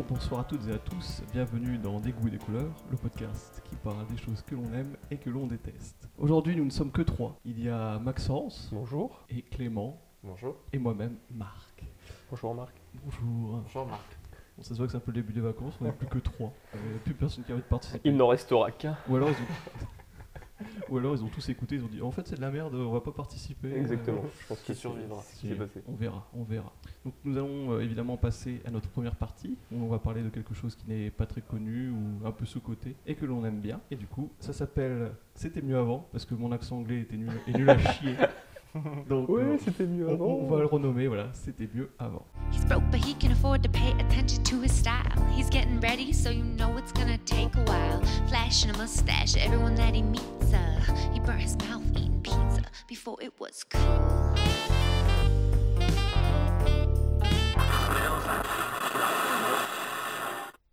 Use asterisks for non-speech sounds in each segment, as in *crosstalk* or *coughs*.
Bonjour, bonsoir à toutes et à tous, bienvenue dans Des goûts et des couleurs, le podcast qui parle des choses que l'on aime et que l'on déteste. Aujourd'hui, nous ne sommes que trois. Il y a Maxence Bonjour. et Clément Bonjour. et moi-même, Marc. Bonjour Marc. Bonjour. Bonjour Marc. Bon, ça se voit que c'est un peu le début des vacances, on n'est plus que trois. Il n'y a plus personne qui a envie de participer. Il n'en restera qu'un. Ou alors ils ont... Ou alors ils ont tous écouté, ils ont dit en fait c'est de la merde, on va pas participer. Exactement. Euh, Je pense qu'il survivra. c'est- ce qui s'est passé. On verra, on verra. Donc nous allons euh, évidemment passer à notre première partie où on va parler de quelque chose qui n'est pas très connu ou un peu sous-côté et que l'on aime bien. Et du coup, ça s'appelle C'était mieux avant parce que mon accent anglais était nul, est nul à chier. *laughs* *laughs* Donc Ouais, euh, c'était mieux on, avant. on va le renommer, voilà, c'était mieux avant. He's broke, but he can afford to pay attention to his style. He's getting ready, so you know it's gonna take a while. Flashing a mustache, everyone that he meets, uh, he burnt his mouth eating pizza before it was cool.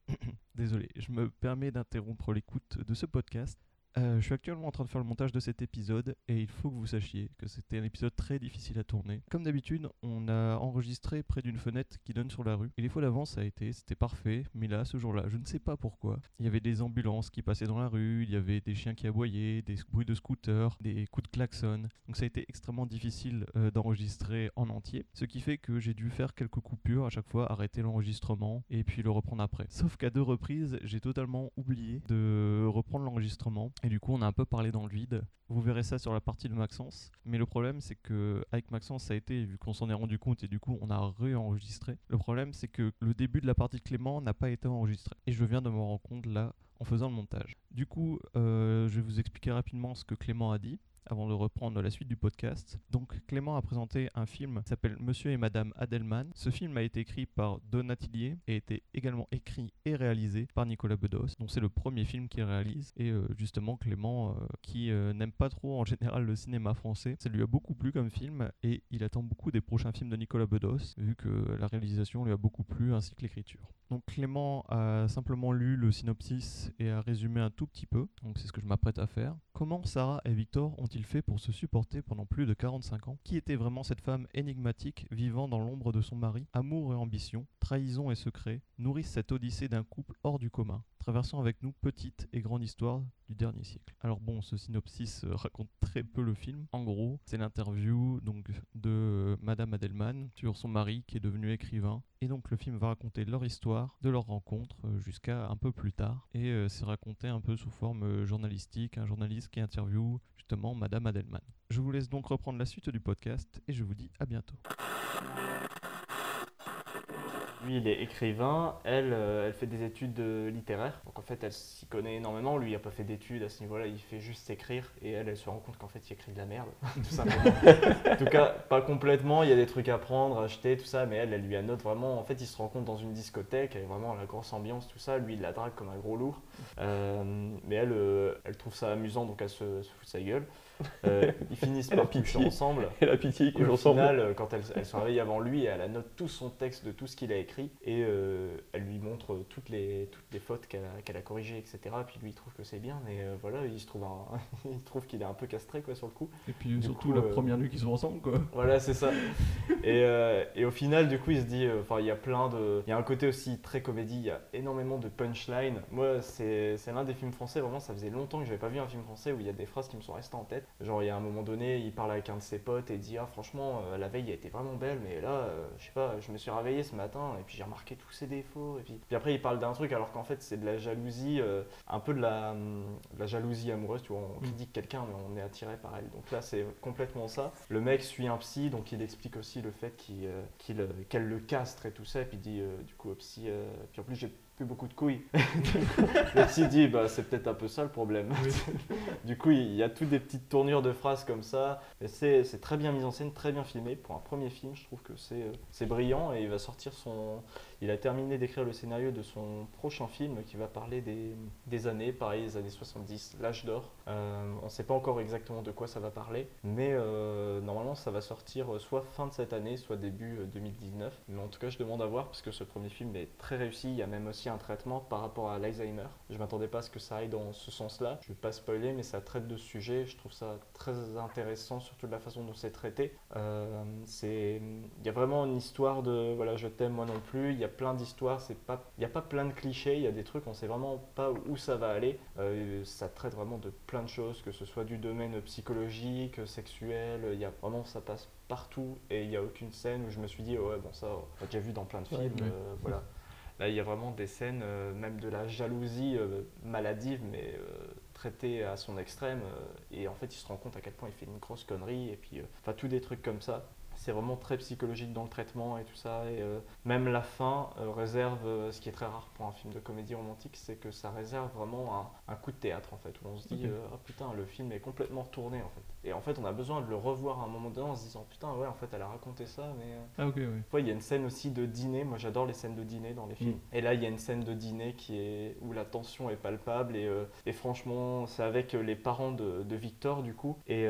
*coughs* Désolé, je me permets d'interrompre l'écoute de ce podcast. Euh, je suis actuellement en train de faire le montage de cet épisode et il faut que vous sachiez que c'était un épisode très difficile à tourner. Comme d'habitude, on a enregistré près d'une fenêtre qui donne sur la rue et les fois d'avant ça a été, c'était parfait, mais là, ce jour-là, je ne sais pas pourquoi. Il y avait des ambulances qui passaient dans la rue, il y avait des chiens qui aboyaient, des bruits de scooters, des coups de klaxon. Donc ça a été extrêmement difficile euh, d'enregistrer en entier, ce qui fait que j'ai dû faire quelques coupures à chaque fois, arrêter l'enregistrement et puis le reprendre après. Sauf qu'à deux reprises, j'ai totalement oublié de reprendre l'enregistrement et du coup, on a un peu parlé dans le vide. Vous verrez ça sur la partie de Maxence. Mais le problème, c'est que avec Maxence, ça a été, vu qu'on s'en est rendu compte et du coup, on a réenregistré. Le problème, c'est que le début de la partie de Clément n'a pas été enregistré. Et je viens de me rendre compte là en faisant le montage. Du coup, euh, je vais vous expliquer rapidement ce que Clément a dit avant de reprendre la suite du podcast. Donc Clément a présenté un film qui s'appelle Monsieur et Madame Adelman. Ce film a été écrit par Don Atelier et a été également écrit et réalisé par Nicolas Bedos. Donc c'est le premier film qu'il réalise et euh, justement Clément euh, qui euh, n'aime pas trop en général le cinéma français, ça lui a beaucoup plu comme film et il attend beaucoup des prochains films de Nicolas Bedos vu que la réalisation lui a beaucoup plu ainsi que l'écriture. Donc Clément a simplement lu le synopsis et a résumé un tout petit peu, donc c'est ce que je m'apprête à faire. Comment Sarah et Victor ont-ils fait pour se supporter pendant plus de 45 ans Qui était vraiment cette femme énigmatique vivant dans l'ombre de son mari? Amour et ambition, trahison et secret nourrissent cette odyssée d'un couple hors du commun. Traversons avec nous petite et grande histoire du dernier siècle. Alors bon, ce synopsis euh, raconte très peu le film. En gros, c'est l'interview donc de euh, Madame Adelman sur son mari qui est devenu écrivain. Et donc le film va raconter leur histoire, de leur rencontre euh, jusqu'à un peu plus tard. Et c'est raconté un peu sous forme journalistique, un journaliste qui interviewe justement Madame Adelman. Je vous laisse donc reprendre la suite du podcast et je vous dis à bientôt. Lui, il est écrivain, elle, euh, elle fait des études euh, littéraires. Donc en fait, elle s'y connaît énormément. Lui, il n'a pas fait d'études à ce niveau-là, il fait juste écrire. Et elle, elle se rend compte qu'en fait, il écrit de la merde, *laughs* tout simplement. en tout cas, pas complètement, il y a des trucs à prendre, à acheter, tout ça. Mais elle, elle lui annote vraiment. En fait, il se rend compte dans une discothèque, avec vraiment la grosse ambiance, tout ça. Lui, il la drague comme un gros lourd. Euh, mais elle, elle trouve ça amusant, donc elle se, se fout de sa gueule. Euh, ils finissent par coucher pitié. ensemble. Et la pitié qu'ils au ensemble. final, euh, quand elle, elle se réveille avant lui, elle annote tout son texte de tout ce qu'il a écrit et euh, elle lui montre toutes les, toutes les fautes qu'elle a, qu'elle a corrigées, etc. Puis lui, il trouve que c'est bien, mais euh, voilà, il se trouve, un- *laughs* il trouve qu'il est un peu castré quoi, sur le coup. Et puis Du surtout coup, la euh, première nuit qu'ils sont ensemble quoi. Voilà, c'est ça. Et, euh, et au final, du coup, il se dit, euh, enfin, il y a plein de, il y a un côté aussi très comédie. Il y a énormément de punchline. Moi, c'est c'est l'un des films français. Vraiment, ça faisait longtemps que j'avais pas vu un film français où il y a des phrases qui me sont restées en tête. Genre, il y a un moment donné, il parle avec un de ses potes et dit, ah, franchement, euh, la veille a été vraiment belle, mais là, euh, je sais pas, je me suis réveillé ce matin et puis j'ai remarqué tous ses défauts. Et puis, puis après, il parle d'un truc alors qu'en fait, c'est de la jalousie, euh, un peu de la, hum, de la jalousie amoureuse. Tu vois, on critique quelqu'un, mais on est attiré par elle. Donc là, c'est complètement ça. Le mec suit un psy, donc il explique aussi le fait qu'il, qu'il, qu'elle le castre et tout ça. Et puis il dit, du coup, au psy, puis en plus, j'ai plus beaucoup de couilles. Du *laughs* coup, le psy dit, bah, c'est peut-être un peu ça le problème. *laughs* du coup, il y a toutes des petites tournures de phrases comme ça. Et c'est, c'est très bien mis en scène, très bien filmé. Pour un premier film, je trouve que c'est, euh, c'est brillant et il va sortir son. Il a terminé d'écrire le scénario de son prochain film qui va parler des, des années, pareil, les années 70, l'âge d'or. Euh, on ne sait pas encore exactement de quoi ça va parler, mais euh, normalement ça va sortir euh, soit fin de cette année, soit début euh, 2019. Mais en tout cas, je demande à voir parce que ce premier film est très réussi. Il y a même aussi un traitement par rapport à l'Alzheimer. Je m'attendais pas à ce que ça aille dans ce sens-là. Je vais pas spoiler, mais ça traite de ce sujet. Je trouve ça très intéressant, surtout de la façon dont c'est traité. C'est, il y a vraiment une histoire de voilà, je t'aime moi non plus. A plein d'histoires, c'est pas, il n'y a pas plein de clichés, il y a des trucs, on sait vraiment pas où ça va aller. Euh, ça traite vraiment de plein de choses, que ce soit du domaine psychologique, sexuel, il y a vraiment, ça passe partout et il n'y a aucune scène où je me suis dit, ouais, bon, ça, on a déjà vu dans plein de films, Ouais, ouais. euh, voilà. Là, il y a vraiment des scènes, euh, même de la jalousie euh, maladive, mais euh, traitée à son extrême. euh, et en fait, il se rend compte à quel point il fait une grosse connerie. Et puis, euh, enfin, tous des trucs comme ça. C'est vraiment très psychologique dans le traitement et tout ça. Et euh, même la fin euh, réserve, euh, ce qui est très rare pour un film de comédie romantique, c'est que ça réserve vraiment un, un coup de théâtre en fait, où on se dit ah putain, le film est complètement retourné en fait. Et en fait, on a besoin de le revoir à un moment donné en se disant putain, ouais, en fait, elle a raconté ça, mais Ah, ok. Ouais, il y a une scène aussi de dîner. Moi, j'adore les scènes de dîner dans les films. Mm. Et là, il y a une scène de dîner qui est où la tension est palpable. Et, et franchement, c'est avec les parents de, de Victor, du coup. Et,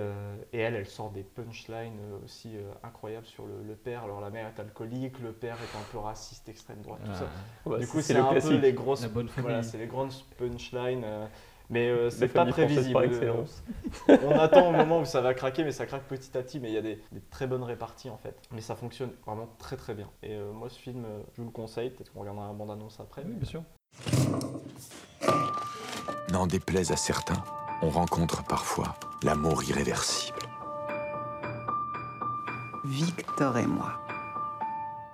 et elle, elle sort des punchlines aussi euh, incroyables sur le, le père. Alors, la mère est alcoolique, le père est un peu raciste, extrême droite, tout ça. Ouais, Du c'est- coup, c'est le un peu les grosses. la bonne famille. Voilà, c'est les grandes punchlines. euh, mais euh, c'est pas prévisible. par excellence. on attend au moment où ça va craquer, mais ça craque petit à petit. Mais il y a des, des très bonnes réparties en fait. Mais ça fonctionne vraiment très très bien. Et euh, moi, ce film, euh, je vous le conseille. Peut-être qu'on regardera la bande-annonce après. oui, mais- bien sûr. N'en déplaise à certains, on rencontre parfois l'amour irréversible. Victor et moi.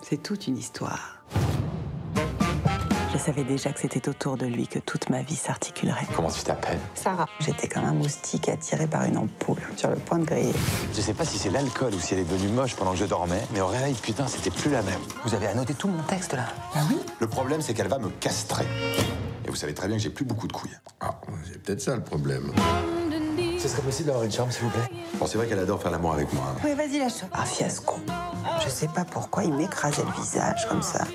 C'est toute une histoire. Je savais déjà que c'était autour de lui que toute ma vie s'articulerait. Comment tu t'appelles? Sarah. J'étais comme un moustique attiré par une ampoule sur le point de griller. Je sais pas si c'est l'alcool ou si elle est devenue moche pendant que je dormais, mais au réveil, putain, c'était plus la même. Vous avez annoté tout mon texte là Ah oui? Le problème, c'est qu'elle va me castrer. Et vous savez très bien que j'ai plus beaucoup de couilles. Ah, c'est peut-être ça le problème. Ce serait possible d'avoir une chambre s'il vous plaît? Bon, c'est vrai qu'elle adore faire l'amour avec moi. hein. Oui, vas-y, lâche. Un fiasco. Je sais pas pourquoi il m'écrasait le visage comme ça.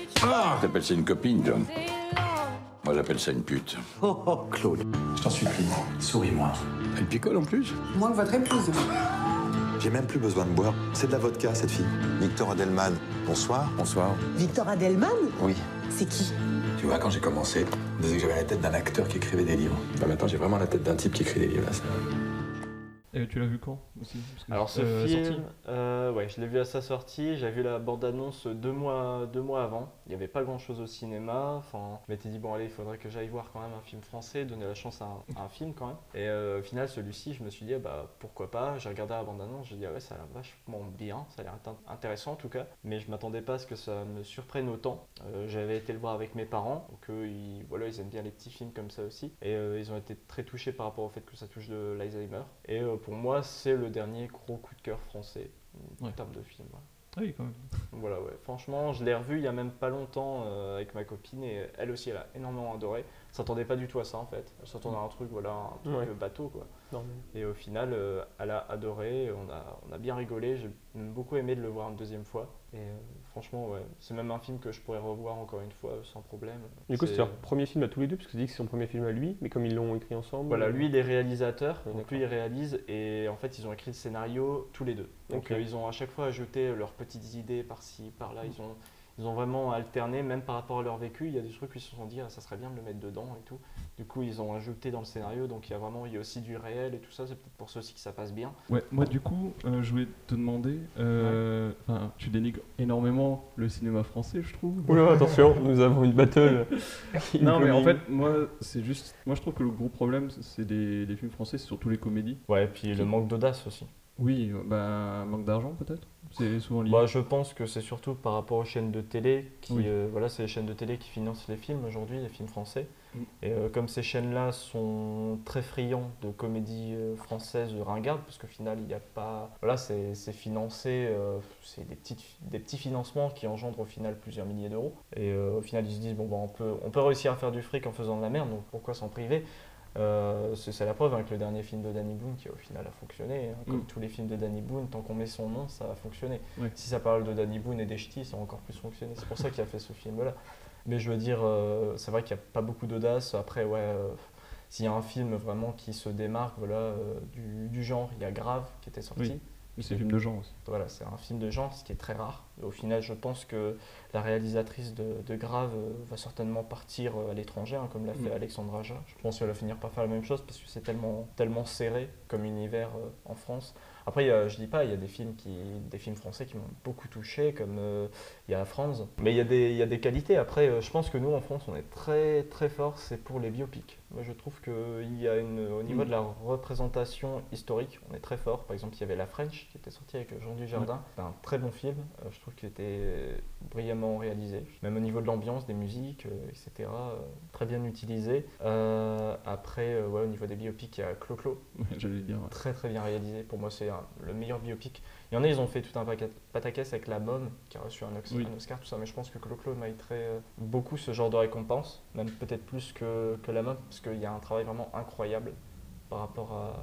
T'appelles ça une copine, John Moi, j'appelle ça une pute. Oh oh, Claude. Je t'en supplie, souris-moi. Elle picole en plus Moins que votre épouse. J'ai même plus besoin de boire. C'est de la vodka, cette fille. Victor Adelman. Bonsoir. Bonsoir. Victor Adelman Oui. C'est qui Tu vois, quand j'ai commencé, on disait que j'avais la tête d'un acteur qui écrivait des livres. Bah, maintenant, j'ai vraiment la tête d'un type qui écrit des livres. Là, ça. Et tu l'as vu quand? Aussi Alors ce euh, film, euh, ouais, je l'ai vu à sa sortie. J'ai vu la bande-annonce deux mois, deux mois avant. Il n'y avait pas grand-chose au cinéma. Enfin, je m'étais dit bon allez, il faudrait que j'aille voir quand même un film français, donner la chance à un, à un film quand même. Et euh, au final, celui-ci, je me suis dit ah, bah pourquoi pas? J'ai regardé la bande-annonce, j'ai dit ah ouais, ça a l'air vachement bien, ça a l'air int- intéressant en tout cas. Mais je m'attendais pas à ce que ça me surprenne autant. J'avais été le voir avec mes parents, donc eux, ils, voilà, ils aiment bien les petits films comme ça aussi. Et ils ont été très touchés par rapport au fait que ça touche de l'Alzheimer. Et pour moi, c'est le dernier gros coup de cœur français en Ouais. termes de film. voilà. Ah oui, quand même. Voilà, ouais. Franchement, je l'ai revu il y a même pas longtemps euh, avec ma copine et elle aussi, elle a énormément adoré. Elle s'attendait pas du tout à ça en fait. Elle s'attendait à un truc, voilà, un truc Ouais. bateau quoi. Et au final, euh, elle a adoré, on a, on a bien rigolé. J'ai beaucoup aimé de le voir une deuxième fois. Et euh, franchement, ouais, c'est même un film que je pourrais revoir encore une fois euh, sans problème. Du coup, C'est- leur premier film à tous les deux, parce que tu dis que c'est son premier film à lui, mais comme ils l'ont écrit ensemble. Voilà, euh, lui il est réalisateur, donc lui il réalise et en fait ils ont écrit le scénario tous les deux. Donc euh, ils ont à chaque fois ajouté leurs petites idées par-ci, par-là. Ils ont, ils ont vraiment alterné, même par rapport à leur vécu. Il y a des trucs où ils se sont dit ah, ça serait bien de le mettre dedans et tout. Du coup ils ont ajouté dans le scénario, donc il y a vraiment il y a aussi du réel et tout ça. C'est peut-être pour ça aussi que ça passe bien. Ouais, moi du coup, euh, je voulais te demander, euh, enfin, tu dénigres énormément le cinéma français, je trouve. Oula, attention, nous avons une battle. *laughs* Non, mais en fait, moi, c'est juste, moi je trouve que le gros problème, c'est des, les films français, c'est surtout les comédies. Ouais, et puis le manque d'audace aussi. Oui, bah, manque d'argent peut-être? C'est souvent lié. Bah, je pense que c'est surtout par rapport aux chaînes de télé qui, Oui. euh, voilà, c'est les chaînes de télé qui financent les films aujourd'hui, les films français. Mm. Et euh, comme ces chaînes-là sont très friands de comédies euh, françaises ringardes, parce qu'au final, il n'y a pas, voilà, c'est financé, euh, c'est des petites, des petits financements qui engendrent au final plusieurs milliers d'euros. Et au final, ils se disent bon, bah, on peut, on peut réussir à faire du fric en faisant de la merde, donc pourquoi s'en priver? Euh, c'est la preuve avec le dernier film de Danny Boone qui au final a fonctionné. hein. Comme Mm. tous les films de Danny Boone, tant qu'on met son nom, ça a fonctionné. Ouais. Si ça parle de Danny Boone et des ch'tis, ça a encore plus fonctionné. C'est pour ça qu'il a fait ce film-là. Mais je veux dire, euh, c'est vrai qu'il n'y a pas beaucoup d'audace. Après, ouais, euh, s'il y a un film vraiment qui se démarque voilà, euh, du, du genre, il y a Grave qui était sorti. Oui. Mais c'est un film de genre aussi. Voilà, c'est un film de genre, ce qui est très rare. Et au final, je pense que la réalisatrice de, de Grave euh, va certainement partir euh, à l'étranger, hein, comme l'a fait Mm. Alexandra Aja. Je pense qu'elle va finir par faire la même chose parce que c'est tellement, tellement serré comme univers euh, en France. Après, a- je dis pas, il y a des films, qui, des films français qui m'ont beaucoup touché, comme euh, il y a Franz. Mais il y, a des- il y a des qualités. Après, je pense que nous, en France, on est très très fort, c'est pour les biopics. Moi, je trouve qu'il y a une, au niveau de la représentation historique, on est très fort. Par exemple, il y avait La French qui était sortie avec Jean Dujardin. C'était un très bon film. Euh, je trouve qu'il était brillamment réalisé. Même au niveau de l'ambiance, des musiques, euh, etc. euh, très bien utilisé. Euh, après, ouais, au niveau des biopics, il y a Clo-Clo Ouais, J'allais dire. ouais. très très bien réalisé. Pour moi, c'est le meilleur biopic. Il y en a, ils ont fait tout un pataquès avec La Mom, qui a reçu un, Ox- Oui. un Oscar, tout ça. Mais je pense que Clo-Clo mériterait euh, beaucoup ce genre de récompense, même peut-être plus que, que La Mom, parce qu'il y a un travail vraiment incroyable par rapport à.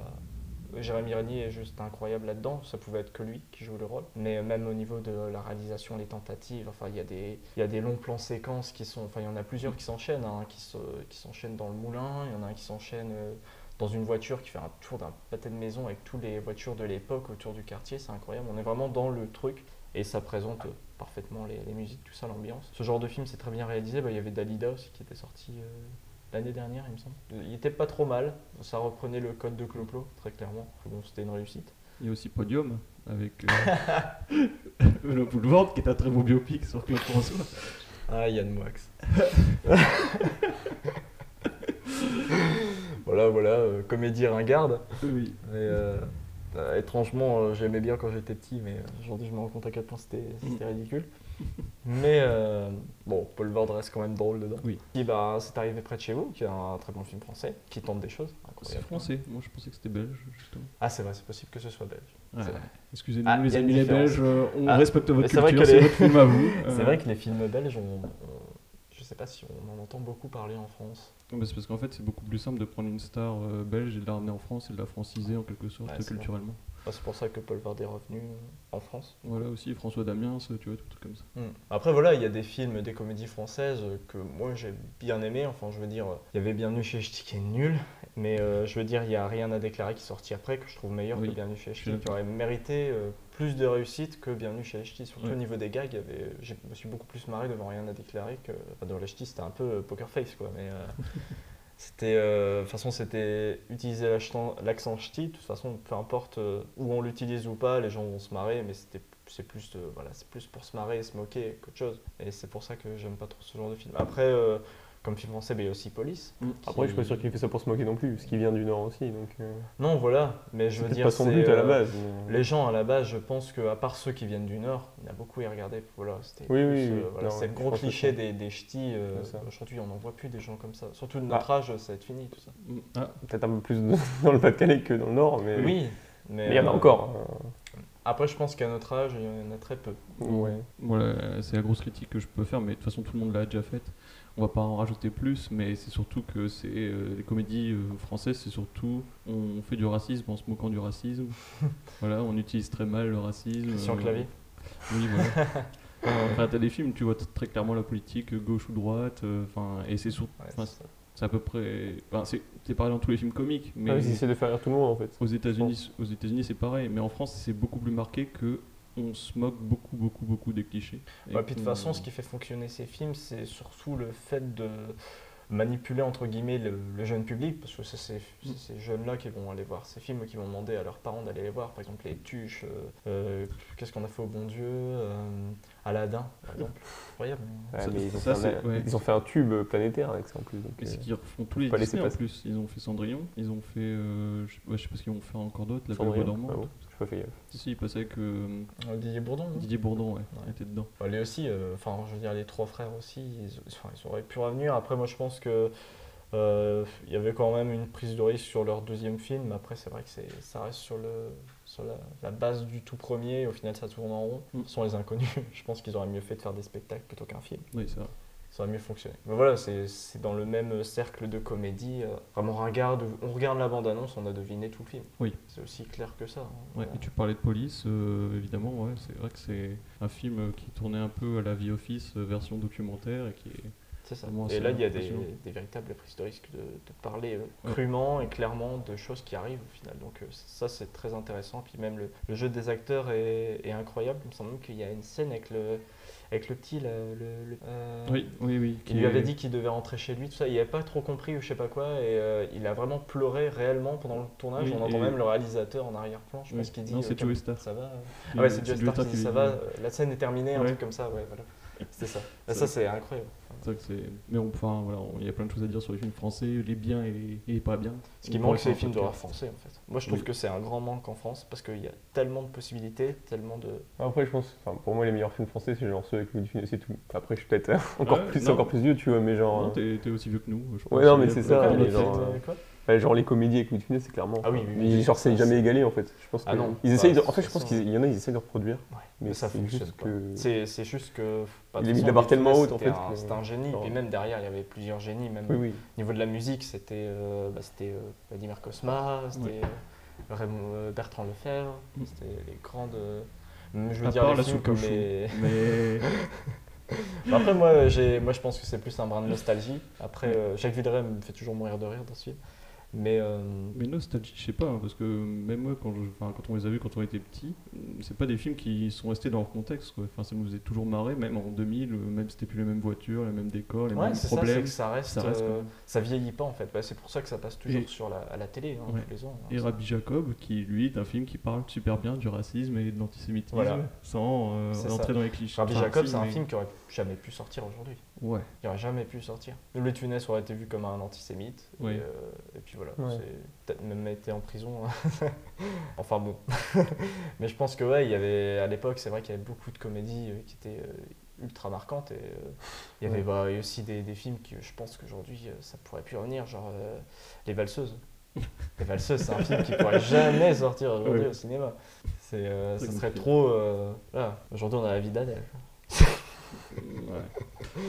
Jérémy Régnier est juste incroyable là-dedans, ça pouvait être que lui qui joue le rôle. Mais même au niveau de la réalisation, les tentatives, enfin il y a des, il y a des longs plans séquences qui sont, enfin il y en a plusieurs qui s'enchaînent, hein, qui se- qui s'enchaînent dans le moulin, il y en a un qui s'enchaîne euh, dans une voiture qui fait un tour d'un pâté de maison avec toutes les voitures de l'époque autour du quartier, c'est incroyable. On est vraiment dans le truc et ça présente parfaitement les, les musiques, tout ça, l'ambiance. Ce genre de film, c'est très bien réalisé. Bah, il y avait Dalida aussi qui était sorti euh, l'année dernière, il me semble. Il était pas trop mal, ça reprenait le code de Clo-Clo, très clairement. Bon, c'était une réussite. Il y a aussi Podium avec euh, *laughs* Le Boulevard qui est un très beau biopic sur Claude François. Ah, Yann Moix. *laughs* voilà, voilà, euh, comédie ringarde. Oui. Et, euh, euh, étrangement, j'aimais bien quand j'étais petit, mais aujourd'hui je me rends compte à quel point c'était c'était ridicule. Mais euh, bon, Paul Vord reste quand même drôle dedans. Oui. Bah, c'est arrivé près de chez vous, qui est un très bon film français, qui tente des choses C'est français. Moi, je pensais que c'était belge, justement. Ah, c'est vrai, c'est possible que ce soit belge. Ouais. Excusez-nous, Ah, les amis les. Belges, on Ah, respecte votre mais c'est vrai culture, que c'est les- votre film à vous. *laughs* C'est vrai que les films belges, on, on- je sais pas si on en entend beaucoup parler en France. C'est parce qu'en fait, c'est beaucoup plus simple de prendre une star euh, belge et de la ramener en France et de la franciser en quelque sorte Ouais, culturellement. Bah, c'est pour ça que Paul Vord est revenu euh, en France. Voilà aussi François Damiens, tu vois, tout truc comme ça. Mm. Après voilà, il y a des films, des comédies françaises euh, que moi j'ai bien aimé. Enfin, je veux dire, euh, il y avait Bienvenue chez Ch'ti qui est nul, mais euh, je veux dire, il y a rien à déclarer qui est sorti après que je trouve meilleur Oui, que Bienvenue chez Ch'ti, qui aurait mérité euh, plus de réussite que Bienvenue chez les Ch'tis. Surtout Ouais. au niveau des gags, y avait, je me suis beaucoup plus marré devant rien à déclarer que enfin, devant les Ch'tis, c'était un peu euh, poker face quoi. Mais euh, *laughs* c'était, euh, de toute façon, c'était utiliser l'accent ch'ti. De toute façon, peu importe où on l'utilise ou pas, les gens vont se marrer, mais c'était c'est plus de- voilà, c'est plus pour se marrer et se moquer qu'autre chose. Et c'est pour ça que j'aime pas trop ce genre de film. Après, comme film français, ben, il y a aussi Police. Après, je suis pas sûr qu'il fait ça pour se moquer non plus, parce qu'il vient du Nord aussi. Donc, euh, Non, voilà, mais je veux dire, pas son c'est, but à la euh, base. mais- Les gens à la base, je pense qu'à part ceux qui viennent du Nord, il y en a beaucoup à regarder. Voilà, c'était Oui, plus, oui, euh, oui. voilà, le gros cliché des, des ch'tis. euh. Aujourd'hui, on n'en voit plus des gens comme ça. Surtout de notre Ah. âge, ça va être fini tout ça. Mm. Ah, Peut-être un peu plus *laughs* dans le Pas-de-Calais que dans le Nord, mais, Oui, mais mais il y en a euh, encore. hein. Après, je pense qu'à notre âge, il y en a très peu. Ouais. Voilà, c'est la grosse critique que je peux faire, mais de toute façon tout le monde l'a déjà faite. On va pas en rajouter plus, mais c'est surtout que c'est euh, les comédies euh, françaises, c'est surtout on fait du racisme en se moquant du racisme. *laughs* voilà, on utilise très mal le racisme. Christian euh, Clavier. Oui, voilà. *laughs* Enfin, t'as des films, tu vois très clairement la politique, gauche ou droite. Enfin, et c'est sur- Ouais, enfin, c'est à peu près. Enfin, c'est c'est pareil dans tous les films comiques, mais Ah oui, ils essaient de faire rire tout le monde en fait. aux États-Unis, aux États-Unis, c'est pareil. Mais en France, c'est beaucoup plus marqué que on se moque beaucoup, beaucoup, beaucoup des clichés. Et Ouais, puis de toute façon, ce qui fait fonctionner ces films, c'est surtout le fait de manipuler entre guillemets le, le jeune public, parce que c'est ces, Mm. c'est ces jeunes-là qui vont aller voir ces films, qui vont demander à leurs parents d'aller les voir. Par exemple, Les Tuches, euh, euh, Qu'est-ce qu'on a fait au bon Dieu, euh, Aladdin, par exemple. Incroyable. Ouais, Ça- mais ils ont, ça, fait un, c'est- ouais. ils ont fait un tube planétaire avec ça en plus. donc, Et c'est euh, qu'ils refont tous les Disney en plus. Ils ont fait Cendrillon, ils ont fait. euh, je, ouais, je sais pas ce qu'ils vont faire encore d'autres, La Belle dormante. ah bon, j'ai pas fait gaffe. Si, si, il passait avec euh, Didier Bourdon, Didier Bourdon, ouais, Ouais. il était dedans. Bah, les aussi, euh, enfin, je veux dire, les trois frères aussi, ils, enfin, ils auraient pu revenir. Après, moi, je pense que euh, il y avait quand même une prise de risque sur leur deuxième film. Après, c'est vrai que c'est, ça reste sur, le, sur la, la base du tout premier. Au final, ça tourne en rond. Mm. Ce sont les inconnus. *laughs* Je pense qu'ils auraient mieux fait de faire des spectacles plutôt qu'un film. Oui, c'est vrai. Ça aurait mieux fonctionné. Mais voilà, c'est, dans le même cercle de comédie. euh, vraiment, regarde, on regarde la bande-annonce, on a deviné tout le film. Oui. C'est aussi clair que ça. hein. Ouais, et tu parlais de police, euh, évidemment, ouais, c'est vrai que c'est un film qui tournait un peu à la vie office, euh, version documentaire, et qui est C'est ça. Vraiment, Et là, il y a des, des véritables prises de risque de, de parler euh, Ouais. crûment et clairement de choses qui arrivent au final. Donc euh, ça, c'est très intéressant. Puis même le, le jeu des acteurs est, est incroyable. Il me semble même qu'il y a une scène avec le, avec le petit, là, le, le- euh, Oui, oui, oui. Il lui avait dit qu'il devait rentrer chez lui, tout ça. Il n'avait pas trop compris ou je sais pas quoi. Et euh, il a vraiment pleuré réellement pendant le tournage. On entend même le réalisateur en arrière-plan. Je ce qu'il dit. Non, euh, c'est comme- Joey Star. Ça va. Ah ouais, c'est c'est Joe Joe Star qui dit ça va. euh, La scène est terminée, un truc comme ça. Ouais, voilà. C'était ça. *laughs* Ça- Ça, c'est incroyable. C'est vrai que c'est. Mais on- enfin, voilà, il y a plein de choses à dire sur les films français, les biens et les, et les pas bien. Ce qui On manque, c'est les films d'horreur français en fait. Moi, je trouve Oui. que c'est un grand manque en France parce qu'il y a tellement de possibilités, tellement de. Après, je pense, enfin, pour moi, les meilleurs films français, c'est genre ceux avec Louis Funès et tout. Après, je suis peut-être euh, *laughs* encore, Ouais, plus, non. encore plus vieux, tu vois, mais genre. Non, euh, t'es aussi vieux que nous. je Ouais, pense. non, mais c'est pas- ça, genre, euh, quoi? Ouais, genre les comédies avec Louis de Funès, c'est clairement. Ah oui, oui, mais oui, genre, c'est jamais égalé en fait. Je pense Ah non, Ils bah, essayent de- de En fait, je pense qu'il y en a, ils essaient de reproduire. Ouais, Mais ça fonctionne juste pas. que- C'est c'est juste que. bah, de Il est mis la barre tellement haute, en c'était fait, C'était un génie. genre- Et même derrière, il y avait plusieurs génies. Même Oui, oui. au niveau de la musique, c'était euh, bah, c'était euh, Vladimir Cosma, c'était euh, Raymond euh, Bertrand Lefebvre, Mm. c'était les grandes. je veux À dire, part les la films comme les. Mais. Bah *laughs* Après, moi, j'ai, moi, je pense que c'est plus un brin de nostalgie. Après, euh, Jacques Villeray me fait toujours mourir de rire dans ce film. Mais euh, Mais nostalgie, je sais pas, hein, parce que même moi, quand, je- quand on les a vus quand on était petits, c'est pas des films qui sont restés dans leur contexte. Quoi. Ça nous faisait toujours marrer, même en 2000, euh, même c'était plus les mêmes voitures, les mêmes décors, les ouais, mêmes ça, problèmes. que ça reste, ça reste, euh, ça vieillit pas en fait. Ouais, c'est pour ça que ça passe toujours Et- sur la, à la télé hein, Ouais. tous les ans. hein. Et Rabbi Jacob, qui lui est un film qui parle super bien du racisme et de l'antisémitisme, Voilà. sans euh, rentrer ça. dans les clichés. Rabbi Jacob, c'est un mais- film qui aurait jamais pu sortir aujourd'hui. Ouais. Il aurait jamais pu sortir. Louis de Funès aurait été vu comme un antisémite. Oui. Et, euh, et puis voilà, Ouais. c'est peut-être même été en prison. hein. *laughs* enfin bon. *laughs* Mais je pense que ouais, il y avait à l'époque, c'est vrai qu'il y avait beaucoup de comédies euh, qui étaient euh, ultra marquantes et euh, il y avait Ouais. bah, aussi des, des films que je pense qu'aujourd'hui euh, ça pourrait plus revenir, genre euh, Les Valseuses. *laughs* Les Valseuses, c'est un film qui pourrait jamais sortir aujourd'hui Ouais. au cinéma. C'est, euh, ça serait trop. euh, voilà. Aujourd'hui, on a la vie d'Adèle. Ouais.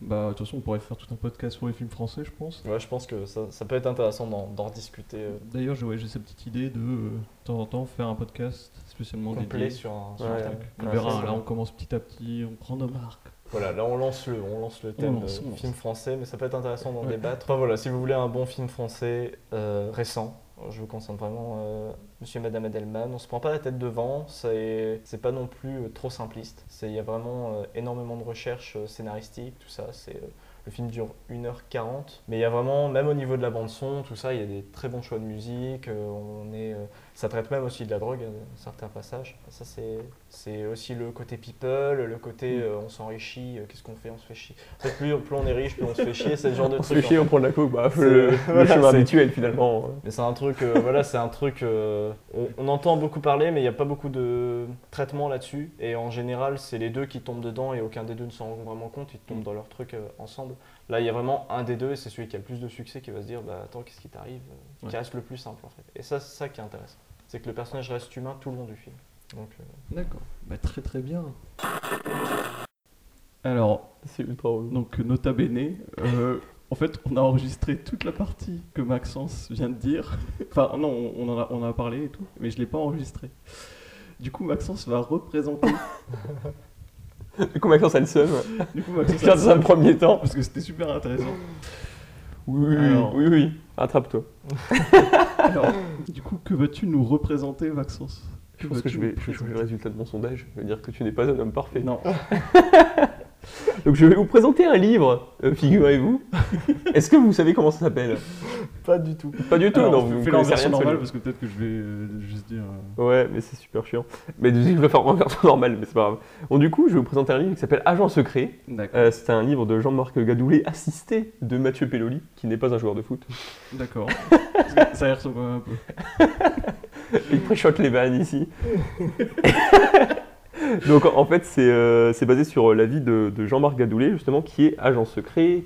Bah, de toute façon, on pourrait faire tout un podcast sur les films français, je pense. Ouais, je pense que ça, ça peut être intéressant d'en, rediscuter euh, D'ailleurs, j'ai ouais, cette petite idée de, euh, de temps en temps, faire un podcast spécialement complet dédié. sur un, sur Ouais, un thème. On Ouais, verra, là on commence petit à petit, on prend nos marques. Voilà, là on lance le, on lance le thème lance, film français, mais ça peut être intéressant d'en débattre. Enfin voilà, si vous voulez un bon film français euh, récent, je vous conseille vraiment euh, Monsieur et Madame Adelman. On se prend pas la tête devant, c'est pas non plus euh, trop simpliste. Il y a vraiment euh, énormément de recherches scénaristiques, tout ça. Le film dure 1h40, mais il y a vraiment, même au niveau de la bande son, tout ça, il y a des très bons choix de musique. on est, ça traite même aussi de la drogue, à certains passages. Ça, c'est aussi le côté people, le côté Mm. euh, on s'enrichit, euh, qu'est-ce qu'on fait On se fait chier. En fait, plus, plus on est riche, plus on se fait chier, c'est le genre de *laughs* On se truc. fait chier, on prend de la coke, bah, le, *laughs* le voilà, chemin habituel finalement. mais c'est un truc, euh, voilà, c'est un truc. euh, on, on entend beaucoup parler, mais il n'y a pas beaucoup de traitement là-dessus. Et en général, c'est les deux qui tombent dedans et aucun des deux ne s'en rend vraiment compte. Ils tombent dans leur truc euh, ensemble. Là, il y a vraiment un des deux et c'est celui qui a le plus de succès qui va se dire Bah attends, qu'est-ce qui t'arrive euh, Qui reste le plus simple en fait. Et ça, c'est ça qui est intéressant. C'est que le personnage reste humain tout le long du film. Donc, euh, D'accord. Bah, très très bien. Alors, C'est ultra relou. donc nota bene, euh, en fait, on a enregistré toute la partie que Maxence vient de dire. Enfin, non, on, en a, on en a parlé et tout, mais je l'ai pas enregistré. Du coup, Maxence va représenter. *laughs* *laughs* Du coup, Maxence a le seum. du coup, Maxence dans un premier temps. parce que c'était super intéressant. Oui, oui, oui, Alors. oui, oui. Attrape-toi. *laughs* Alors, *laughs* du coup, que vas-tu nous représenter, Maxence? Je pense que je vais, je vais changer le résultat de mon sondage. Je vais dire que tu n'es pas un homme parfait. Non. Donc je vais vous présenter un livre, euh, figurez-vous. Est-ce que vous savez comment ça s'appelle? Pas du tout. Pas du tout, Alors, non, vous ne fais-le en connaissez version rien de ce normale parce que peut-être que je vais euh, juste dire. euh, Ouais, mais c'est super chiant. Mais je vais le faire en version normale, mais c'est pas grave. Bon, du coup, je vais vous présenter un livre qui s'appelle Agent secret. D'accord. Euh, c'est un livre de Jean-Marc Gadoulet, assisté de Mathieu Pelloli, qui n'est pas un joueur de foot. D'accord. *laughs* Parce que ça y ressemble un peu. Il préchote les vannes ici. *laughs* Donc en fait, c'est euh, basé sur la vie de, Jean-Marc Gadoulet, justement, qui est agent secret,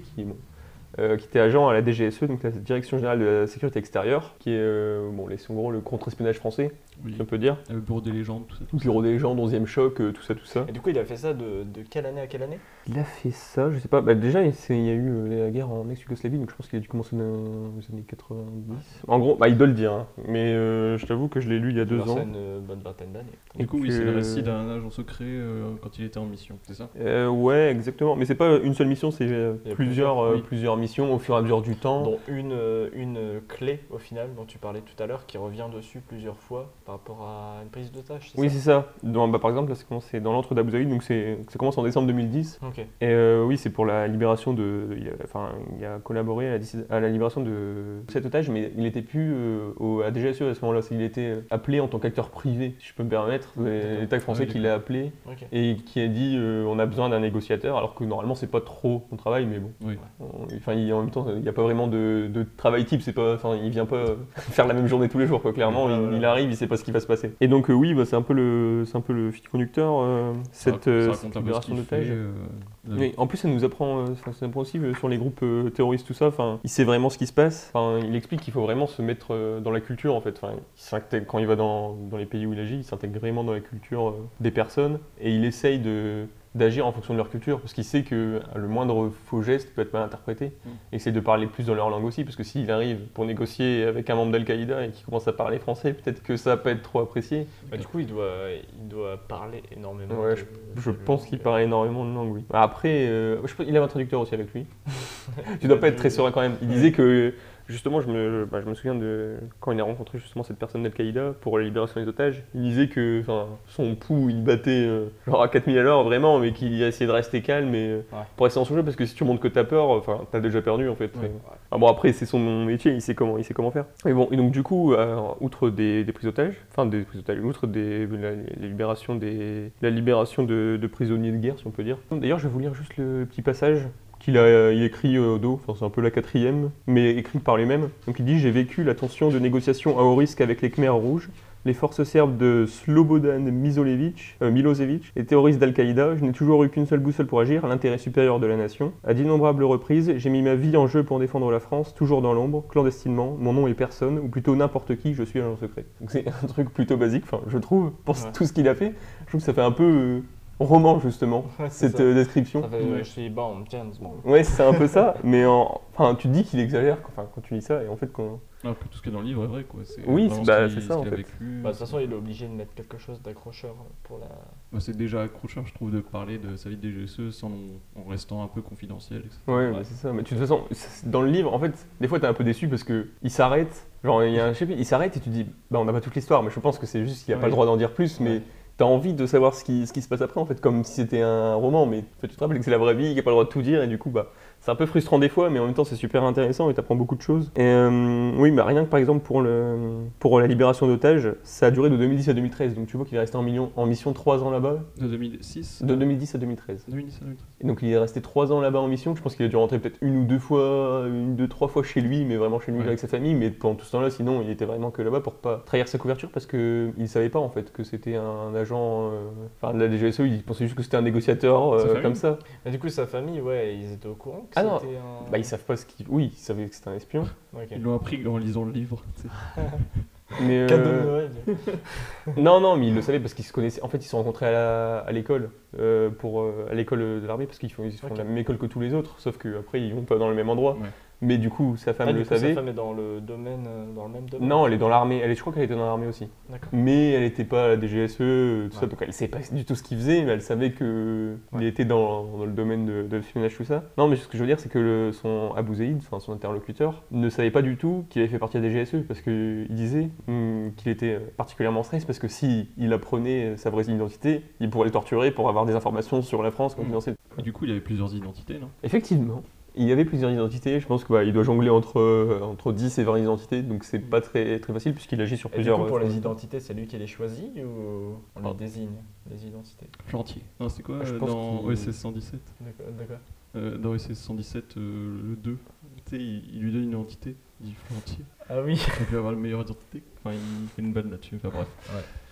euh, qui était agent à la DGSE, donc la Direction Générale de la Sécurité Extérieure, qui est, euh, bon, les, en gros, le contre-espionnage français, Oui. on peut dire. Le bureau des légendes, tout ça. tout ça. Bureau des légendes, 11e choc, euh, tout ça, tout ça. Et du coup, il a fait ça de, de quelle année à quelle année? Il a fait ça, je sais pas. Bah, déjà, il y a eu la guerre en ex-Yougoslavie, donc je pense qu'il a dû commencer dans les années 90. En gros, bah, il doit le dire, hein. mais euh, je t'avoue que je l'ai lu il y a deux ans. Une bonne vingtaine d'années. Du coup, oui, c'est le récit d'un agent secret euh, quand il était en mission, c'est ça? Euh, ouais, exactement. Mais c'est pas une seule mission, c'est plusieurs, plusieurs, oui. plusieurs missions au fur et à mesure du temps. Dont une, euh, une euh, clé au final dont tu parlais tout à l'heure qui revient dessus plusieurs fois par rapport à une prise d'otage. c'est Oui, c'est ça. Dans, bah, par exemple, là, c'est dans l'entre d'Abu donc ça commence en décembre 2010. Ok. Et euh, oui, c'est pour la libération de. Il a, enfin, il a collaboré à la, décid- à la libération de cet otage, mais il n'était plus euh, au, à DGSE à ce moment-là. Il était appelé en tant qu'acteur privé, si je peux me permettre. C'est l'État français Ah qui l'a appelé et qui a dit euh, on a besoin d'un négociateur, alors que normalement, c'est pas trop son travail, mais bon. Oui. On- Enfin, il- en même temps, il n'y a pas vraiment de, de travail type. C'est pas, enfin, il vient pas euh, *laughs* faire la même journée tous les jours. Quoi. Clairement, Ouais, il, voilà. il arrive, il sait pas ce qui va se passer. Et donc, euh, oui, bah, c'est un peu le, c'est un peu le fil conducteur euh, cette, euh, ça cette ce libération d'otages. fait, euh, de- Oui, en plus, ça nous apprend, euh, ça, ça nous apprend aussi euh, sur les groupes euh, terroristes, tout ça. Enfin, il sait vraiment ce qui se passe. Enfin, il explique qu'il faut vraiment se mettre euh, dans la culture, en fait. Enfin, il s'intègre- quand il va dans, dans les pays où il agit, il s'intègre vraiment dans la culture euh, des personnes et il essaye de d'agir en fonction de leur culture parce qu'il sait que le moindre faux geste peut être mal interprété Mm. et essaye de parler plus dans leur langue aussi parce que s'il arrive pour négocier avec un membre d'Al-Qaïda et qu'il commence à parler français peut-être que ça pas être trop apprécié Bah, du coup, il doit, il doit parler énormément. Ouais, de- je de pense qu'il parle énormément de langues, oui. Après, euh, je il avait un traducteur aussi avec lui. *laughs* *laughs* tu dois pas être très serein quand même. Il disait que, justement, je me, bah, je me souviens de quand il a rencontré justement cette personne d'Al-Qaïda pour la libération des otages. Il disait que son pouls, il battait euh, genre à 4000 à l'heure vraiment, mais qu'il a essayé de rester calme et, euh, Ouais. pour rester dans son jeu parce que si tu montres que t'as peur, enfin, t'as déjà perdu en fait. Ouais. Ah bon, après, c'est son métier, il sait comment, il sait comment faire. Et bon, et donc du coup, euh, outre des, des prises d'otages, enfin des prises d'otages, outre des, la, la libération des, la libération de, de prisonniers de guerre, si on peut dire. D'ailleurs, je vais vous lire juste le petit passage qu'il a euh, il écrit euh, au dos, enfin c'est un peu la quatrième, mais écrit par lui-même. Donc il dit J'ai vécu la tension de négociation à haut risque avec les Khmers rouges. Les forces serbes de Slobodan Milosevic, euh, Milosevic, les terroristes d'Al-Qaïda, je n'ai toujours eu qu'une seule boussole pour agir, l'intérêt supérieur de la nation. À d'innombrables reprises, j'ai mis ma vie en jeu pour défendre la France, toujours dans l'ombre, clandestinement. Mon nom est personne, ou plutôt n'importe qui, je suis agent secret. Donc c'est *laughs* un truc plutôt basique, enfin je trouve, pour Ouais. tout ce qu'il a fait. Je trouve que ça fait un peu euh, roman justement, Ouais, cette ça. euh, description. Ça fait, euh, je suis bon, James Bond. Ouais, c'est un peu ça, *laughs* mais en... enfin, tu te dis qu'il exagère enfin, quand tu lis ça, et en fait, quand... Tout ce qui est dans le livre est vrai, quoi. C'est Oui, c'est- bah, ce qu'il- c'est ça, ce en qu'il a fait. vécu. Bah, de toute façon, il est obligé de mettre quelque chose d'accrocheur pour la. Bah, c'est déjà accrocheur, je trouve, de parler de sa vie de DGSE sans, en restant un peu confidentiel, etc. Ouais, bah, c'est ça. Mais de toute façon, dans le livre, en fait, des fois, t'es un peu déçu parce que il s'arrête. Genre, il y a un chapitre, il s'arrête et tu te dis, bah, on n'a pas toute l'histoire, mais je pense que c'est juste qu'il n'y a pas Ouais. le droit d'en dire plus, mais Ouais. T'as envie de savoir ce qui, se passe après, en fait, comme si c'était un roman, mais tu te rappelles que c'est la vraie vie, qu'il n'y a pas le droit de tout dire, et du coup, bah, c'est un peu frustrant des fois, mais en même temps, c'est super intéressant et t'apprends beaucoup de choses. Et euh, oui, bah, rien que par exemple pour, le, pour la libération d'otages, ça a duré de 2010 à 2013, donc tu vois qu'il est resté en, million, en mission 3 ans là-bas, De 2006 de 2010 à 2013. 2010 à 2013. Et donc il est resté trois ans là-bas en mission. Je pense qu'il a dû rentrer peut-être une ou deux fois, une, deux, trois fois chez lui, mais vraiment chez lui Ouais. avec sa famille. Mais pendant tout ce temps-là, sinon, il était vraiment que là-bas pour pas trahir sa couverture parce que il savait pas en fait que c'était un agent, euh, enfin de la DGSE. Il pensait juste que c'était un négociateur euh, comme ça. Mais du coup, sa famille, ouais, ils étaient au courant que Ah non. c'était un. Bah ils savent pas ce qu'il. Oui, ils savaient que c'était un espion. *laughs* Ils l'ont appris en lisant le livre. *laughs* Mais euh, Cadeau de Noël. *laughs* non, non, mais ils le savaient parce qu'ils se connaissaient. En fait, ils se sont rencontrés à la- à l'école euh, pour euh, à l'école de l'armée parce qu'ils font, ils font la même école que tous les autres, sauf qu'après ils vont pas dans le même endroit. Ouais. Mais du coup, sa femme Ah, le coup, sa savait. femme est dans le domaine, euh, dans le même domaine. Non, elle est dans l'armée. Elle est, je crois qu'elle était dans l'armée aussi. D'accord. Mais elle n'était pas à la DGSE, tout ça, Ouais. donc elle savait pas du tout ce qu'il faisait, mais elle savait que il Ouais. était dans, dans le domaine de, de l'espionnage, tout ça. Non, mais ce que je veux dire, c'est que le- son Abou Zaïd, enfin son interlocuteur, ne savait pas du tout qu'il avait fait partie de la DGSE, parce qu'il disait hum, qu'il était particulièrement stressé, parce que si il apprenait sa vraie identité, il pourrait le torturer pour avoir des informations sur la France confidentielle. Et du coup, il avait plusieurs identités, non? Effectivement. Il y avait plusieurs identités, je pense qu'il doit jongler entre, euh, entre 10 et 20 identités, donc c'est pas très, très facile puisqu'il agit sur Et du plusieurs. coup, pour euh, les identités, c'est lui qui les choisit ou on les Ah. désigne, les identités? Chantier. Non, c'était quoi Je euh, pense dans qu'il- OSS 117 D'accord. Euh, Dans OSS 117, euh, le 2, tu sais, il, il lui donne une identité. Il dit Chantier. Ah oui. Il peut avoir la meilleure identité. Enfin, il fait une vanne là-dessus. Enfin bref.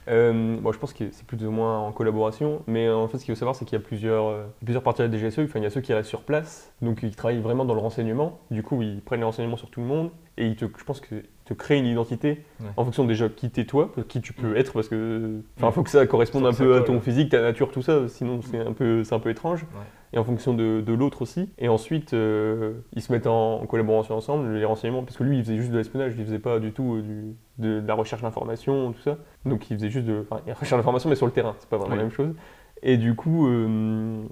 Euh, bon, je pense que c'est plus ou moins en collaboration, mais en fait, ce qu'il faut savoir, c'est qu'il y a plusieurs, euh, plusieurs parties de la DGSE. Enfin, il y a ceux qui restent sur place, donc ils travaillent vraiment dans le renseignement. Du coup, ils prennent les renseignements sur tout le monde et ils te, je pense que te créent une identité Ouais. en fonction déjà qui t'es toi, qui tu peux être, parce que enfin, Mm. faut que ça corresponde un peu à ton physique, ta nature, tout ça. Sinon, c'est un peu, un peu étrange. Ouais. Et en fonction de, de l'autre aussi. Et ensuite, euh, ils se mettent en, en collaboration ensemble, les renseignements, parce que lui, il faisait juste de l'espionnage, il faisait pas du tout euh, du- de, de la recherche d'informations, tout ça. Donc il faisait juste de enfin, il recherche d'informations, mais sur le terrain, c'est pas vraiment Oui. la même chose. Et du coup, euh,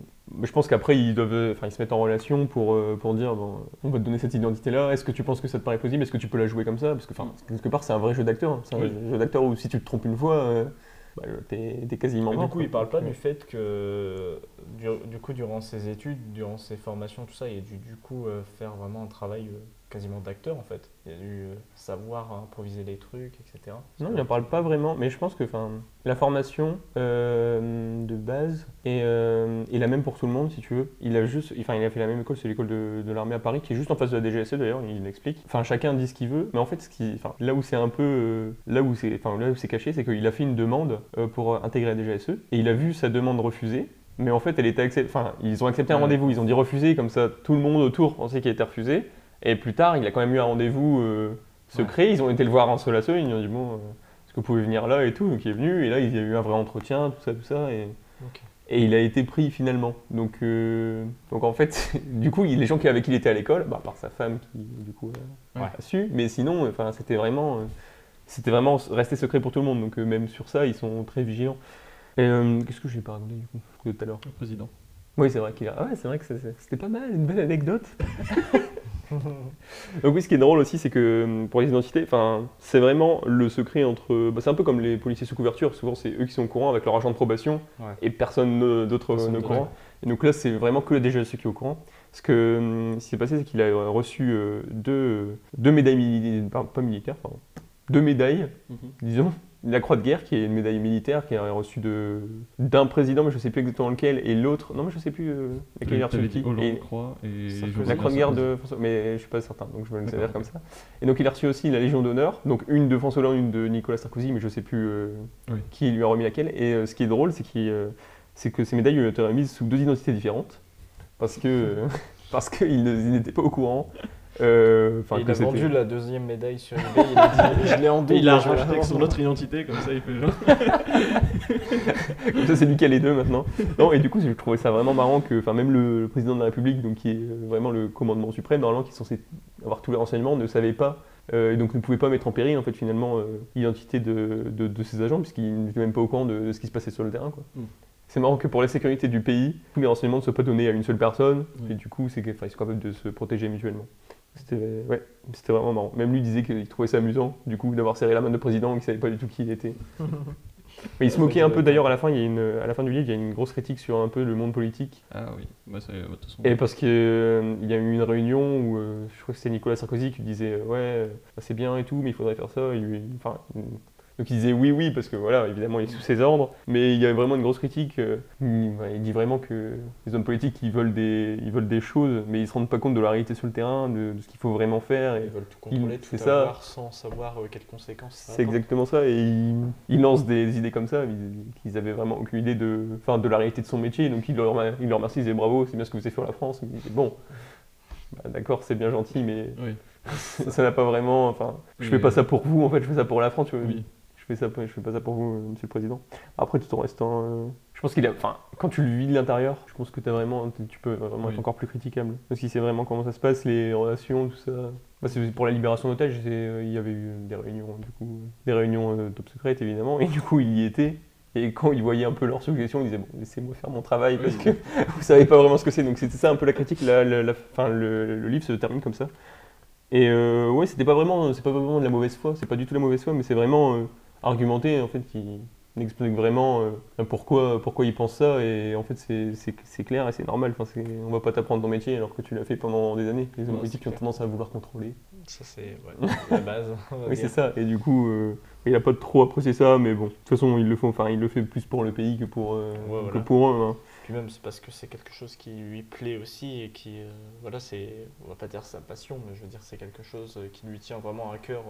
je pense qu'après, ils doivent, enfin, ils se mettent en relation pour, euh, pour dire, bon, on va te donner cette identité-là, est-ce que tu penses que ça te paraît plausible, est-ce que tu peux la jouer comme ça? Parce que, enfin, quelque part, c'est un vrai jeu d'acteur. hein. C'est un Oui. jeu d'acteur où si tu te trompes une fois, euh, bah, t'es quasiment mort. du coup, quoi. il parle pas du fait que, du, du coup, durant ses études, durant ses formations, tout ça, il a dû du coup euh, faire vraiment un travail euh, quasiment d'acteur en fait. Il a dû euh, savoir improviser les trucs, etc. Non, il n'en parle pas vraiment, mais je pense que la formation euh, de base est, euh, est la même pour tout le monde, si tu veux. Il a juste, enfin, il a fait la même école, c'est l'école de, de l'armée à Paris, qui est juste en face de la DGSE d'ailleurs, il l'explique. Enfin, chacun dit ce qu'il veut, mais en fait, ce qui, enfin, là où c'est un peu, euh, là où c'est, enfin, là où c'est caché, c'est qu'il a fait une demande pour intégrer la DGSE, et il a vu sa demande refusée. Mais en fait, elle était acceptée. Enfin, ils ont accepté un Ouais. rendez-vous. Ils ont dit refusé, comme ça, tout le monde autour pensait qu'il était refusé. Et plus tard, il a quand même eu un rendez-vous euh, secret. Ils ont été le voir en solace. Ils lui ont dit bon, euh, est-ce que vous pouvez venir là et tout. Donc il est venu. Et là, il y a eu un vrai entretien, tout ça, tout ça. Et, il a été pris finalement. Donc, euh, donc en fait, *laughs* du coup, les gens avec qui il était à l'école, bah, à part sa femme qui du coup Ouais. a su. Mais sinon, enfin, c'était vraiment, c'était vraiment resté secret pour tout le monde. Donc même sur ça, ils sont très vigilants. Et qu'est-ce que j'ai pas raconté du coup de tout à l'heure? Le président. Oui, c'est vrai qu'il a. Ah ouais, c'est vrai que c'était pas mal, une belle anecdote. *laughs* Donc oui, ce qui est drôle aussi, c'est que hum, pour les identités, enfin, c'est vraiment le secret entre. bah, c'est un peu comme les policiers sous couverture. Souvent, c'est eux qui sont au courant avec leur agent de probation Ouais. et personne ne- d'autre n'est au courant. Et donc là, c'est vraiment que la DGSE qui est au courant. Ce que hum, ce qui s'est passé, c'est qu'il a euh, reçu euh, deux, deux médailles militaires, pas, pas militaires, pardon, deux médailles, disons. La Croix de guerre, qui est une médaille militaire, qui a reçu de d'un président, mais je sais plus exactement lequel, et l'autre, non mais je sais plus euh, lequel il a reçu qui. Hollande, Et- Croix la Croix de guerre de François, mais je suis pas certain, donc je vais le dire comme ça. Et donc il a reçu aussi la Légion d'honneur, donc une de François Hollande, une de Nicolas Sarkozy, mais je sais plus euh, Oui. qui lui a remis laquelle. Et euh, ce qui est drôle, c'est qu'il, euh, c'est que ces médailles lui ont été remises sous deux identités différentes, parce que *laughs* parce qu'il ne- il n'était pas au courant. Euh, il que a vendu la deuxième médaille sur eBay. Il a dit Je l'ai *laughs* en double. Il la racheté avec son autre identité, comme ça il fait genre. *laughs* Comme ça, c'est lui qui a les deux maintenant. Non, et du coup, je trouvais ça vraiment marrant que, enfin, même le, le président de la République, donc qui est euh, vraiment le commandement suprême, normalement, qui est censé avoir tous les renseignements, ne savait pas, euh, et donc ne pouvait pas mettre en péril, en fait, finalement, euh, l'identité de, de, de ses agents, puisqu'il n'était même pas au courant de, de ce qui se passait sur le terrain, quoi. Mm. C'est marrant que pour la sécurité du pays, tous les renseignements ne soient pas donnés à une seule personne, Oui. et du coup, c'est qu'ils sont capables de se protéger mutuellement. C'était ouais, c'était vraiment marrant. Même lui disait qu'il trouvait ça amusant, du coup, d'avoir serré la main de président et qu'il savait pas du tout qui il était. Mais *laughs* il se moquait un peu d'ailleurs à la fin, il y a une, à la fin du livre, il y a une grosse critique sur un peu le monde politique. Ah oui, bah, c'est- de toute façon. Et parce qu'il y a eu une réunion où euh, je crois que c'était Nicolas Sarkozy qui disait euh, Ouais, euh, bah, c'est bien et tout, mais il faudrait faire ça. Et lui- enfin, il- donc il disait oui, oui, parce que voilà, évidemment, il est sous ses ordres. Mais il y a vraiment une grosse critique. euh, il, dit vraiment que les hommes politiques, ils veulent, des, ils veulent des choses, mais ils se rendent pas compte de la réalité sur le terrain, de, de ce qu'il faut vraiment faire. Et Ils veulent tout contrôler, tout c'est ça. avoir sans savoir euh, quelles conséquences ça C'est exactement ça, et il, il lance des idées comme ça, ils, ils avaient vraiment aucune idée de, enfin, de la réalité de son métier, donc il leur, il leur remercie, il disait bravo, c'est bien ce que vous avez fait pour la France. Il disait bon, bah, d'accord, c'est bien gentil, mais Oui. *laughs* ça n'a pas vraiment, enfin, je fais pas ça pour vous, en fait, je fais ça pour la France, tu vois. Oui. Je fais ça, je fais pas ça pour vous, euh, Monsieur le Président. Après, tout en restant, euh, je pense qu'il a, enfin, quand tu le vis de l'intérieur, je pense que as vraiment, tu peux vraiment Oui. être encore plus critiquable, parce qu'il sait vraiment comment ça se passe, les relations, tout ça. Bah, c'est pour la libération d'otages, euh, il y avait eu des réunions, du coup, des réunions euh, top secrètes évidemment, et du coup il y était. Et quand il voyait un peu leurs suggestions, il disait bon, laissez-moi faire mon travail parce que *laughs* vous savez pas vraiment ce que c'est. Donc c'était ça un peu la critique. La, la- la- enfin, le, le livre se termine comme ça. Et euh, ouais, c'était pas vraiment, c'est pas vraiment de la mauvaise foi. C'est pas du tout la mauvaise foi, mais c'est vraiment euh, argumenté en fait qui explique vraiment euh, pourquoi pourquoi il pense ça et en fait c'est- clair et c'est normal. Enfin, on va pas t'apprendre ton métier alors que tu l'as fait pendant des années. Les hommes politiques ont clair. tendance à vouloir contrôler. Ça, c'est ouais, la base. *laughs* Oui, c'est ça. Et du coup, euh, il a pas trop apprécié ça, mais bon, de toute façon, il le fait, enfin, il le fait plus pour le pays que pour, euh, Ouais, que voilà. pour eux. hein. Puis même, c'est parce que c'est quelque chose qui lui plaît aussi et qui, euh, voilà, c'est, on va pas dire sa passion, mais je veux dire, c'est quelque chose qui lui tient vraiment à cœur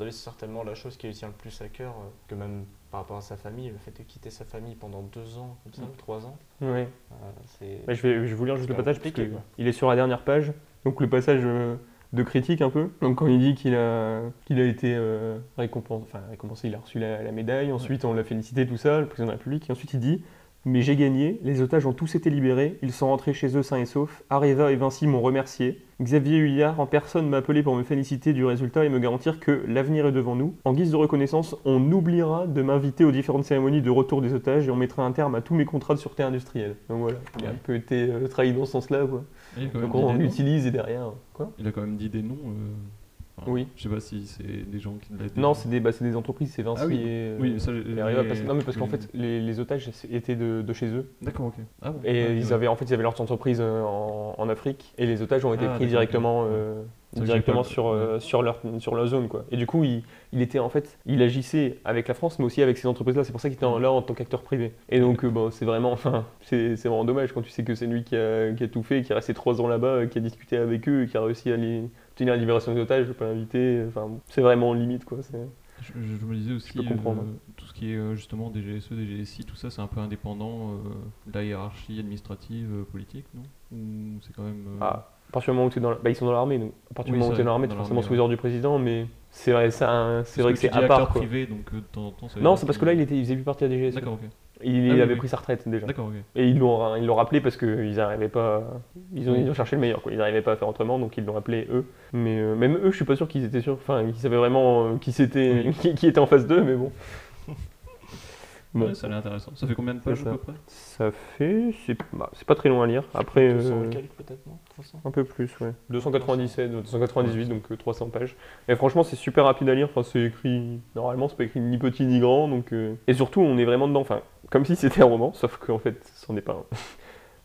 c'est certainement la chose qui lui tient le plus à cœur, euh, que même par rapport à sa famille, le fait de quitter sa famille pendant deux ans, comme ça, Mm. trois ans, Ouais. euh, c'est. Bah, je, vais, je vais vous lire juste le passage parce il est sur la dernière page. Donc le passage euh, de critique un peu. Donc quand il dit qu'il a, qu'il a été euh, récompensé, enfin récompensé, il a reçu la, la médaille. Ensuite on l'a félicité tout ça, le président de la République. Et ensuite il dit mais j'ai gagné, les otages ont tous été libérés, ils sont rentrés chez eux sains et saufs. Areva et Vinci m'ont remercié. Xavier Huillard en personne m'a appelé pour me féliciter du résultat et me garantir que l'avenir est devant nous. En guise de reconnaissance, on oubliera de m'inviter aux différentes cérémonies de retour des otages et on mettra un terme à tous mes contrats de sûreté industrielle. Donc voilà, il a un peu été euh, trahi dans ce sens-là. quoi. Donc on l'utilise et derrière. Quoi Il a quand même dit des noms. euh, enfin, Oui. Je sais pas si c'est des gens qui l'ont Non, c'est des, bah, des entreprises, c'est Vinci Ah oui. et, euh, Oui, ça, et parce, non, mais parce qu'en fait, les, les otages étaient de, de chez eux. D'accord, ok. Ah bon. Et Ouais, ils ouais. avaient en fait ils avaient leur entreprise euh, en, en Afrique et les otages ont été Ah, pris directement euh, directement sur, euh, sur leur sur leur zone quoi. Et du coup il, il était en fait il agissait avec la France mais aussi avec ces entreprises là. C'est pour ça qu'il était en- là en tant qu'acteur privé. Et donc euh, bon c'est vraiment enfin *laughs* c'est c'est vraiment dommage quand tu sais que c'est lui qui a, qui a tout fait, qui est resté trois ans là-bas, qui a discuté avec eux, qui a réussi à les obtenir la libération des otages, je peux l'inviter. Enfin c'est vraiment limite quoi. c'est- Je, me disais aussi, comprendre. euh, tout ce qui est euh, justement DGSE, DGSI, tout ça, c'est un peu indépendant euh, de la hiérarchie administrative, politique, non? Ou c'est quand même. euh, Ah, à partir du moment où tu es dans la- bah, ils sont dans l'armée, donc à partir Oui, du moment où tu es dans l'armée, tu es forcément sous les ordres du président, mais c'est vrai, un- c'est vrai que c'est à part. Privé, donc de temps en temps. ça Non, c'est parce que là, il, était, il faisait plus partie de la DGSE. D'accord, ok. Il, Ah avait oui. pris sa retraite déjà. D'accord, ok. Et ils l'ont ils l'ont rappelé parce qu'ils n'arrivaient pas. Ils ont, ils ont cherché le meilleur, quoi. Ils n'arrivaient pas à faire autrement, donc ils l'ont appelé eux. Mais euh, même eux, je suis pas sûr qu'ils étaient sûrs. Enfin, qu'ils savaient vraiment euh, qui, c'était, *laughs* qui était en face d'eux, mais bon. Bon. Ouais, ça a l'air intéressant. Ça fait combien de C'est pages à peu près? Ça fait. C'est bah, c'est pas très long à lire. Après. 200 euh, peut-être, non? 300 Un peu plus, ouais. 297, 298, donc euh, 300 pages. Et franchement, c'est super rapide à lire. Enfin, c'est écrit. Normalement, c'est pas écrit ni petit ni grand. Donc, euh, Et surtout, on est vraiment dedans. Enfin, comme si c'était un roman, sauf qu'en fait, c'en est pas un. *laughs*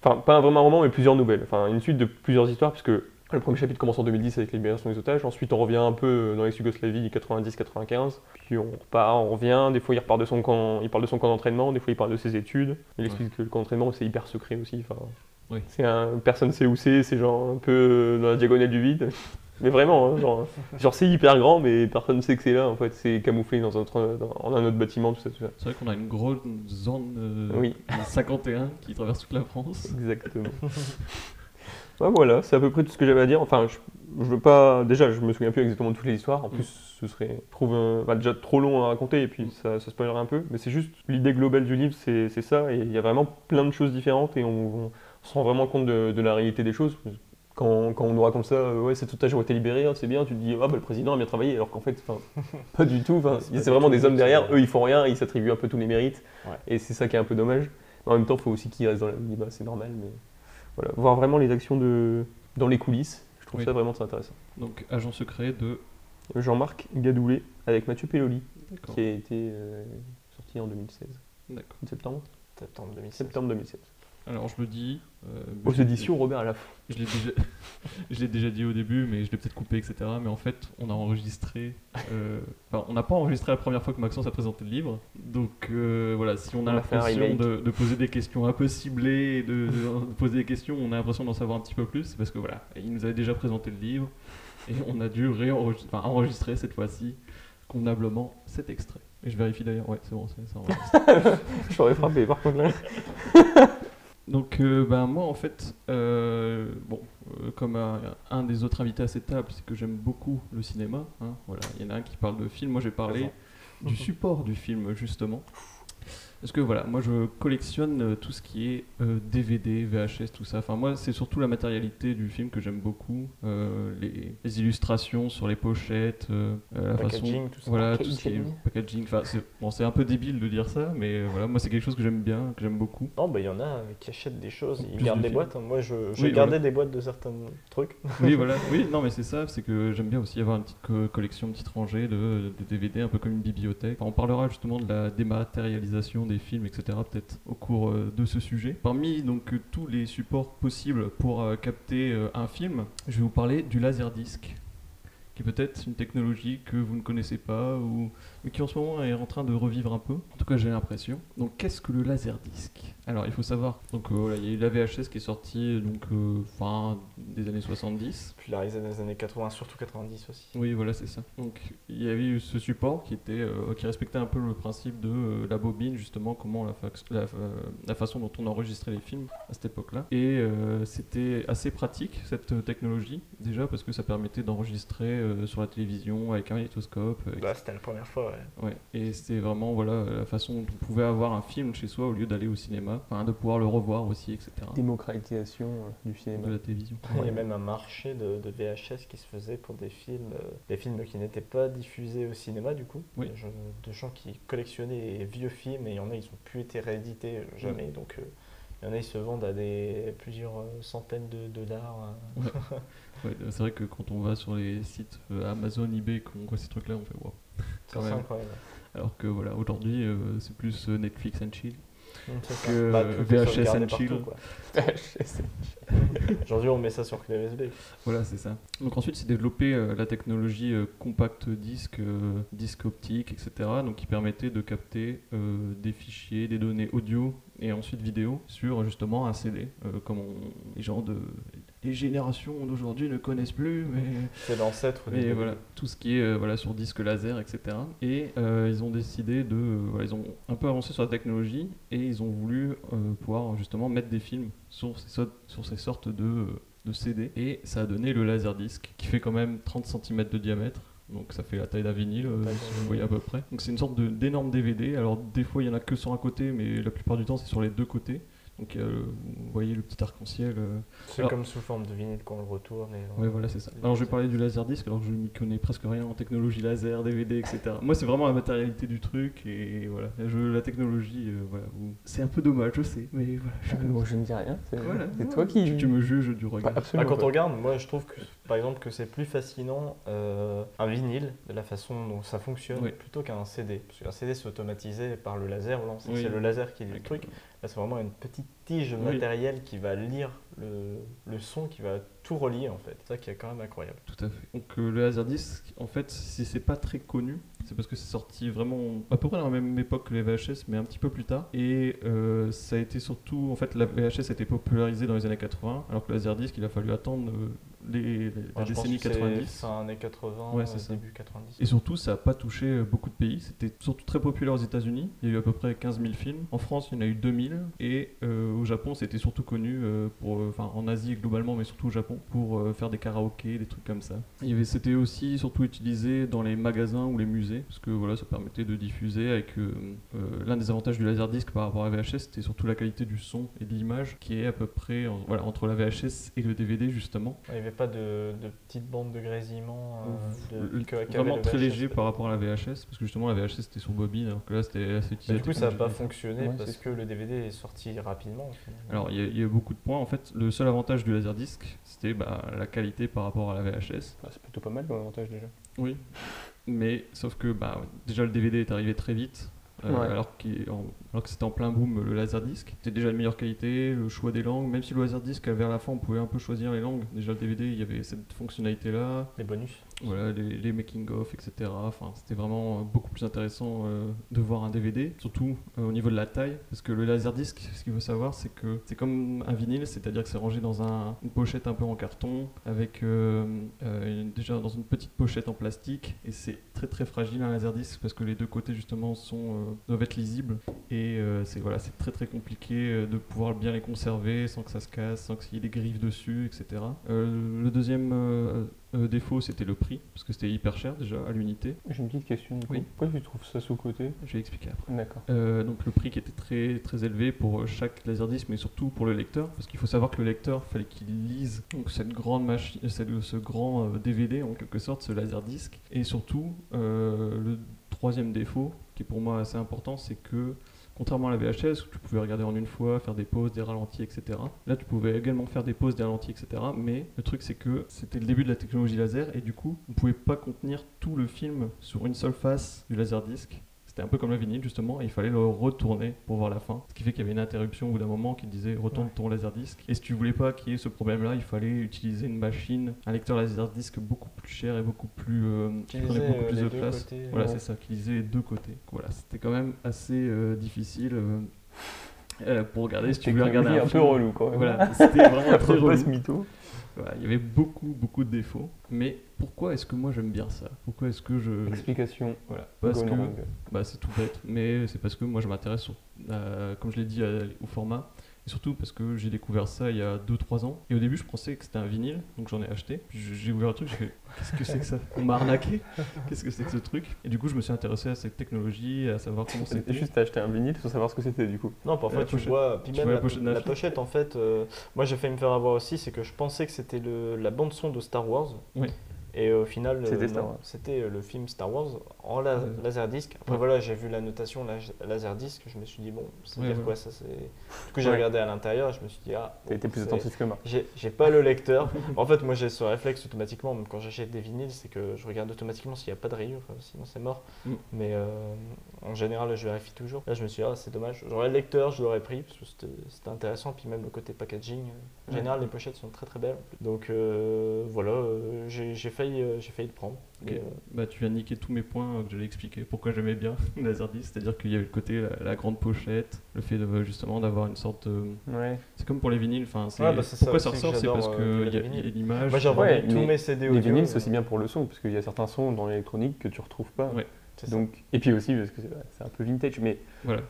Enfin, pas vraiment un roman, mais plusieurs nouvelles. Enfin, une suite de plusieurs histoires, puisque le premier chapitre commence en 2010 avec libération des otages. Ensuite, on revient un peu dans l'ex-Yougoslavie 90-95. Puis on repart, on revient. Des fois, il repart de son camp, il parle de son camp d'entraînement. Des fois, il parle de ses études. Il explique que le camp d'entraînement, c'est hyper secret aussi. Enfin, Oui. c'est un, personne sait où c'est. C'est genre un peu dans la diagonale du vide. Mais vraiment, hein, genre, genre c'est hyper grand, mais personne ne sait que c'est là. En fait, c'est camouflé dans un, autre, dans un autre bâtiment, tout ça, tout ça. C'est vrai qu'on a une grosse zone euh, Oui. 51 qui traverse toute la France. Exactement. *laughs* Voilà, c'est à peu près tout ce que j'avais à dire. Enfin, je, je veux pas. Déjà, je me souviens plus exactement de toutes les histoires. En plus, ce serait trouve, bah, déjà trop long à raconter et puis ça, ça spoilerait un peu. Mais c'est juste l'idée globale du livre, c'est ça. Et il y a vraiment plein de choses différentes et on, on se rend vraiment compte de, de la réalité des choses. Quand, quand on nous raconte ça, euh, ouais, cet otage a été libéré, hein, c'est bien, tu te dis, ah bah, le président a bien travaillé, alors qu'en fait, enfin, *laughs* pas du tout. C'est vraiment des hommes derrière, eux ils font rien, ils s'attribuent un peu tous les mérites. Ouais. Et c'est ça qui est un peu dommage. Mais en même temps, il faut aussi qu'ils restent dans la bah, c'est normal, mais voilà, voir vraiment les actions de dans les coulisses, je trouve Oui. ça vraiment très intéressant. Donc, agent secret de. Jean-Marc Gadoulet avec Mathieu Pelloli, qui a été euh, sorti en 2016. D'accord. Septembre Septembre 2016. Septembre 2016. Alors, je me dis. euh, Aux éditions Robert Laff. Je l'ai déjà, *laughs* je l'ai déjà dit au début, mais je l'ai peut-être coupé, etc. Mais en fait, on a enregistré. euh, Enfin, on n'a pas enregistré la première fois que Maxence a présenté le livre. Donc euh, voilà, si on a On l'impression de, de poser des questions un peu ciblées, de, *laughs* poser des questions, on a l'impression d'en savoir un petit peu plus. C'est parce que voilà, il nous avait déjà présenté le livre et *laughs* on a dû réenregistrer, enfin, enregistrer cette fois-ci convenablement cet extrait. Et je vérifie d'ailleurs, ouais, c'est bon, c'est ça. l'aurais frappé par contre. Donc, euh, ben, moi, en fait, euh, bon, euh, comme un, des autres invités à cette table, c'est que j'aime beaucoup le cinéma. hein, voilà, il y en a un qui parle de film. Moi, j'ai parlé du support du film, justement. Parce que voilà, moi je collectionne euh, tout ce qui est euh, DVD, VHS, tout ça. Enfin, moi, c'est surtout la matérialité du film que j'aime beaucoup. euh, les, les illustrations sur les pochettes, euh, euh, la façon. Packaging, tout ça. Voilà, tout ce qui est Packaging. packaging. Enfin, c'est bon, c'est un peu débile de dire ça, mais euh, voilà, moi, c'est quelque chose que j'aime bien, que j'aime beaucoup. Non, bah il y en a euh, qui achètent des choses, ils gardent de des boîtes. hein. Moi, je, j'ai Oui, gardé voilà. des boîtes de certains trucs. Oui, *laughs* voilà. Oui, non, mais c'est ça, c'est que j'aime bien aussi avoir une petite co- collection, une petite rangée de, de DVD, un peu comme une bibliothèque. Enfin, on parlera justement de la dématérialisation des films, etc., peut-être au cours euh, de ce sujet. Parmi donc euh, tous les supports possibles pour euh, capter un film, je vais vous parler du Laserdisc, qui est peut-être une technologie que vous ne connaissez pas ou mais qui en ce moment est en train de revivre un peu. En tout cas, j'ai l'impression. Donc, qu'est-ce que le laserdisc Alors, il faut savoir. Donc, euh, voilà, il y a eu la VHS qui est sortie donc euh, fin des années 70. Puis la dans les années 80, surtout 90 aussi. Oui, voilà, c'est ça. Donc, il y avait eu ce support qui était euh, qui respectait un peu le principe de euh, la bobine, justement, comment la, fax- la, la façon dont on enregistrait les films à cette époque-là. Et euh, c'était assez pratique cette technologie déjà parce que ça permettait d'enregistrer euh, sur la télévision avec un magnétoscope. Bah, c'était la première fois, ouais. Ouais, et c'était vraiment voilà, la façon dont on pouvait avoir un film chez soi au lieu d'aller au cinéma, enfin, de pouvoir le revoir aussi, etc. Démocratisation euh, du cinéma. De la télévision. Il y a même un marché de, de VHS qui se faisait pour des films, euh, des films qui n'étaient pas diffusés au cinéma du coup. Oui. Je- de gens qui collectionnaient les vieux films et il y en a ils n'ont plus été réédités euh, jamais. Donc euh, il y en a ils se vendent à des plusieurs centaines de dollars. Ouais, c'est vrai que quand on va sur les sites Amazon, eBay, qu'on voit ces trucs-là, on fait wow. C'est Quand même. incroyable. Alors que voilà, aujourd'hui, euh, c'est plus euh, Netflix and chill. Mm. Que, Bah, euh, VHS *laughs* and chill. Aujourd'hui on met ça sur clé USB. Voilà, c'est ça. Donc ensuite, c'est développé euh, la technologie euh, compact disque, disque optique, etc. Donc qui permettait de capter des fichiers, des données audio et ensuite vidéo sur justement un CD, comme on- les gens de les générations d'aujourd'hui ne connaissent plus, mais C'est l'ancêtre Mais voilà, tout ce qui est euh, voilà, sur disque laser, etc. Et euh, ils ont décidé de. euh, voilà, ils ont un peu avancé sur la technologie et ils ont voulu euh, pouvoir justement mettre des films sur ces, so- sur ces sortes de, de CD. Et ça a donné le Laserdisc qui fait quand même 30 cm de diamètre. Donc ça fait la taille d'un vinyle, euh, si vous voyez à peu près. Donc c'est une sorte d'énorme DVD. Alors des fois il y en a que sur un côté, mais la plupart du temps c'est sur les deux côtés. Donc il y a le- vous voyez le petit arc-en-ciel. euh, C'est Alors- comme sous forme de vinyle quand on le retourne. Et Ouais, voilà, c'est ça. Alors, je vais parler du laserdisc, alors que je n'y connais presque rien en technologie laser, DVD, etc. Moi, c'est vraiment la matérialité du truc, et voilà. Je, la technologie, euh, voilà. vous- C'est un peu dommage, je sais, mais voilà. je- Moi, je ne dis rien. C'est Voilà. c'est toi qui. Tu, tu me juges du regard. Absolument. Bah, quand pas. on regarde, moi je trouve que par exemple que c'est plus fascinant euh, un vinyle de la façon dont ça fonctionne Oui. plutôt qu'un CD. Parce qu'un CD c'est automatisé par le laser, c'est Oui. le laser qui lit le truc. Là c'est vraiment une petite tige Oui. matérielle qui va lire le, le son, qui va tout relier en fait. C'est ça qui est quand même incroyable. Tout à fait. Donc euh, le Laserdisc, en fait, si c'est pas très connu, c'est parce que c'est sorti vraiment à peu près dans la même époque que les VHS, mais un petit peu plus tard. Et euh, ça a été surtout, en fait, la VHS a été popularisée dans les années 80, alors que le Laserdisc, il a fallu attendre euh, les, la décennie que c'est 90. Fin années 80, Ouais, c'est euh, début 90. Et surtout, ça n'a pas touché beaucoup de pays. C'était surtout très populaire aux États-Unis. Il y a eu à peu près 15 000 films. En France, il y en a eu 2000. Et euh, au Japon, c'était surtout connu, euh, pour, enfin en Asie globalement, mais surtout au Japon, pour faire des karaokés, des trucs comme ça. C'était aussi surtout utilisé dans les magasins ou les musées, parce que voilà, ça permettait de diffuser avec l'un des avantages du laserdisc par rapport à la VHS, c'était surtout la qualité du son et de l'image, qui est à peu près en- voilà, entre la VHS et le DVD justement. Il n'y avait pas de, de petites bandes de grésillement. euh, de- que- vraiment très léger par rapport à la VHS, parce que justement la VHS c'était sur bobine, alors que là c'était assez utilisé. À du coup, ça n'a pas fonctionné Ouais, parce que le DVD est sorti rapidement. finalement. Alors il y, y a beaucoup de points. En fait, le seul avantage du laserdisc, c'était bah, la qualité par rapport à la VHS. Ah, c'est plutôt pas mal comme avantage déjà. Oui. Mais sauf que bah, déjà le DVD est arrivé très vite. Euh, Ouais. alors, qu'il- en- alors que c'était en plein boom le laserdisc. C'était déjà de meilleure qualité, le choix des langues. Même si le laserdisc, vers la fin, on pouvait un peu choisir les langues. Déjà le DVD, il y avait cette fonctionnalité-là. Les bonus. Voilà, les, making-of, etc. Enfin, c'était vraiment euh, beaucoup plus intéressant euh, de voir un DVD, surtout euh, au niveau de la taille, parce que le laserdisc, ce qu'il faut savoir, c'est que c'est comme un vinyle, c'est-à-dire que c'est rangé dans un- une pochette un peu en carton, avec déjà dans une petite pochette en plastique, et c'est très très fragile un laserdisc, parce que les deux côtés justement sont, doivent être lisibles, et c'est voilà, c'est très très compliqué de pouvoir bien les conserver sans que ça se casse, sans qu'il y ait des griffes dessus, etc. Le deuxième euh, euh, défaut, c'était le prix, parce que c'était hyper cher déjà à l'unité. J'ai une petite question. Du coup. Oui. Pourquoi tu trouves ça sous-côté Je vais expliquer après. D'accord. Euh, donc le prix qui était très très élevé pour euh, chaque laserdisc, mais surtout pour le lecteur, parce qu'il faut savoir que le lecteur fallait qu'il lise donc cette grande machine, cette- ce grand euh, DVD en quelque sorte, ce laserdisc, et surtout euh, le troisième défaut qui est pour moi assez important, c'est que Contrairement à la VHS, où tu pouvais regarder en une fois, faire des pauses, des ralentis, etc. Là, tu pouvais également faire des pauses, des ralentis, etc. Mais le truc, c'est que c'était le début de la technologie laser, et du coup, on ne pouvait pas contenir tout le film sur une seule face du laserdisc. C'était un peu comme le vinyle justement, et il fallait le retourner pour voir la fin. Ce qui fait qu'il y avait une interruption au bout d'un moment qui disait retourne ton laserdisc. Et si tu voulais pas qu'il y ait ce problème-là, il fallait utiliser une machine, un lecteur laserdisc beaucoup plus cher et beaucoup plus. euh, qui prenait beaucoup euh, plus de place. côtés, voilà, ouais. c'est ça, qui lisait les deux côtés. Voilà, c'était quand même assez euh, difficile euh, pour regarder. Si tu voulais regarder un, un peu relou. Voilà, *laughs* c'était vraiment très relou. Voilà, il y avait beaucoup, beaucoup de défauts. Mais pourquoi est-ce que moi j'aime bien ça? Pourquoi est-ce que je. Explication. Voilà, parce que. Bah, c'est tout bête, mais c'est parce que moi je m'intéresse, euh, comme je l'ai dit, au format. Et surtout parce que j'ai découvert ça il y a 2-3 ans. Et au début, je pensais que c'était un vinyle, donc j'en ai acheté. Puis j'ai ouvert le truc, j'ai fait Qu'est-ce que c'est que ça? On m'a arnaqué Qu'est-ce que c'est que ce truc? Et du coup, je me suis intéressé à cette technologie, à savoir comment C'était c'était. juste acheté un vinyle sans savoir ce que c'était du coup. Non, parfois tu pochette. vois, puis Tu même vois la la, pochette la pochette en fait, euh, moi j'ai failli me faire avoir aussi, c'est que je pensais que c'était le- la bande son de Star Wars. Oui. Et au final, euh, C'était c'était euh, le film Star Wars en la- Ouais. laserdisc. Après Ouais. voilà, j'ai vu la notation las- laserdisc, je me suis dit bon, veut Ouais, dire quoi ça c'est. Du coup j'ai regardé à l'intérieur, je me suis dit ah. Bon, été plus c'est- attentif que moi. J'ai pas le lecteur. *laughs* en fait, moi j'ai ce réflexe automatiquement, même quand j'achète des vinyles, c'est que je regarde automatiquement s'il n'y a pas de rayures, enfin, sinon c'est mort. Mm. Mais euh, en général, je vérifie toujours. Là, je me suis dit, ah, c'est dommage. J'aurais le lecteur, je l'aurais pris, parce que c'était- intéressant. Puis même le côté packaging. euh, En général, les pochettes sont très très belles. Donc euh, voilà, euh, j'ai j'ai failli, euh, j'ai failli le prendre. Mais, euh, Bah, tu viens de niquer tous mes points euh, que j'allais expliquer. Pourquoi j'aimais bien *laughs* Laserdisc, c'est-à-dire qu'il y avait le côté la, la grande pochette, le fait de justement d'avoir une sorte. de- Ouais. C'est comme pour les vinyles. Enfin, c'est- Ouais, bah, pourquoi ça ressort C'est parce euh, qu'il y a, les l'image. moi, j'ai revendu Ouais, tous mes CD Les audio. vinyles, c'est aussi bien pour le son, parce qu'il y a certains sons dans l'électronique que tu retrouves pas. Donc, et puis aussi, parce que c'est c'est un peu vintage, mais Voilà.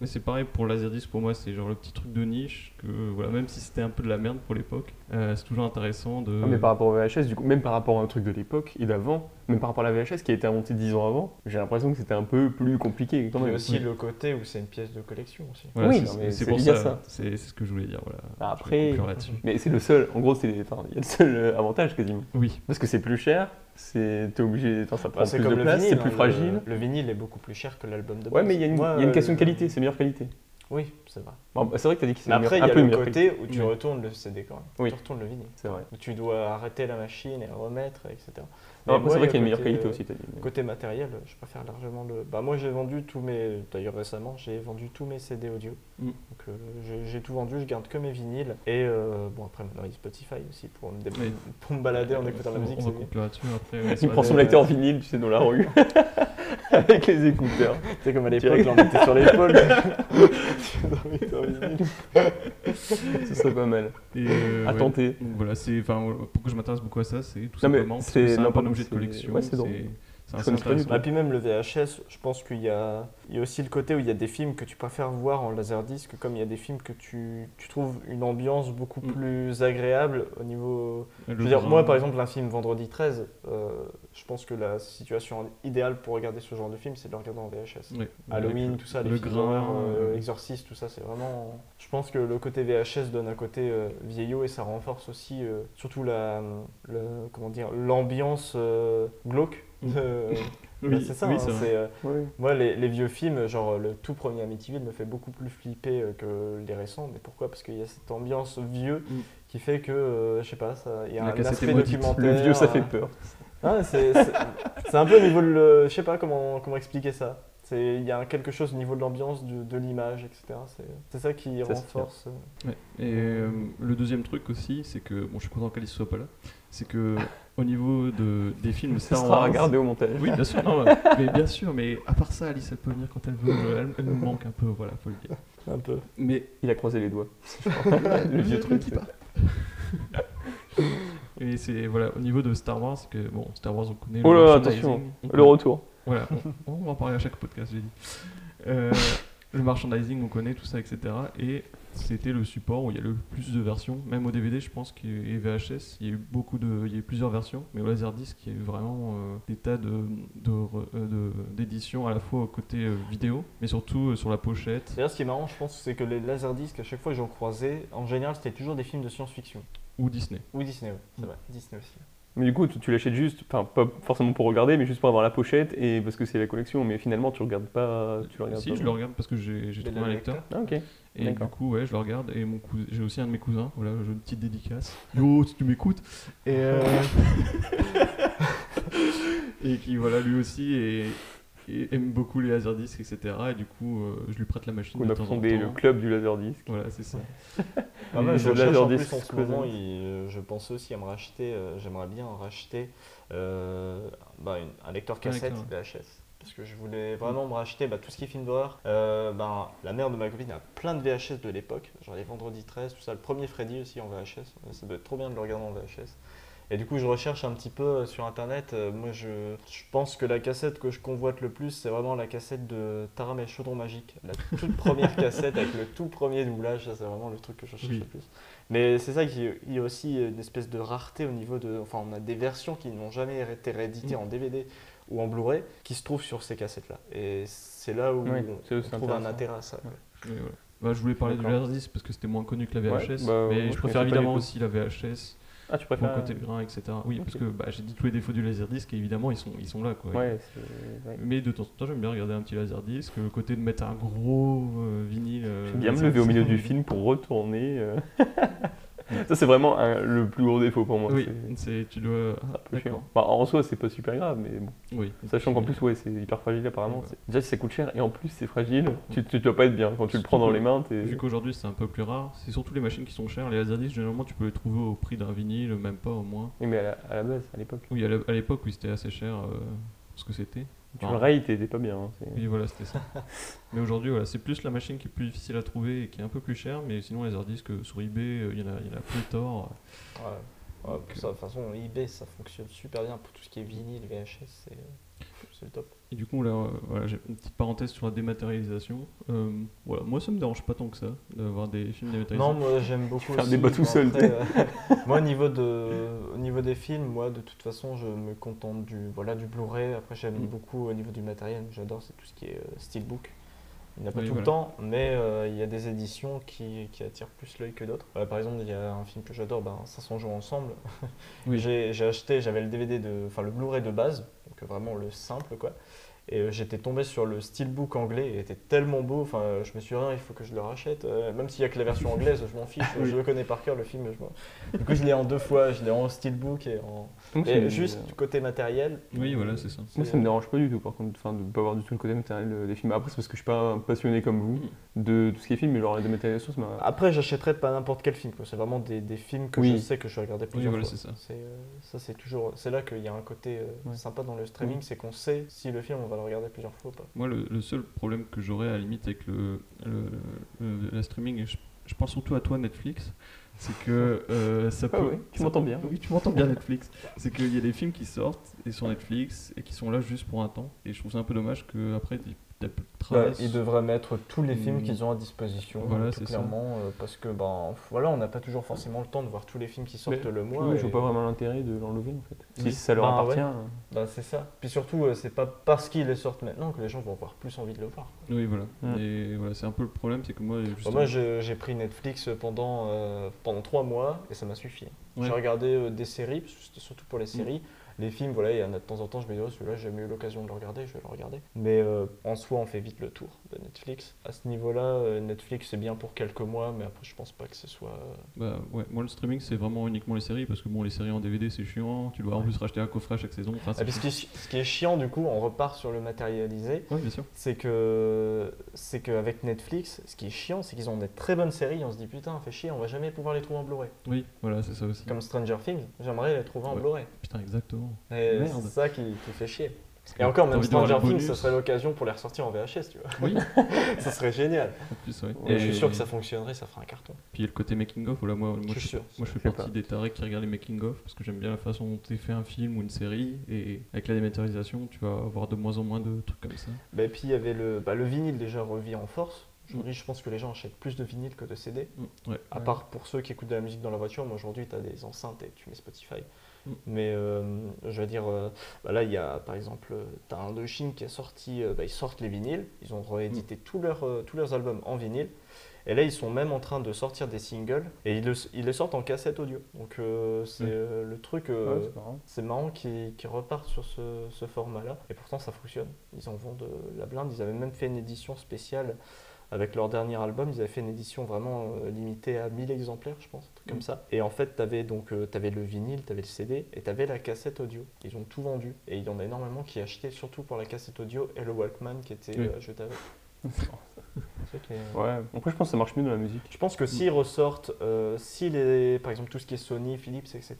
Mais c'est pareil pour Laserdisc, pour moi, c'est genre le petit truc de niche que, voilà, même si c'était un peu de la merde pour l'époque, euh, c'est toujours intéressant de. Ah, mais par rapport au VHS, du coup, même par rapport à un truc de l'époque et d'avant, même par rapport à la VHS qui a été inventée 10 ans avant, j'ai l'imprestion que c'était un peu plus compliqué quand Il y a même. aussi Oui. le côté où c'est une pièce de collection aussi. Voilà, Oui, c'est- non, pour ça. ça. C'est c'est ce que je voulais dire. Voilà. Bah, après-. Mais c'est le seul, en gros, c'est enfin, y a le seul euh, avantage quasiment. Oui. Parce que c'est plus cher, c'est t'es obligé, enfin, ça prend Bah, plus comme de le place, vinyle. c'est plus hein, fragile. Le, le vinyle est beaucoup plus cher que l'album de base. Ouais, mais il y a une, Moi, y a une euh, question de qualité, c'est meilleure qualité. Oui, c'est vrai. Bon, bah, c'est vrai que t'as dit que c'est après, il y a le qualité. côté où tu Oui. retournes le CD quand même. Oui. Tu retournes le vinyle. C'est vrai. Où tu dois arrêter la machine et remettre, etc. Non, après, c'est vrai qu'il y a une meilleure côté, qualité aussi, t'as dit. mais- Côté matériel, je préfère largement le. Bah, moi, j'ai vendu tous mes. D'ailleurs, récemment, j'ai vendu tous mes CD audio. Mm. Donc, euh, j'ai- j'ai tout vendu, je garde que mes vinyles. Et euh, bon, après, maintenant, il y a Spotify aussi pour me, dé- Oui. *laughs* pour me balader en écoutant la On- musique. On c'est mieux. là-dessus après. ouais, Il sur prend la- son lecteur vinyle, tu sais, dans la rue, *laughs* avec les écouteurs. C'est comme à l'époque, Direct. là, on était sur l'épaule. *laughs* Ce serait pas mal. Et, euh, À ouais. tenter. Donc voilà, c'est enfin pourquoi je m'intéresse beaucoup à ça, c'est tout Non, mais simplement parce c'est- que c'est un non, bon pardon, objet de c'est- collection. ouais, c'est drôle. Je pas du puis même le VHS, je pense qu'il y a, il y a aussi le côté où il y a des films que tu préfères voir en laserdisc, comme il y a des films que tu, tu trouves une ambiance beaucoup Mm. plus agréable au niveau... Je veux dire, moi par exemple, un film Vendredi 13, euh, je pense que la situation idéale pour regarder ce genre de film, c'est de le regarder en VHS. Ouais. Halloween, tout ça, les le films grain, euh, euh, Exorcist, tout ça, c'est vraiment... Je pense que le côté VHS donne un côté euh, vieillot et ça renforce aussi euh, surtout la, le- comment dire, l'ambiance euh, glauque. *laughs* De- Oui, Bah, c'est ça, oui, hein, euh, Oui. moi, les, les vieux films, genre le tout premier Amityville me fait beaucoup plus flipper euh, que les récents. Mais pourquoi? Parce qu'il y a cette ambiance vieux Mm. qui fait que, euh, je sais pas, ça- il y a La un aspect documentaire. Le vieux, ça fait euh, peur. ah, c'est, un peu au niveau de. le- Je sais pas comment, comment expliquer ça. C'est- Il y a quelque chose au niveau de l'ambiance, de, de l'image, etc. C'est, c'est ça qui renforce. euh, Ouais. Et euh, le deuxième truc aussi, c'est que bon, je suis content qu'Alice soit pas là. C'est que au niveau de, des films Star Wars, regardé au montage. oui, bien sûr, non, *laughs* mais bien sûr, mais à part ça, Alice, elle peut venir quand elle veut. Elle, elle nous manque un peu, voilà, faut le dire. un peu. Mais Il a croisé les doigts. *laughs* le vieux *laughs* truc. dis pas. Et c'est voilà, au niveau de Star Wars, que bon, Star Wars on connaît. Oh le là, merchandising, attention, on Le retour. Voilà, on, on va en parler à chaque podcast, j'ai dit. Euh, le merchandising, on connaît tout ça, etc. Et c'était le support où il y a le plus de versions. Même au DVD, je pense, et VHS, il y a eu beaucoup de, il y a eu plusieurs versions. Mais au Laserdisc, il y a eu vraiment euh, des tas de, de, re- euh, de- d'éditions à la fois au côté euh, vidéo, mais surtout euh, sur la pochette. D'ailleurs, ce qui est marrant, je pense, c'est que les laserdiscs, à chaque fois que j'en croisais, en général, c'était toujours des films de science-fiction. Ou Disney. Ou Disney, Mm. c'est vrai. Disney aussi. Mais du coup, tu, tu l'achètes juste, enfin pas forcément pour regarder, mais juste pour avoir la pochette et parce que c'est la collection. Mais finalement, tu regardes pas. Tu le regardes Si, pas. je le regarde parce que j'ai, j'ai trouvé un lecteur. Ah, ok. Et du D'accord. coup, ouais, je le regarde. Et mon cousin, j'ai aussi un de mes cousins. Voilà, j'ai une petite dédicace. Yo, si tu m'écoutes. Et, euh, *laughs* *laughs* et qui, voilà, lui aussi. Et aime beaucoup les laserdiscs, etc. Et du coup, euh, je lui prête la machine. On de a temps en fondé le club du laserdisc. Voilà, c'est ça. *laughs* Bah, moi, Les je en Laserdisc plus en ce moment, il- euh, je pense aussi à me racheter, euh, j'aimerais bien racheter euh, bah, une- un lecteur cassette lecteur, VHS. Parce que je voulais vraiment me racheter bah, tout ce qui est film d'horreur. Euh, ben, la mère de ma copine a plein de VHS de l'époque, genre les Vendredi 13, tout ça. Le premier Freddy aussi en VHS, ça doit être trop bien de le regarder en VHS. Et du coup, je recherche un petit peu euh, sur internet. Euh, moi, je, je pense que la cassette que je convoite le plus, c'est vraiment la cassette de Taram et Chaudron Magique. La toute *laughs* première cassette avec le tout premier doublage, ça, c'est vraiment le truc que je cherche Oui. le plus. Mais c'est ça qu'il y a aussi une espèce de rareté au niveau de. Enfin, on a des versions qui n'ont jamais été rééditées Mm. en DVD ou en Blu-ray qui se trouvent sur ces cassettes-là. Et c'est là où Oui, on, trouve un intérêt à ça. Bah, je voulais parler du. Laserdisc parce que c'était moins connu que la VHS. Ouais, bah, moi, mais je je préfère évidemment aussi la VHS Ah, tu pour préfères le côté grain, etc. Oui, parce que bah, j'ai dit tous les défauts du Laserdisc et évidemment ils sont, ils sont là. Quoi. Ouais, c'est- ouais. Mais de temps en temps, j'aime bien regarder un petit Laserdisc. Le côté de mettre un gros euh, vinyle. euh, J'aime bien me lever au milieu du film pour retourner. *laughs* ça, c'est vraiment un- le plus gros défaut pour moi. Oui, c'est- tu dois. c'est Ah, chiant. Bah, en soi, c'est pas super grave, mais bon. Oui. Sachant qu'en plus, ouais, c'est hyper fragile apparemment. Ouais. Déjà, si ça coûte cher et en plus c'est fragile, tu, tu dois pas être bien. Quand tu le prends dans les mains, t'es. Vu qu'aujourd'hui c'est un peu plus rare, c'est surtout les machines qui sont chères. Les Laserdisc, généralement, tu peux les trouver au prix d'un vinyle, même pas au moins. Oui, mais à la, à la base, à l'époque. Oui, à l'époque, oui, c'était assez cher euh, ce que c'était. Tu le rayes, t'es pas bien. hein, Oui, voilà, c'était ça. *laughs* mais aujourd'hui, voilà, c'est plus la machine qui est plus difficile à trouver et qui est un peu plus chère. Mais sinon, les Laserdisc euh, sur eBay, euh, il y en a, il y en a pléthore. Ouais. Ouais, Donc, ça, de toute façon, eBay, ça fonctionne super bien pour tout ce qui est vinyle, VHS, c'est c'est le top. Et du coup, là, voilà, j'ai une petite parenthèse sur la dématérialisation. Euh, voilà, moi, ça me dérange pas tant que ça d'avoir des films dématérialisés. Non, moi j'aime beaucoup. un aussi. débat tout seul, après, euh, *laughs* moi, au niveau, de, au niveau des films, moi de toute façon, je me contente du, voilà, du Blu-ray. Après, j'aime Mm. beaucoup au niveau du matériel. J'adore, c'est tout ce qui est euh, steelbook. Il n'y en a pas Oui, tout le temps, mais euh, il y a des éditions qui, qui attirent plus l'œil que d'autres. Euh, par exemple, il y a un film que j'adore, ben, 500 jours ensemble. Oui. *laughs* J'ai acheté, j'avais le DVD de, enfin le Blu-ray de base, donc euh, vraiment le simple quoi. Et euh, j'étais tombé sur le steelbook anglais, il était tellement beau, enfin je me suis dit, Ah, il faut que je le rachète, même s'il n'y a que la version *laughs* anglaise, je m'en fiche, Oui. je le connais par cœur le film. Je du coup je l'ai en deux fois, je l'ai en steelbook et en... Donc, c'est- juste du côté matériel. Oui, voilà, c'est ça. Moi, ça me dérange pas du tout, par contre, enfin, de ne pas avoir du tout le côté matériel euh, des films. Après, c'est parce que je suis pas un passionné comme vous de tout ce qui est film, mais genre la dématérialisation, ça m'a. Après j'achèterai pas n'importe quel film, quoi. c'est vraiment des, des films que Oui. je sais que je vais regarder plusieurs voilà, fois. c'est ça. C'est, euh, ça c'est toujours, c'est là qu'il y a un côté euh, Ouais. sympa dans le streaming, c'est qu'on sait si le film on va le regarder plusieurs fois ou pas. Moi, le, le seul problème que j'aurais à la limite avec le, le, le- la streaming, et je, je pense surtout à toi, Netflix, c'est que euh, ça Ah peut. oui, tu m'entends bien. Oui, tu m'entends bien, Netflix. C'est qu'il y a des films qui sortent et sur Netflix et qui sont là juste pour un temps. Et je trouve ça un peu dommage qu'après, il Bah, ils devraient mettre tous les films Hmm. qu'ils ont à disposition, Voilà, tout c'est ça. clairement, euh, parce que ben voilà, on n'a pas toujours forcément le temps de voir tous les films qui sortent Mais- le mois. Oui, et- je vois pas vraiment l'intérêt de l'enlever en fait. Oui. Si ça leur Bah, appartient. ouais. euh, Ben, c'est ça. Puis surtout, euh, c'est pas parce qu'ils les sortent maintenant que les gens vont avoir plus envie de le voir. Oui, voilà. Mm. Et voilà, c'est un peu le problème, c'est que moi, Bah, justement, moi, j'ai pris Netflix pendant euh, pendant trois mois et ça m'a suffi. Ouais. J'ai regardé euh, des séries, parce que c'était surtout pour les séries. Les films, voilà, il y en a de temps en temps, je me dis, oh, celui-là, j'ai jamais eu l'occasion de le regarder, je vais le regarder. Mais euh, en soi, on fait vite le tour de Netflix. À ce niveau-là, euh, Netflix, c'est bien pour quelques mois, mais après, je pense pas que ce soit. euh, Bah ouais, moi le streaming c'est vraiment uniquement les séries parce que bon les séries en DVD c'est chiant, tu dois en plus racheter un coffret à chaque saison. Enfin, Ah, puis ce, qui est, chi- ce qui est chiant, du coup, on repart sur le matérialisé, Ouais, bien sûr. c'est que c'est qu'avec Netflix, ce qui est chiant, c'est qu'ils ont des très bonnes séries. On se dit putain, fait chier, on va jamais pouvoir les trouver en Blu-ray. Oui, voilà, c'est ça aussi. Comme Stranger Things, j'aimerais les trouver en Ouais. Blu-ray. Putain, exactement. C'est ça qui, qui fait chier. Et encore, même Stranger Things, ce serait l'occasion pour les ressortir en VHS, tu vois. Oui, *laughs* ça serait génial. en plus, ouais. Et je suis sûr que ça fonctionnerait, ça ferait un carton. Puis il y a le côté making of, voilà, moi, moi, Je suis sûr. Moi je fais partie pas. des tarés qui regardent les making of parce que j'aime bien la façon dont est fait un film ou une série et avec la dématérialisation tu vas avoir de moins en moins de trucs comme ça. Bah, et puis il y avait le, bah, le vinyle déjà revit en force. Aujourd'hui, je pense que les gens achètent plus de vinyle que de CD. Mm, Ouais. À part pour ceux qui écoutent de la musique dans la voiture, moi aujourd'hui, tu as des enceintes et tu mets Spotify. Mm. Mais euh, je veux dire, euh, bah là, il y a par exemple, tu as un de Chine qui a sorti, euh, bah, ils sortent les vinyles, ils ont réédité Mm. tous, leurs, euh, tous leurs albums en vinyle. Et là, ils sont même en train de sortir des singles et ils, le- ils les sortent en cassette audio. Donc, euh, c'est euh, le truc. euh, ouais, c'est marrant. c'est marrant qu'ils repartent sur ce, ce format-là. Et pourtant, ça fonctionne. Ils en vendent euh, la blinde. Ils avaient même fait une édition spéciale avec leur dernier album, ils avaient fait une édition vraiment euh, limitée à 1000 exemplaires, je pense, un truc comme ça. Et en fait, tu avais donc euh, le vinyle, tu avais le CD et tu avais la cassette audio. Ils ont tout vendu et il y en a énormément qui achetaient surtout pour la cassette audio et le Walkman qui était Oui. euh, jeté avec. *laughs* Ouais, après je pense que ça marche mieux dans la musique. Je pense que s'ils ressortent, euh, si les, par exemple tout ce qui est Sony, Philips, etc.,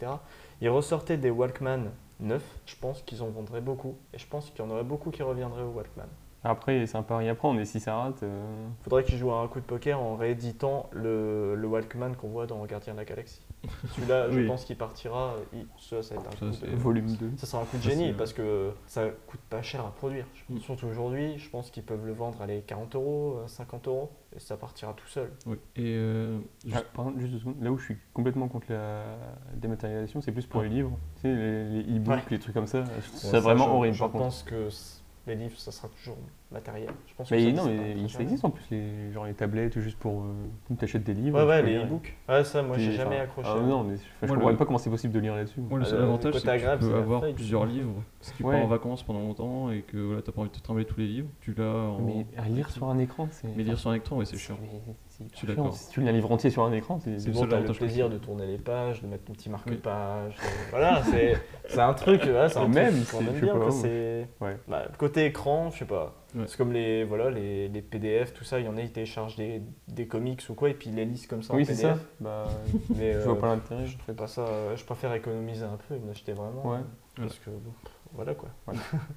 ils ressortaient des Walkman neufs, je pense qu'ils en vendraient beaucoup. Et je pense qu'il y en aurait beaucoup qui reviendraient au Walkman. Après, c'est un pari à prendre, et si ça rate. euh, Faudrait qu'ils jouent à un coup de poker en rééditant le, le Walkman qu'on voit dans Gardien de la Galaxie. *laughs* Celui-là, je Oui. pense qu'il partira. il- ça, ça va être un Ça, coup de- Volume 2. ça sera un coup de Ça, génie parce que ça coûte pas cher à produire. Mm. Surtout aujourd'hui, je pense qu'ils peuvent le vendre à les 40 euros, euh, 50 euros, et ça partira tout seul. Oui. Et euh, Ah, juste- par juste deux secondes, là où je suis complètement contre la dématérialisation, c'est plus pour les livres. Tu sais, les, les e-books, Ouais. les trucs comme ça. Ouais, ça vraiment je, horrible Je par contre. pense que les livres, ça sera toujours matériel. Je pense que Mais ça non, disparaîtra mais ça jamais. existe en plus, les, genre les tablettes, juste pour. Euh, comme t'achètes des livres. Ouais, tu ouais, les e-books. Ouais, ça, moi, j'ai jamais accroché. Ah, non, mais enfin, je Moi, comprends le- pas comment c'est possible de lire là-dessus. Moi, le seul Euh, avantage, c'est que tu peux avoir plusieurs livres. Si tu Ouais. pars en vacances pendant longtemps et que voilà, t'as pas envie de te trimballer tous les livres, tu l'as en. Mais à lire sur un écran, c'est. Mais lire sur un écran, ouais, c'est chiant. Si tu lis un livre entier sur un écran, c'est. Le plaisir de tourner les pages, de mettre ton petit marque-page. de- Voilà, c'est c'est un truc, ouais, c'est un même, truc aime bien. pas, quoi, ouais. c'est- Ouais. bah, côté écran, je sais pas. Ouais. C'est comme les, voilà, les, les PDF, tout ça. Il y en a, ils téléchargent des, des comics ou quoi, et puis ils les lisent comme ça en Oui, c'est PDF. ça. Bah, *laughs* Mais je vois euh, pas l'intérêt. je fais pas ça. euh, Je préfère économiser un peu et m'acheter vraiment. Ouais. euh, Parce que, bon, voilà quoi.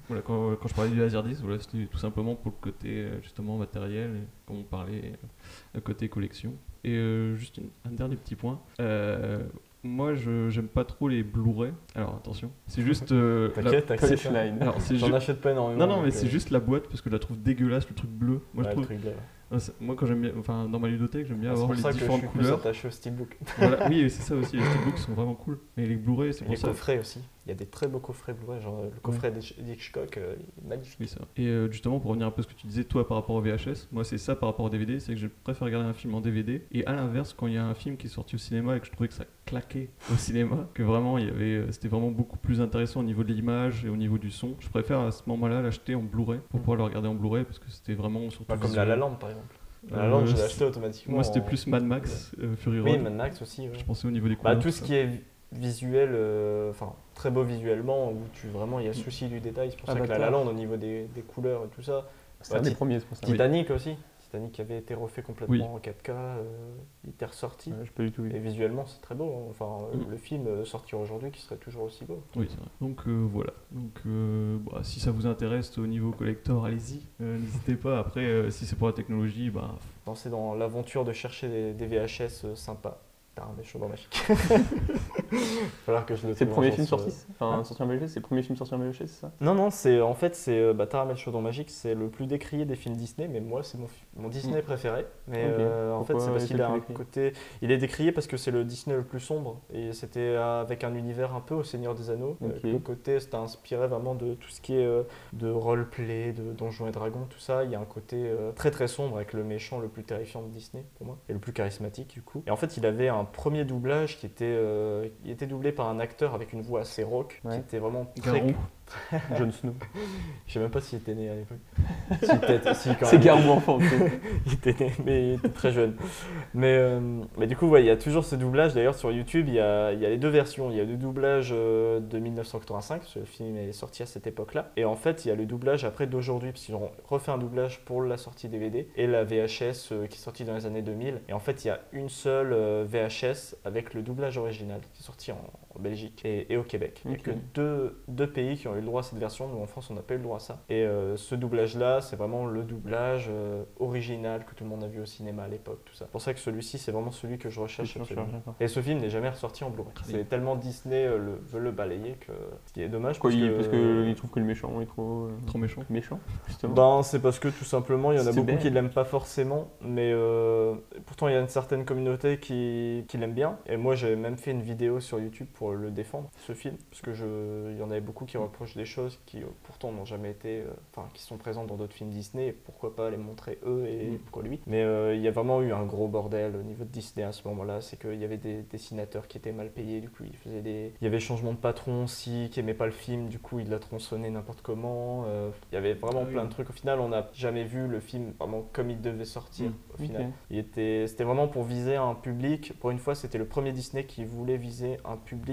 Voilà, quand, quand je parlais du Laserdisc, voilà, c'était tout simplement pour le côté euh, justement matériel, comme on parlait, euh, le côté collection. Et euh, juste une- un dernier petit point. Euh, moi, je j'aime pas trop les Blu-ray. Alors attention, c'est juste. euh, la- T'inquiète, t'inquiète. Punchline. Alors J'en achète pas énormément. Non, non, mais c'est euh, juste la boîte parce que je la trouve dégueulasse, le truc bleu. Moi, ouais, je le trouve, truc bleu. Ah, moi quand j'aime bien, enfin, dans ma ludothèque, j'aime bien Ah, C'est avoir pour les ça que je suis plus couleurs. attaché au steelbook. Voilà, *laughs* oui, c'est ça aussi. Les steelbooks sont vraiment cool. Mais les Blu-ray, c'est pour les ça. coffrets aussi. Il y a des très beaux coffrets Blu-ray. Genre euh, le coffret d'Hitch- d'Hitchcock, euh, il est magnifique. Oui, ça. Et euh, justement, pour revenir un peu à ce que tu disais, toi, par rapport au VHS, moi, c'est ça par rapport au DVD, c'est que je préfère regarder un film en DVD. Et à l'inverse, quand il y a un film qui est sorti au cinéma et que je trouvais que ça claquait au cinéma, *laughs* que vraiment, il y avait, euh, c'était vraiment beaucoup plus intéressant au niveau de l'image et au niveau du son, je préfère à ce moment-là l'acheter en Blu-ray pour pouvoir le regarder en Blu-ray parce que c'était vraiment surtout. Pas comme la. La Land par exemple. La Euh, La Land, je l'ai acheté automatiquement. Moi, c'était en- plus Mad Max, euh, Fury Oui, Road. Mad Max aussi. ouais. Je pensais au niveau des Bah, couleurs. tout ce ça. qui est visuel, euh, enfin très beau visuellement, où tu vraiment il y a souci du détail. C'est pour ça que la La. Land au niveau des, des couleurs et tout ça. C'est un Ouais, des premiers, c'est pour ça. Titanic aussi. Titanic qui avait été refait complètement Oui. en 4K, euh, il était ressorti. Ouais, pas du tout. Et visuellement, c'est très beau. hein. Enfin, euh, Mm. le film euh, sortir aujourd'hui qui serait toujours aussi beau. Oui, c'est vrai. Donc voilà. Donc bah, si ça vous intéresse au niveau collector, allez-y. N'hésitez pas. Après, si c'est pour la technologie, bah, Lancer dans l'aventure de chercher des, des VHS sympas. T'as un méchant dans magique. falloir que je le C'est le premier film sur- sorti Enfin, Hein sorti en VHS, c'est le premier film sorti en VHS, c'est ça Non, non, c'est en fait, c'est euh, bah, Chaudron Magique, c'est le plus décrié des films Disney, mais moi, c'est mon, Disney préféré. Mais euh, en fait, c'est parce qu'il a un décrié côté. Il est décrié parce que c'est le Disney le plus sombre, et c'était euh, avec un univers un peu au Seigneur des Anneaux. Euh, Ok. le côté, c'était inspiré vraiment de tout ce qui est euh, de roleplay, de Donjons et Dragons, tout ça. Il y a un côté euh, très très sombre avec le méchant le plus terrifiant de Disney, pour moi, et le plus charismatique, du coup. Et en fait, il avait un premier doublage qui était, euh, il était doublé par un acteur avec une voix assez rauque, qui était vraiment très Garou. *laughs* Jon Snow. je sais même pas s'il était né à l'époque. *laughs* si, peut-être, si, quand C'est. Garou enfant. *laughs* Il était né, mais il était très jeune. Mais, euh, mais du coup, ouais, il y a toujours ce doublage. D'ailleurs, sur YouTube, il y a, il y a les deux versions. Il y a le doublage euh, de 1985, parce que le film est sorti à cette époque-là. Et en fait, il y a le doublage après d'aujourd'hui, parce qu'ils ont refait un doublage pour la sortie DVD. Et la VHS euh, qui est sortie dans les années 2000. Et en fait, il y a une seule euh, VHS avec le doublage original, qui est sorti en, en Belgique et, et au Québec. Il n'y a que deux, deux pays qui ont eu le droit à cette version. Nous, en France, on n'a pas eu le droit à ça. Et euh, ce doublage-là, c'est vraiment le doublage euh, original que tout le monde a vu au cinéma à l'époque, tout ça. C'est pour ça que celui-ci, c'est vraiment celui que je recherche absolument. Et ce film n'est jamais ressorti en Blu-ray. C'est tellement Disney euh, le, veut le balayer que. Ce qui est dommage Pourquoi parce il, que. parce que il trouve que le méchant est trop, euh, Trop méchant. méchant, justement. Ben, c'est parce que tout simplement, il y en a beaucoup qui l'aiment pas forcément, mais euh, pourtant il y a une certaine communauté qui, qui l'aime bien. Et moi, j'ai même fait une vidéo sur YouTube pour le défendre, ce film, parce que je, il y en avait beaucoup qui reprochent des choses qui euh, pourtant n'ont jamais été, euh, enfin, qui sont présentes dans d'autres films Disney, et pourquoi pas les montrer eux et Mm. pourquoi lui. Mais euh, il y a vraiment eu un gros bordel au niveau de Disney à ce moment-là, c'est qu'il y avait des dessinateurs qui étaient mal payés, du coup ils faisaient des, il y avait changement de patron aussi, qui aimait pas le film, du coup il l'a tronçonné n'importe comment. euh, il y avait vraiment Ah oui. plein de trucs. Au final, on n'a jamais vu le film vraiment comme il devait sortir. Mm. Au final, il était, c'était vraiment pour viser un public. Pour une fois, c'était le premier Disney qui voulait viser un public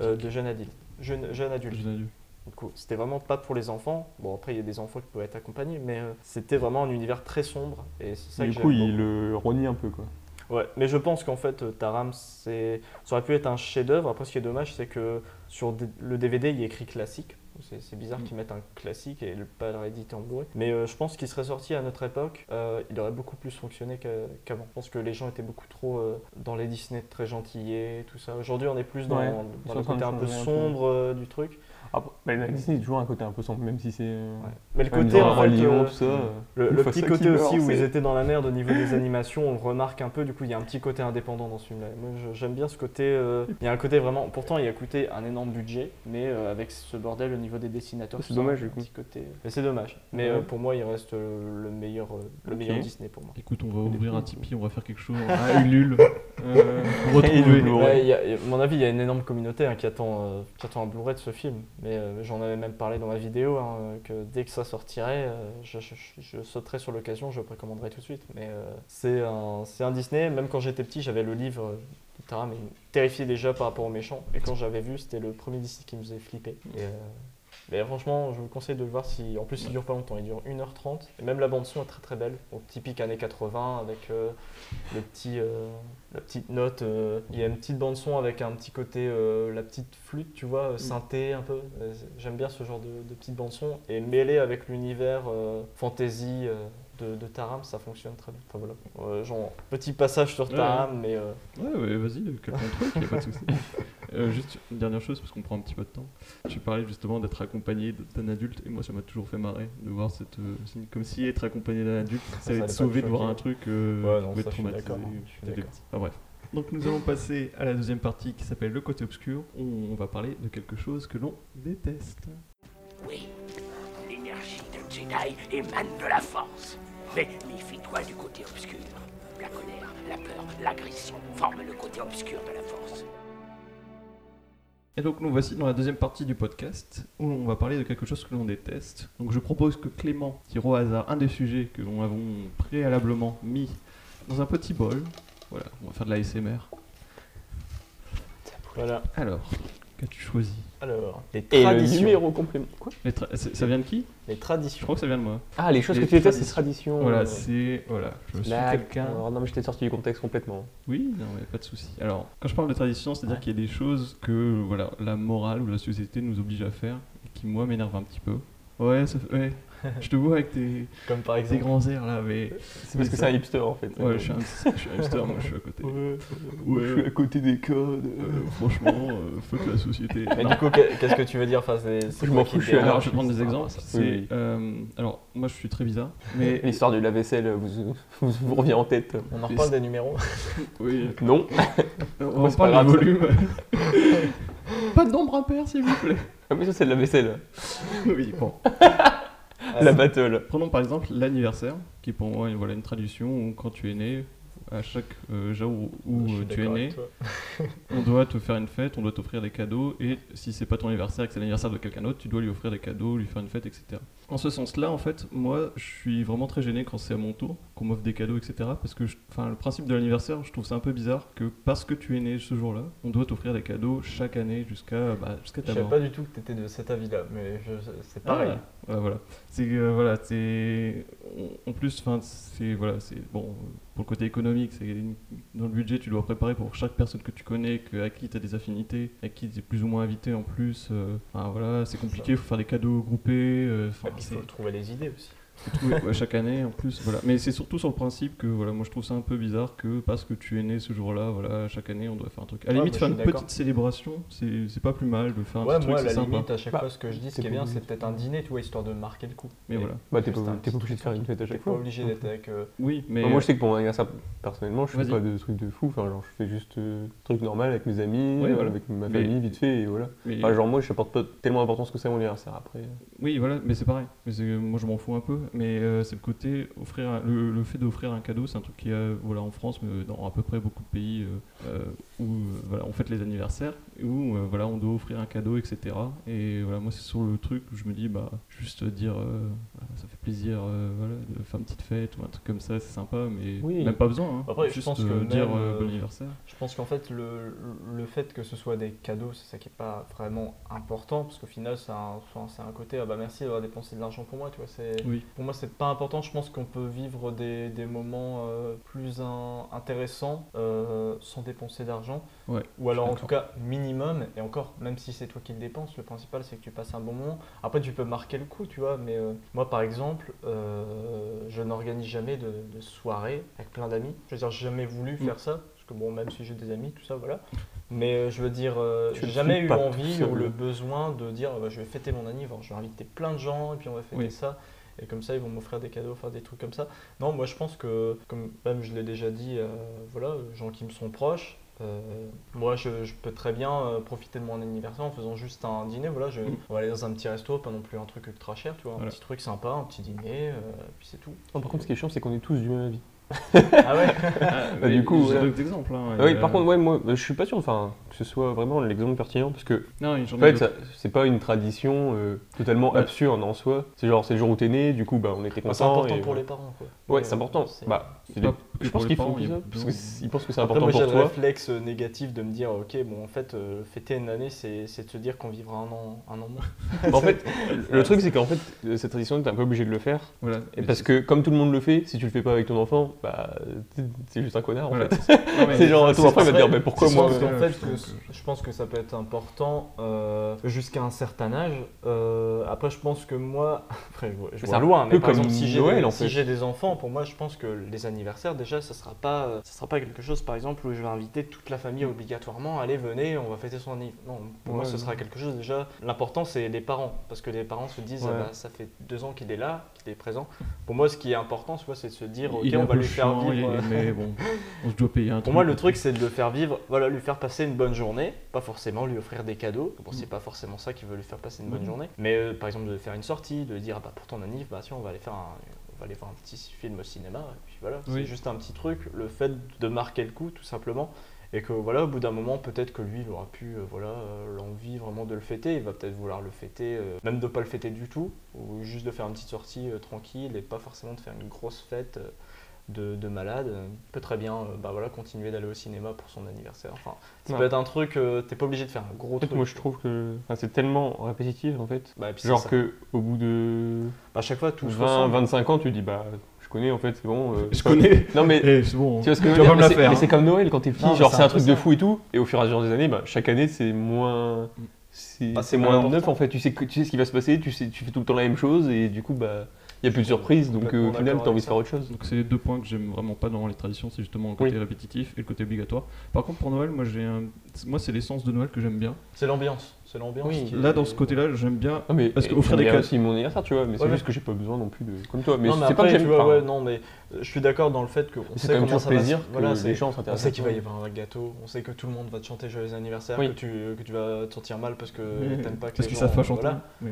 Euh, de jeunes adultes. Jeune, jeune adulte. Jeune adulte. Du coup, c'était vraiment pas pour les enfants. Bon, après, il y a des enfants qui peuvent être accompagnés, mais euh, c'était vraiment un univers très sombre. Et ça Du que coup, il le renie un peu, quoi. Ouais, mais je pense qu'en fait, euh, Taram, ça aurait pu être un chef-d'œuvre. Après, ce qui est dommage, c'est que sur le DVD, il a écrit classique. C'est, bizarre qu'ils mettent un classique et le- pas le rééditer en Blu-ray. Mais euh, je pense qu'il serait sorti à notre époque, euh, il aurait beaucoup plus fonctionné qu'a- qu'avant. Je pense que les gens étaient beaucoup trop euh, dans les Disney très gentillés, tout ça. Aujourd'hui, on est plus dans, Ouais, dans le côté un peu sombre du truc. Après, mais la Disney, il y a toujours un côté un peu sombre, même si c'est. euh, Mais le côté, en fait, euh, tout ça. euh, Le, petit ça côté meurt, aussi où c'est- ils étaient dans la merde au niveau des *laughs* animations, on le remarque un peu, du coup il y a un petit côté indépendant dans ce film-là. Moi je- j'aime bien ce côté, euh, il y a un côté vraiment, pourtant il a coûté un énorme budget, mais euh, avec ce bordel au niveau des dessinateurs. C'est tout ça, dommage, un du coup. petit côté. Mais c'est dommage. Mais Ouais. euh, pour moi il reste euh, le meilleur, euh, le meilleur Disney pour moi. Écoute, on va ouvrir un. Tipeee, on va faire quelque chose. Un Ulule. euh, *laughs* retrouver. Ouais, il y a- à mon avis, il y a une énorme communauté hein, qui, attend, euh, qui attend un Blu-ray de ce film. Mais euh, j'en avais même parlé dans ma vidéo, hein, que dès que ça sortirait, euh, je, je- sauterais sur l'occasion, je précommanderais tout de suite. Mais euh, c'est un, un Disney, même quand j'étais petit, j'avais le livre euh, de Tara, mais terrifiait déjà par rapport aux méchants. Et quand j'avais vu, c'était le premier Disney qui me faisait flipper. Euh, mais franchement, je vous conseille de le voir. Si... En plus, il dure pas longtemps, il dure 1h30. Et même la bande-son est très très belle. Donc, typique années 80 avec euh, le petit, euh, la petite note. euh, il y a une petite bande-son avec un petit côté, la petite flûte, tu vois, euh, synthé un peu. J'aime bien ce genre de, de petite bande-son. Et mêlé avec l'univers fantasy de, de Taram, ça fonctionne très bien. Enfin, voilà. Euh, genre, petit passage sur Ouais, Taram, mais. euh, Ouais, ouais, vas-y, quel truc, y a pas de souci. *laughs* Euh, juste une dernière chose, parce qu'on prend un petit peu de temps. Tu parlais justement d'être accompagné d'un adulte, et moi ça m'a toujours fait marrer de voir cette. euh, signe- comme si être accompagné d'un adulte, ça allait allait te sauver de voir un truc euh, Ouais, qui non, pouvait ça, te je suis traumatiser. d'accord, je suis. Enfin, bref. Donc nous allons passer à la deuxième partie qui s'appelle le côté obscur. On, on va parler de quelque chose que l'on déteste. Oui, l'énergie d'un Jedi émane de la force. Mais méfie-toi du côté obscur. La colère, la peur, l'agression forment le côté obscur de la force. Et donc nous voici dans la deuxième partie du podcast où on va parler de quelque chose que l'on déteste. Donc je propose que Clément tire au hasard un des sujets que nous avons préalablement mis dans un petit bol. Voilà, on va faire de la SMR. voilà. Alors, qu'as-tu choisi Alors, les Et le traditions. numéro complément. Quoi Les tra- c'est- Ça vient de qui Les Je traditions. crois que ça vient de moi. Ah, les choses Les que tu détestes, c'est traditions. tradition. Voilà, euh, c'est... Voilà, je suis quelqu'un... Alors, non, mais je t'ai sorti du contexte complètement. Oui, non, mais pas de souci. Alors, quand je parle de tradition, c'est-à-dire qu'il y a des choses que voilà, la morale ou la société nous oblige à faire et qui, moi, m'énervent un petit peu. Ouais, ça fait- ouais. Je te vois avec tes, Comme par tes exemple. grands airs là, mais. C'est parce que c'est un hipster en fait. Ouais, je suis un, je suis un hipster, moi, je suis à côté. Ouais, Ouais. je suis à côté des codes. Euh, franchement, euh, fuck la société. Mais Non. du coup, qu'est- qu'est-ce que tu veux dire? Enfin, c'est, Je m'en fous, je suis Alors, je vais prendre des exemples. à ça C'est, Oui, euh, alors, moi, je suis très bizarre, mais. *laughs* L'histoire du lave-vaisselle vous, vous, vous revient en tête. On en reparle des numéros Oui, *laughs* Non. on *laughs* parle du volume. pas de nombre impair, s'il vous plaît. Ah, mais ça, c'est de la vaisselle. Oui, bon. La battle. Prenons par exemple l'anniversaire, qui est pour moi une, voilà, une tradition où quand tu es né, à chaque euh, jour où, euh, tu es né, on doit te faire une fête, on doit t'offrir des cadeaux, et si c'est pas ton anniversaire et que c'est l'anniversaire de quelqu'un d'autre, tu dois lui offrir des cadeaux, lui faire une fête, etc. En ce sens-là, en fait, moi, je suis vraiment très gêné quand c'est à mon tour, qu'on m'offre des cadeaux, etc. Parce que, je- enfin, le principe de l'anniversaire, je trouve ça un peu bizarre que parce que tu es né ce jour-là, on doit t'offrir des cadeaux chaque année jusqu'à bah, jusqu'à Je ta savais mort. pas du tout que tu étais de cet avis-là, mais je- c'est pareil. Ah, ouais, voilà. C'est euh, voilà, en plus, enfin, c'est voilà, c'est bon pour le côté économique, c'est dans le budget, tu dois préparer pour chaque personne que tu connais, que, à qui tu as des affinités, à qui tu es plus ou moins invité en plus. euh, Enfin voilà, c'est compliqué, il faut faire des cadeaux groupés. euh, il c'est- faut trouver les idées aussi. Oui, ouais, chaque année en plus, voilà. Mais c'est surtout sur le principe que voilà, moi je trouve ça un peu bizarre que parce que tu es né ce jour-là, voilà, chaque année on doit faire un truc. À la Ouais, limite, moi, faire une petite célébration, c'est c'est pas plus mal de faire un Ouais, petit moi, à truc, la c'est sympa. limite, à chaque Bah, fois, ce que je dis, ce qui est pas bien, c'est peut-être un dîner, tu vois, histoire de marquer le coup. Mais voilà. Bah, t'es pas, pas obligé de faire une fête à chaque pas fois. obligé d'être avec. euh, Oui, mais Bah, moi, je sais que pour mon anniversaire, personnellement, je fais pas de trucs de fou. Enfin, genre, je fais juste euh, truc normal avec mes amis, avec ma famille, vite fait, et voilà. genre, moi, je n'apporte pas tellement d'importance que ça à mon anniversaire après. Oui, voilà, mais c'est pareil. Mais c'est- moi, je m'en fous un peu. Mais euh, c'est le côté offrir un- le, le fait d'offrir un cadeau, c'est un truc qui y a voilà en France, mais dans à peu près beaucoup de pays euh, euh, où voilà on fête les anniversaires, où voilà on doit offrir un cadeau, etc. Et voilà, moi c'est sur le truc où je me dis bah juste dire voilà, ça fait plaisir, voilà, de faire une petite fête ou un truc comme ça, c'est sympa, mais Oui. même pas besoin. hein. Après, je juste pense que dire bon anniversaire. Je pense qu'en fait, le, le fait que ce soit des cadeaux, c'est ça qui est pas vraiment important, parce qu'au final, c'est un, un côté, ah bah merci d'avoir dépensé de l'argent pour moi, tu vois. c'est- Oui. Pour moi, c'est pas important. Je pense qu'on peut vivre des, des moments euh, plus in- intéressants euh, sans dépenser d'argent. Ouais, Ou alors, en tout cas, minimum. Et encore, même si c'est toi qui le dépenses, le principal, c'est que tu passes un bon moment. Après, tu peux marquer le coup, tu vois. Mais euh, moi, par exemple, je n'organise jamais de, de soirée avec plein d'amis. Je veux dire, j'ai jamais voulu faire ça. Parce que bon, même si j'ai des amis, tout ça, voilà. Mais je veux dire, euh, j'ai jamais eu envie ou le besoin de dire, bah, je vais fêter mon anniversaire, je vais inviter plein de gens et puis on va fêter Oui. ça. Et comme ça, ils vont m'offrir des cadeaux, faire des trucs comme ça. Non, moi je pense que, comme même je l'ai déjà dit, euh, voilà, gens qui me sont proches, euh, moi je, je peux très bien euh, profiter de mon anniversaire en faisant juste un dîner. Voilà, je, Mm. on va aller dans un petit resto, pas non plus un truc ultra cher, tu vois, un Voilà. petit truc sympa, un petit dîner, euh, puis c'est tout. Non, par contre, ce qui est chiant, c'est qu'on est tous du même avis. *laughs* Ah ouais Bah, du coup, j'ai d'autres exemples. hein, Ah par contre, ouais, moi, je suis pas sûr enfin, que ce soit vraiment l'exemple pertinent, parce que non, En ai fait, c'est pas une tradition euh, totalement Ouais. absurde en soi. C'est genre, c'est le jour où t'es né, du coup, bah, on était Bah, c'est important et pour voilà. les parents, quoi. Ouais, c'est important. c'est- Bah, c'est des- je pense qu'ils font ça, parce qu'ils pensent que c'est important moi, j'ai pour le toi. réflexe euh, négatif de me dire, ok, bon, en fait, euh, fêter une année, c'est c'est de se dire qu'on vivra un an, un an moins. *laughs* en fait, *laughs* le truc, c'est qu'en fait, cette tradition, t'es un peu obligé de le faire. Voilà. Et Mais parce c'est- que, comme tout le monde le fait, si tu le fais pas avec ton enfant, bah, t'es juste un connard, en fait. c'est mais *laughs* C'est genre, ton C'est enfant, il va dire, bah, pourquoi c'est moi je pense que- je pense que ça peut être important euh, jusqu'à un certain âge. Euh, après, je pense que moi, *laughs* après, je, je C'est vois un loin, peu mais par comme exemple, si j'ai des, en si fait. j'ai des enfants, pour moi, je pense que les anniversaires, déjà, ça sera pas, euh, ça sera pas quelque chose, par exemple, où je vais inviter toute la famille obligatoirement. Allez, venez, on va fêter son anniversaire. Non, pour moi, ce sera quelque chose déjà. L'important, c'est les parents, parce que les parents se disent, Ouais. ah bah, ça fait deux ans qu'il est là, est présent. Pour moi, ce qui est important, c'est de se dire, ok, il est on va lui faire chiant, vivre. euh, mais bon, on se doit payer un truc. *laughs* pour moi, le truc, c'est de le faire vivre, voilà, lui faire passer une bonne journée, pas forcément lui offrir des cadeaux. Bon, c'est pas forcément ça qui veut lui faire passer une bonne Mhm. journée, mais euh, par exemple de faire une sortie, de dire ah bah pour ton anniv, bah tiens, on va aller faire un, on va aller voir un petit film au cinéma, et puis voilà, Oui. c'est juste un petit truc, le fait de marquer le coup, tout simplement. Et que voilà, au bout d'un moment, peut-être que lui, il aura pu, euh, voilà, euh, l'envie vraiment de le fêter. Il va peut-être vouloir le fêter, euh, même de pas le fêter du tout, ou juste de faire une petite sortie tranquille et pas forcément de faire une grosse fête. de, de malade, peut très bien euh, bah voilà, continuer d'aller au cinéma pour son anniversaire. Enfin, ça peut être un truc, euh, t'es pas obligé de faire un gros En fait, truc. moi, je trouve que enfin, c'est tellement répétitif, en fait. Bah, Genre que au bout de à chaque fois, tout se 20, ressemble. 25 ans, tu dis, bah, connais, en fait, c'est bon. euh, Je connais. *laughs* Non, mais c'est bon. Tu vois ce que je Tu veux vas dire pas me la c'est- faire, Mais hein. c'est comme Noël quand t'es petit, Non, mais genre c'est c'est un un truc peu de ça. fou et tout. Et au fur et à mesure des années, bah, chaque année c'est moins. C'est Bah, c'est c'est moins moins neuf en fait. Tu sais, que, tu sais ce qui va se passer, tu, sais, tu fais tout le temps la même chose et du coup, bah, il n'y a plus de surprise. Donc euh, au final, d'accord t'as envie avec de faire autre chose. Donc c'est les deux points que j'aime vraiment pas dans les traditions, c'est justement le côté Oui. répétitif et le côté obligatoire. Par contre pour Noël, moi j'ai un... moi c'est l'essence de Noël que j'aime bien. C'est l'ambiance. C'est l'ambiance. Oui. qui est- Là dans ce côté-là, j'aime bien Non, mais Parce qu'offrir j'aime des bien cadeaux- aussi mon anniversaire, tu vois. Mais c'est Ouais, juste ouais. que j'ai pas besoin non plus de. Comme toi. Mais non, mais c'est pas après, que tu j'aime vois, pas. ouais, non, mais euh, je suis d'accord dans le fait qu'on sait comment ça va plaisir que Voilà, les c'est- gens On sait qu'il va y avoir un gâteau, on sait que tout le monde va te chanter joyeux anniversaire, Oui. que, tu, que tu vas te sentir mal parce que t'aimes pas que parce les qu'ils gens, savent pas chanter.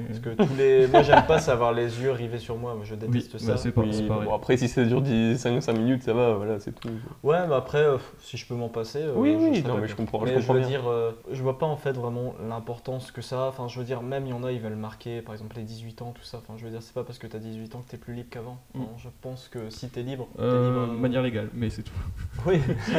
Parce que tous les. Moi, j'aime pas savoir les yeux rivés sur moi, je déteste Oui, ça. bah, pas- Oui, bon, après, si ça dure 5, minutes, ça va, voilà, c'est tout. Ouais, mais après, euh, si je peux m'en passer. euh, Oui, je oui, non, pas mais je comprends- je veux dire, je vois pas en fait vraiment l'importance que ça. Enfin, je veux dire, même il y en a, ils veulent marquer, par exemple, les 18 ans, tout ça. Enfin, je veux dire, c'est pas parce que t'as 18 ans que t'es plus libre qu'avant. Mm. Je pense que si t'es libre, t'es Euh, libre. de manière légale, mais c'est tout. *laughs* Oui, *laughs*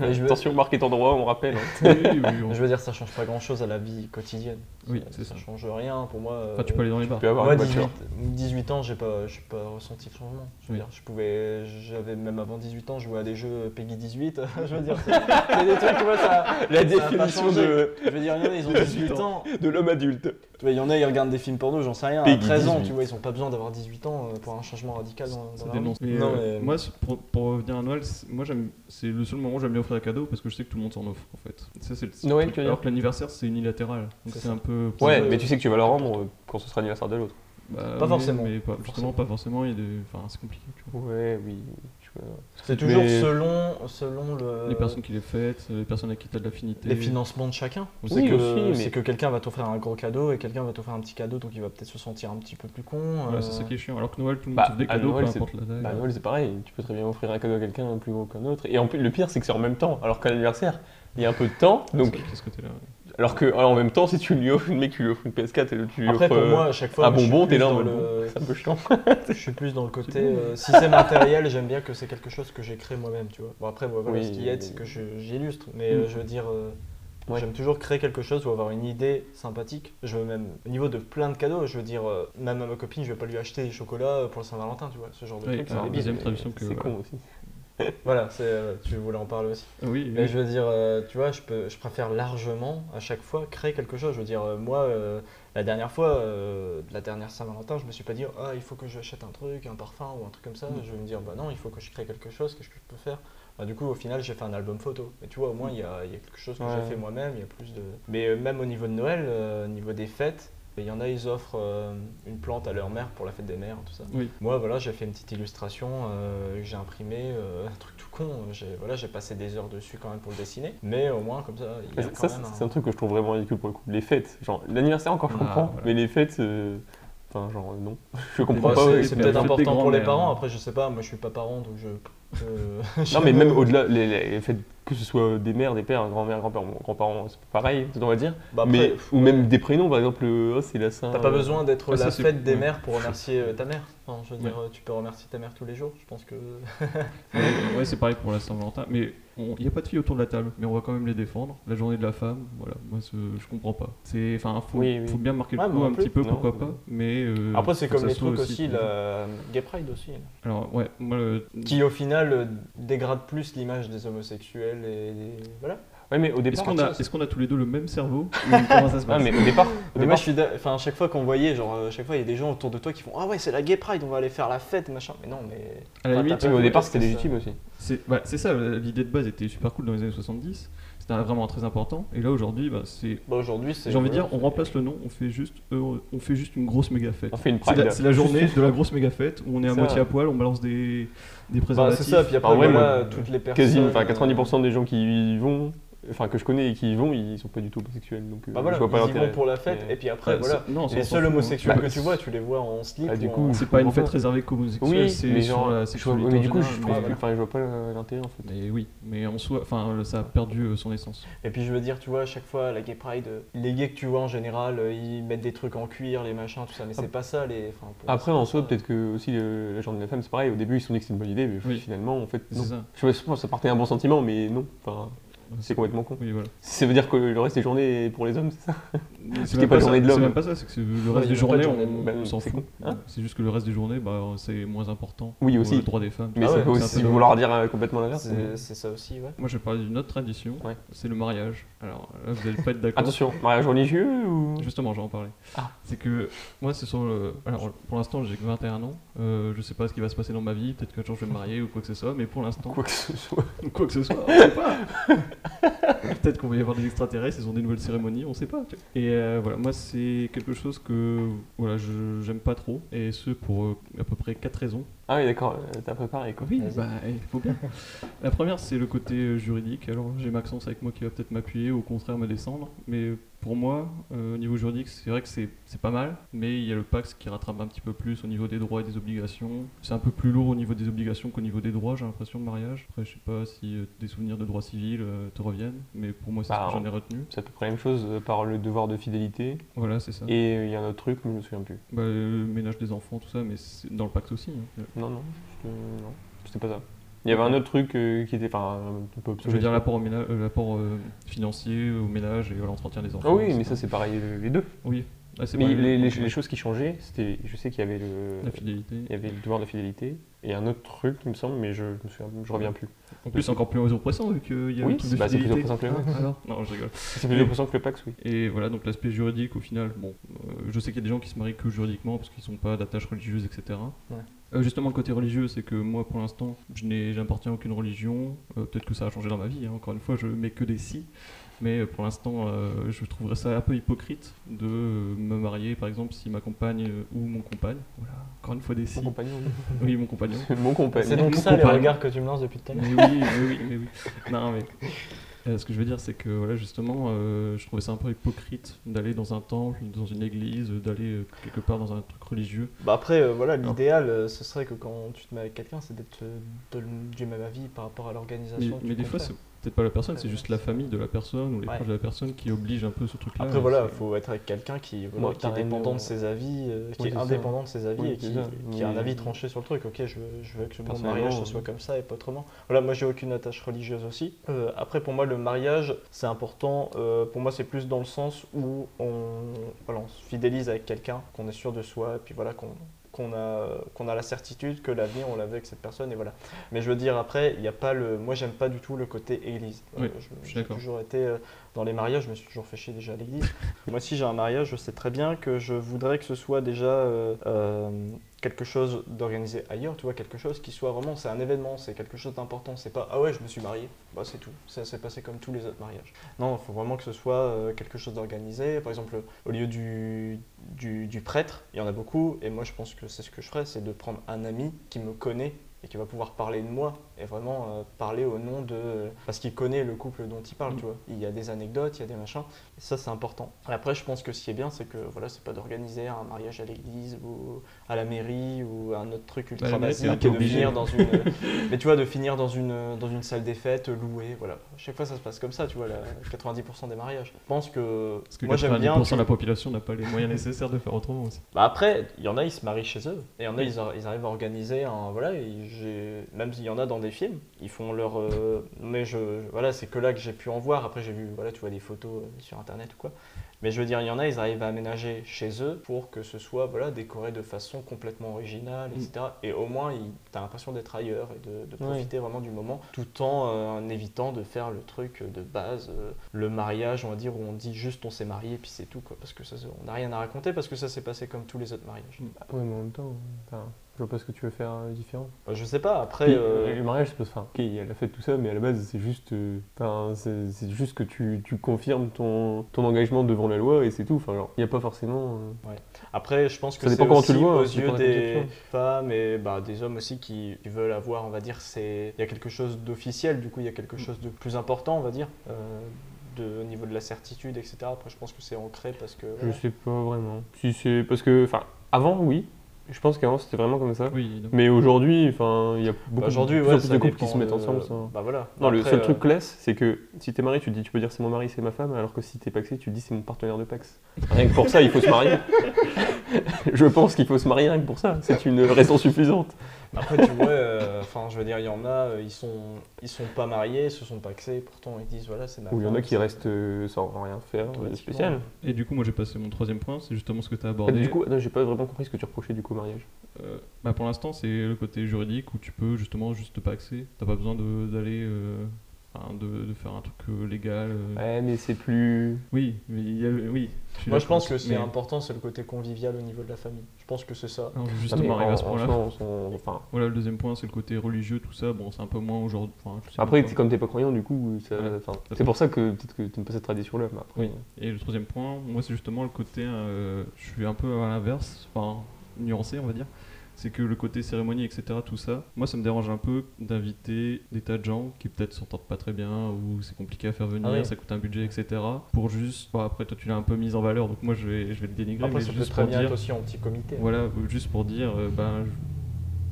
je veux- Attention, marque est en droit, on rappelle. hein. oui, oui, *laughs* oui, on- je veux dire, ça change pas grand chose à la vie quotidienne. Oui, c'est ça. Ça change rien pour moi. Enfin, tu peux aller dans les bars. Tu peux avoir Moi, une 18, voiture. 18 ans, j'ai pas, pas ressenti de changement. Je veux Oui. dire, je pouvais, j'avais même avant 18 ans, joué à des jeux Peggy 18. je veux dire, c'est c'est des trucs, tu vois, ça. La ça a pas définition de. Je veux dire, ils ont *laughs* 18 ans. De l'homme adulte. Tu vois, il y en a, ils regardent des films porno, j'en sais rien, à Peggy 13 ans, 18. tu vois, ils ont pas besoin d'avoir 18 ans euh, pour un changement radical dans, dans Ça leur vie. dénonce. Mais, Non, euh, mais- Moi, c'est- pour, pour revenir à Noël, c'est- moi j'aime, c'est le seul moment où j'aime bien offrir des cadeaux parce que je sais que tout le monde s'en offre en fait. Ça, c'est le Noël, truc. tu veux dire Alors que l'anniversaire c'est unilatéral. Donc C'est c'est ça. un peu. Ouais, mais tu sais que tu vas le rendre euh, quand ce sera l'anniversaire de l'autre. Bah, Pas oui, forcément. Mais pas, justement, pas forcément. Il y a des... enfin, c'est compliqué. Tu vois. Ouais, oui. tu vois. C'est toujours Mais- selon, selon Les personnes qui les fêtent, les personnes avec qui tu as de l'affinité. les financements de chacun. Oui, C'est que, aussi, mais- c'est que quelqu'un va t'offrir un gros cadeau et quelqu'un va t'offrir un petit cadeau, donc il va peut-être se sentir un petit peu plus con. Voilà, euh, c'est ça qui est chiant. Alors que Noël, tout le monde Bah, s'offre des à cadeaux, Noël, peu c'est- importe la taille. Bah, Noël, c'est pareil. Tu peux très bien offrir un cadeau à quelqu'un plus gros qu'un autre. Et en plus, le pire, c'est que c'est en même temps. Alors qu'à l'anniversaire, il y a un peu de temps. Donc, Donc, ce côté-là. ouais. Alors que alors, en même temps, si tu lui offres, le mec, tu lui offres une PS4 et tu lui Après, offres pour euh, moi, à chaque fois, un bonbon, t'es là en le- *laughs* c'est un peu chiant. *laughs* Je suis plus dans le côté. Euh, si c'est matériel, j'aime bien que c'est quelque chose que j'ai créé moi-même, tu vois. Bon, après, moi, voilà, Oui, ce qui aide, c'est que j'illustre. Mais euh, je veux dire, euh, Ouais. j'aime toujours créer quelque chose ou avoir une idée sympathique. Je veux même, au niveau de plein de cadeaux, je veux dire, euh, même à ma copine, je vais pas lui acheter des chocolats pour le Saint-Valentin, tu vois. Ce genre de Oui, truc, c'est deuxième traduction que. C'est con aussi. *laughs* Voilà, c'est, euh, tu voulais en parler aussi. Oui, Mais oui. je veux dire, euh, tu vois, je, peux, je préfère largement à chaque fois créer quelque chose. Je veux dire, euh, moi, euh, la dernière fois, la dernière Saint-Valentin, je me suis pas dit, ah, il faut que j'achète un truc, un parfum ou un truc comme ça. Mm. Je vais me dire, bah non, il faut que je crée quelque chose, qu'est-ce que je peux faire? Bah, Du coup, au final, j'ai fait un album photo. Et tu vois, au moins, il y a, y a quelque chose que Ouais. j'ai fait moi-même, il y a plus de. Mais même au niveau de Noël, au niveau des fêtes, il y en a, ils offrent euh, une plante à leur mère pour la fête des mères, tout ça. Oui. Moi, voilà, j'ai fait une petite illustration euh, que j'ai imprimée, euh, un truc tout con. J'ai voilà, j'ai passé des heures dessus quand même pour le dessiner, mais au moins comme ça, il y a Ça, quand c'est même. c'est un- un truc que je trouve vraiment ridicule pour le coup. Les fêtes, genre l'anniversaire encore je Ah, comprends, voilà. mais les fêtes, euh, enfin genre euh, non, *laughs* je comprends Bah, pas. c'est peut-être important pour les parents. hein. Après, je sais pas, moi je suis pas parent donc je. je- *laughs* Non mais même au-delà, les, les fêtes que ce soit des mères, des pères, grand-mères, grand-pères, bon, grands-parents, c'est pareil, on va dire. Bah, après, mais ou même des prénoms, par exemple, euh, oh, c'est la Saint. T'as pas besoin d'être Ah, la fête des ouais. mères pour remercier euh, ta mère. Enfin, je veux dire, Ouais. euh, tu peux remercier ta mère tous les jours. Je pense que. *laughs* Ouais, ouais, c'est pareil pour la Saint-Valentin. Mais il n'y a pas de filles autour de la table, mais on va quand même les défendre. La journée de la femme, voilà, moi je comprends pas. C'est, enfin, faut, Oui, oui. faut bien marquer Ouais, le moi coup un plus. petit peu, Non, pourquoi pas. Mais euh, Après, c'est comme que les trucs aussi, jours. la Gay Pride aussi. Alors ouais, moi le- Qui au final euh, dégrade plus l'image des homosexuels et des... Voilà. Ouais, mais au Est-ce départ. qu'on a, est-ce qu'on a tous les deux le même cerveau ou Comment ça se *laughs* Ah, passe mais au départ, au moi, départ, je suis d'a- enfin, à chaque fois qu'on voyait, genre, euh, à chaque fois, il y a des gens autour de toi qui font Ah ouais, c'est la Gay Pride, on va aller faire la fête, machin. Mais non, mais. À la Enfin, limite, t'as mais au départ c'était légitime aussi. C'est bah, c'est ça, l'idée de base était super cool dans les années 70. C'était vraiment très important. Et là aujourd'hui, bah, c'est. Bah, aujourd'hui, c'est. J'ai envie de dire, on remplace le nom, on fait juste, euh, on fait juste une grosse méga fête. On fait une C'est la, c'est la journée *laughs* de la grosse méga fête où on est à moitié à poil, on balance des, des Bah, préservatifs. c'est ça, puis après, voilà, moi, toutes les personnes. Quasi, enfin euh, 90% des gens qui y vont, enfin que je connais et qui y vont, ils sont pas du tout homosexuels. Donc euh, Bah voilà, je vois pas ils y vont pour la fête, Mais- et puis après, Ouais, voilà. c'est- non, Les seuls homosexuels Bah, que tu vois, tu les vois en slip. Ah, du ou coup, en- C'est pas une fête réservée qu'aux homosexuels, Oui, c'est mais sur genre, la je vois- sexualité. mais du coup, je général, trouve, mais- que- enfin, je vois pas l'intérêt en fait. Mais oui, mais en soi, enfin, ça a perdu euh, son essence. Et puis je veux dire, tu vois, à chaque fois, la Gay Pride, euh, les gays que tu vois en général, ils mettent des trucs en cuir, les machins, tout ça, mais c'est pas ça les. Après, en soi, peut-être que aussi la journée de la femme, c'est pareil. Au début, ils se sont dit que c'était une bonne idée, mais finalement, en fait. Je sais pas, ça partait d'un bon sentiment, mais non. C'est complètement con. Oui, voilà. Ça veut dire que le reste des journées est pour les hommes, c'est ça même pas la ça- journée de C'est l'homme. même pas ça, c'est que c'est- le reste des pas journées, on, s'en C'est fout. Hein c'est juste que le reste des journées, bah, c'est moins important. Oui, pour aussi. Le droit des femmes. Mais Ah ça peut c'est aussi vouloir dire euh, complètement l'inverse. C'est c'est ça aussi, ouais. Moi, je vais parler d'une autre tradition, c'est le mariage. Alors là, vous allez pas être d'accord. Attention, mariage religieux ou Justement, j'en parlais. Ah. C'est que moi, c'est sur le. Alors, pour l'instant, j'ai que 21 ans. Euh, je sais pas ce qui va se passer dans ma vie. Peut-être qu'un jour je vais me marier ou quoi que ce soit. Mais pour l'instant, quoi que ce soit quoi que ce soit, on sait pas. *laughs* *laughs* Peut-être qu'on va y avoir des extraterrestres, ils ont des nouvelles cérémonies, on sait pas. Et euh, voilà, moi, c'est quelque chose que voilà, je j'aime pas trop. Et ce pour euh, à peu près quatre raisons. Ah oui, d'accord, euh, t'as préparé quoi. Oui, bah, il faut bien. La première, c'est le côté juridique. Alors, j'ai Maxence avec moi qui va peut-être m'appuyer ou au contraire me descendre. Mais pour moi, euh, au niveau juridique, c'est vrai que c'est pas mal. Mais il y a le Pax qui rattrape un petit peu plus au niveau des droits et des obligations. C'est un peu plus lourd au niveau des obligations qu'au niveau des droits, j'ai l'impression, de mariage. Après, je sais pas si euh, des souvenirs de droit civil euh, te reviennent. Mais pour moi, c'est Bah, ce que j'en ai retenu. C'est à peu près la même chose par le devoir de fidélité. Voilà, c'est ça. Et il y a un autre truc, mais je me souviens plus. Bah, le ménage des enfants, tout ça, mais c'est dans le Pax aussi. hein. Non, non, non, c'était pas ça. Il y avait un autre truc euh, qui était enfin, un peu Je obsolète. veux dire l'apport, au ménage, euh, l'apport euh, financier au ménage et à l'entretien des enfants. Ah oui, mais ça c'est pareil euh, les deux. Oui, Ah, Mais les, les- ouais. les choses qui changeaient, c'était, je sais qu'il y avait le, La fidélité. il y avait le devoir de la fidélité et un autre truc, il me semble, mais je, je me souviens, je reviens plus. En plus, c'est encore plus oppressant vu qu'il y a Oui, bah, c'est plus fidélité. oppressant que le Ah, alors Non, je rigole. C'est plus oppressant que le Pax, oui. Et voilà, donc l'aspect juridique, au final, bon, euh, je sais qu'il y a des gens qui se marient que juridiquement parce qu'ils n'ont pas d'attache religieuse, etc. Ouais. Euh, justement, le côté religieux, c'est que moi, pour l'instant, je n'ai, j'appartiens à aucune religion. Euh, peut-être que ça a changé dans ma vie. hein. Encore une fois, je mets que des si. Mais euh, pour l'instant, euh, je trouverais ça un peu hypocrite de me marier, par exemple, si ma compagne euh, ou mon compagne. Voilà, encore une fois des si. Mon compagnon. Oui, mon compagnon. *laughs* Mon compagnon. C'est donc Mon ça les compagnon. regards que tu me lances depuis tout à l'heure. Mais oui, mais oui, mais oui. Non, mais euh, ce que je veux dire, c'est que voilà, justement, euh, je trouvais ça un peu hypocrite d'aller dans un temple, dans une église, d'aller euh, quelque part dans un truc religieux. Bah après, euh, voilà, l'idéal, ce serait que quand tu te mets avec quelqu'un, c'est d'être du même avis par rapport à Mais, l'organisation. mais tu des fois, comptes c'est faire. Peut-être pas la personne, c'est juste la famille de la personne ou les Ouais. proches de la personne qui oblige un peu ce truc-là. Après, voilà, il faut être avec quelqu'un qui, voilà, qui est dépendant de euh, ses avis, euh, qui oui, est ça. indépendant de ses avis Oui, et qui, a un avis tranché sur le truc. Ok, je veux, je veux que mon mariage ce euh, soit comme ça et pas autrement. Voilà, moi j'ai aucune attache religieuse aussi. Euh, après, pour moi, le mariage, c'est important. Euh, pour moi, c'est plus dans le sens où on, voilà, on se fidélise avec quelqu'un, qu'on est sûr de soi, et puis voilà, qu'on qu'on a, qu'on a la certitude que l'avenir on l'avait avec cette personne et voilà. Mais je veux dire après, il n'y a pas le, moi j'aime pas du tout le côté église. Oui, Euh, j'ai d'accord. toujours été euh, dans les mariages, je me suis toujours fait chier déjà à l'église. *laughs* moi si j'ai un mariage, je sais très bien que je voudrais que ce soit déjà euh, euh, quelque chose d'organisé ailleurs, tu vois, quelque chose qui soit vraiment, c'est un événement, c'est quelque chose d'important. C'est pas ah ouais, je me suis marié, bah c'est tout. Ça s'est passé comme tous les autres mariages. Non, il faut vraiment que ce soit euh, quelque chose d'organisé. Par exemple, au lieu du, du, du prêtre, il y en a beaucoup, et moi je pense que c'est ce que je ferais, c'est de prendre un ami qui me connaît et qui va pouvoir parler de moi et vraiment euh, parler au nom de parce qu'il connaît le couple dont il parle Mm. tu vois il y a des anecdotes il y a des machins et ça c'est important après je pense que ce qui est bien c'est que voilà c'est pas d'organiser un mariage à l'église ou à la mairie ou un autre truc ultra basique et de obligé. finir dans une *laughs* mais tu vois de finir dans une dans une salle des fêtes louée voilà chaque fois ça se passe comme ça tu vois la 90% des mariages je pense que, Parce que moi j'aime 90% bien de la population n'a pas les moyens nécessaires de faire autrement aussi. bah après, il y en a, ils se marient chez eux. Et il y en a, ils, ils arrivent à organiser un. Voilà, et même s'il y en a dans des films, ils font leur. euh, mais je. Voilà, c'est que là que j'ai pu en voir. Après, j'ai vu, voilà, tu vois des photos euh, sur internet ou quoi. Mais je veux dire, il y en a, ils arrivent à aménager chez eux pour que ce soit voilà, décoré de façon complètement originale, etc. Et au moins, tu as l'impression d'être ailleurs et de, profiter vraiment du moment, tout en, euh, en évitant de faire le truc de base, euh, le mariage, on va dire, où on dit juste on s'est marié, puis c'est tout, quoi. Parce que ça, on n'a rien à raconter, parce que ça s'est passé comme tous les autres mariages. Ouais, mais en même temps, enfin, je vois pas ce que tu veux faire euh, différent. Bah, je sais pas, après. Puis, euh, Le mariage, c'est pas. Enfin, ok, il y a la fête, tout ça, mais à la base, c'est juste. euh, Enfin, c'est c'est juste que tu, tu confirmes ton, ton engagement devant la loi et c'est tout. Enfin, genre, il n'y a pas forcément. euh, Après, je pense que Ça c'est dépend comment tu aussi le vois, aux yeux dépend de la des conception. femmes et bah, des hommes aussi qui, qui veulent avoir, on va dire, c'est il y a quelque chose d'officiel, du coup il y a quelque chose de plus important, on va dire, euh, de, au niveau de la certitude, etc. Après, je pense que c'est ancré parce que. Je sais pas vraiment. Si c'est. Parce que. Enfin, avant, oui. Je pense qu'avant, c'était vraiment comme ça. Oui, donc- Mais aujourd'hui, enfin, il y a beaucoup Bah, aujourd'hui, de, plus ouais, en plus ça de couples qui se mettent de- ensemble. ça. Bah voilà. Non, le seul euh, truc classe, c'est que si t'es marié, tu dis tu peux dire c'est mon mari, c'est ma femme, alors que si t'es paxé, tu te dis c'est mon partenaire de pax. Rien que pour ça, il faut se marier. *laughs* Je pense qu'il faut se marier rien que pour ça. C'est une raison suffisante. Après, tu vois, euh, enfin, je veux dire, il y en a, euh, ils sont, ils sont pas mariés, ils se sont paxés, pourtant ils disent voilà, c'est ma Ou il y en a qui restent euh, sans rien faire de spécial. Et du coup, moi j'ai passé mon troisième point, c'est justement ce que tu as Ah, abordé. Du coup, j'ai pas vraiment compris ce que tu reprochais du coup au mariage. Euh, bah pour l'instant, c'est le côté juridique où tu peux justement juste pas accéder. T'as pas besoin de- d'aller. Euh, enfin, de, de faire un truc euh, légal. euh. Ouais, mais c'est plus. Oui, mais il y a, oui. Moi, je pense que c'est mais- important, c'est le côté convivial au niveau de la famille. Je pense que c'est ça. Non, justement, arriver à ce point-là. enfin, Voilà, le deuxième point, c'est le côté religieux, tout ça. Bon, c'est un peu moins aujourd'hui. enfin, Après, comme t'es pas croyant, du coup, ça- Ouais. enfin, c'est pour ça que peut-être que t'aimes pas cette tradition-là. Après, Oui. Et le troisième point, moi, c'est justement le côté. euh, je suis un peu à l'inverse, enfin, nuancé, on va dire. C'est que le côté cérémonie, etc., tout ça, moi, ça me dérange un peu d'inviter des tas de gens qui peut-être s'entendent pas très bien ou c'est compliqué à faire venir, Ah oui. ça coûte un budget, etc. Pour juste. Bon, après, toi, tu l'as un peu mis en valeur, donc moi, je vais, je vais le dénigrer. Après, mais ça peut juste très pour bien dire, être aussi en petit comité. Voilà, euh, juste pour dire, euh, ben,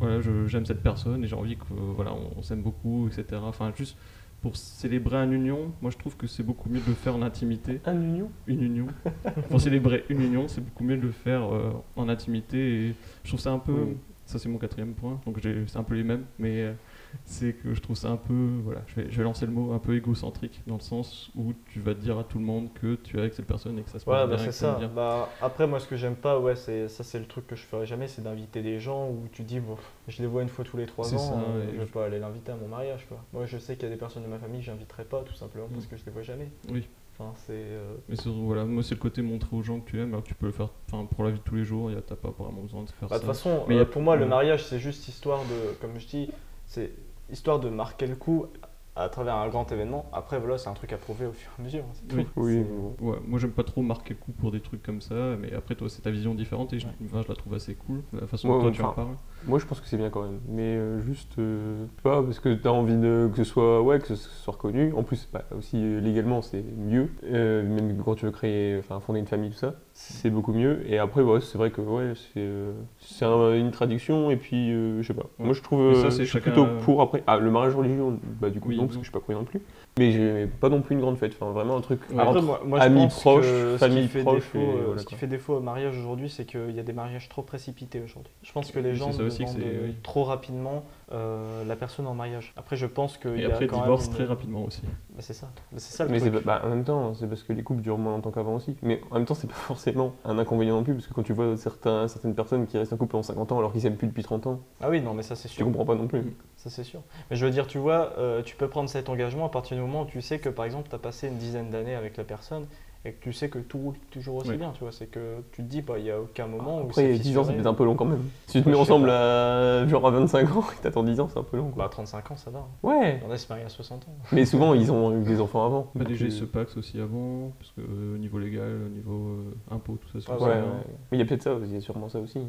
voilà, j'aime cette personne et j'ai envie que, euh, voilà, on, on s'aime beaucoup, etc. Enfin, juste pour célébrer une union, moi je trouve que c'est beaucoup mieux de le faire en intimité. un union? Une union. *laughs* pour célébrer une union, c'est beaucoup mieux de le faire euh, en intimité et je trouve ça un peu. Oui. Ça, c'est mon quatrième point, donc j'ai- c'est un peu les mêmes, mais euh, c'est que je trouve ça un peu, voilà, je vais, je vais lancer le mot, un peu égocentrique, dans le sens où tu vas dire à tout le monde que tu es avec cette personne et que ça se passe Ouais, bien. bah c'est ça. bien. Bah, après, moi, ce que j'aime pas, ouais, c'est ça, c'est le truc que je ferais jamais, c'est d'inviter des gens où tu dis, bon, je les vois une fois tous les trois ans, ça, euh, et je vais je- pas aller l'inviter à mon mariage, quoi. Moi, je sais qu'il y a des personnes de ma famille que j'inviterai pas, tout simplement parce Mm. que je les vois jamais. Oui. Enfin, c'est. euh, Mais surtout, voilà, moi c'est le côté montrer aux gens que tu aimes, alors que tu peux le faire enfin, pour la vie de tous les jours, y a- t'as pas vraiment besoin de faire Bah, de ça. toute façon, Mais euh, pour moi, le ouais. mariage, c'est juste histoire de, comme je dis, c'est histoire de marquer le coup à travers un grand événement. Après, voilà, c'est un truc à prouver au fur et à mesure. hein, Oui. Oui, Ouais, moi j'aime pas trop marquer le coup pour des trucs comme ça, mais après toi c'est ta vision différente et je, Ouais. enfin, je la trouve assez cool, la façon Ouais, dont toi tu en parles. Moi, je pense que c'est bien quand même. Mais euh, juste, euh, pas parce que tu as envie de, que ce soit, ouais, que ce soit reconnu. En plus, bah, aussi euh, légalement, c'est mieux. Même quand tu veux créer, enfin, fonder une famille, tout ça, c'est beaucoup mieux. Et après, ouais, c'est vrai que ouais, c'est un- une traduction. Et puis, je sais pas. Moi, je trouve, ça, c'est je suis chacun, plutôt pour après. Ah, le mariage religieux, bah du coup Oui, non, parce que je suis pas croyant non plus. Mais j'ai pas non plus une grande fête. Enfin, vraiment un truc. Ouais. Entre moi, amis pense proches, que famille ce qui fait proche, défaut, et euh, voilà, ce qui quoi. fait défaut au mariage aujourd'hui, c'est qu'il y a des mariages trop précipités aujourd'hui. Je pense que les gens que demandent trop rapidement euh, la personne en mariage. Après, je pense qu'il Et y a après quand divorce même une- très rapidement aussi. Bah, c'est ça. Bah, c'est ça le Mais truc. bah, en même temps, c'est parce que les couples durent moins longtemps qu'avant aussi. Mais en même temps, c'est pas forcément un inconvénient non plus, parce que quand tu vois certains, certaines personnes qui restent en couple pendant 50 ans alors qu'ils s'aiment plus depuis 30 ans, Ah oui, non, mais ça c'est tu sûr. comprends pas non plus. Mm. Ça c'est sûr. Mais je veux dire, tu vois, euh, tu peux prendre cet engagement à partir du moment où tu sais que par exemple, tu as passé une dizaine d'années avec la personne et que tu sais que tout roule toujours aussi Oui. bien, tu vois. C'est que tu te dis, bah, il n'y a aucun moment où Après, c'est 10 ans, c'est peut-être un peu long quand même. Si tu te mets ensemble à genre à 25 ans et t'attends 10 ans, c'est un peu long. Bah, Quoi. à 35 ans, ça va. hein. Ouais, qui se marient à 60 ans. mais souvent ils ont eu des enfants avant. Bah, déjà euh, ils se paxent aussi avant, parce que euh, au niveau légal, au niveau euh, impôt, tout ça, c'est Ah Ouais. Mais il y a peut-être ça, aussi, il y a sûrement ça aussi.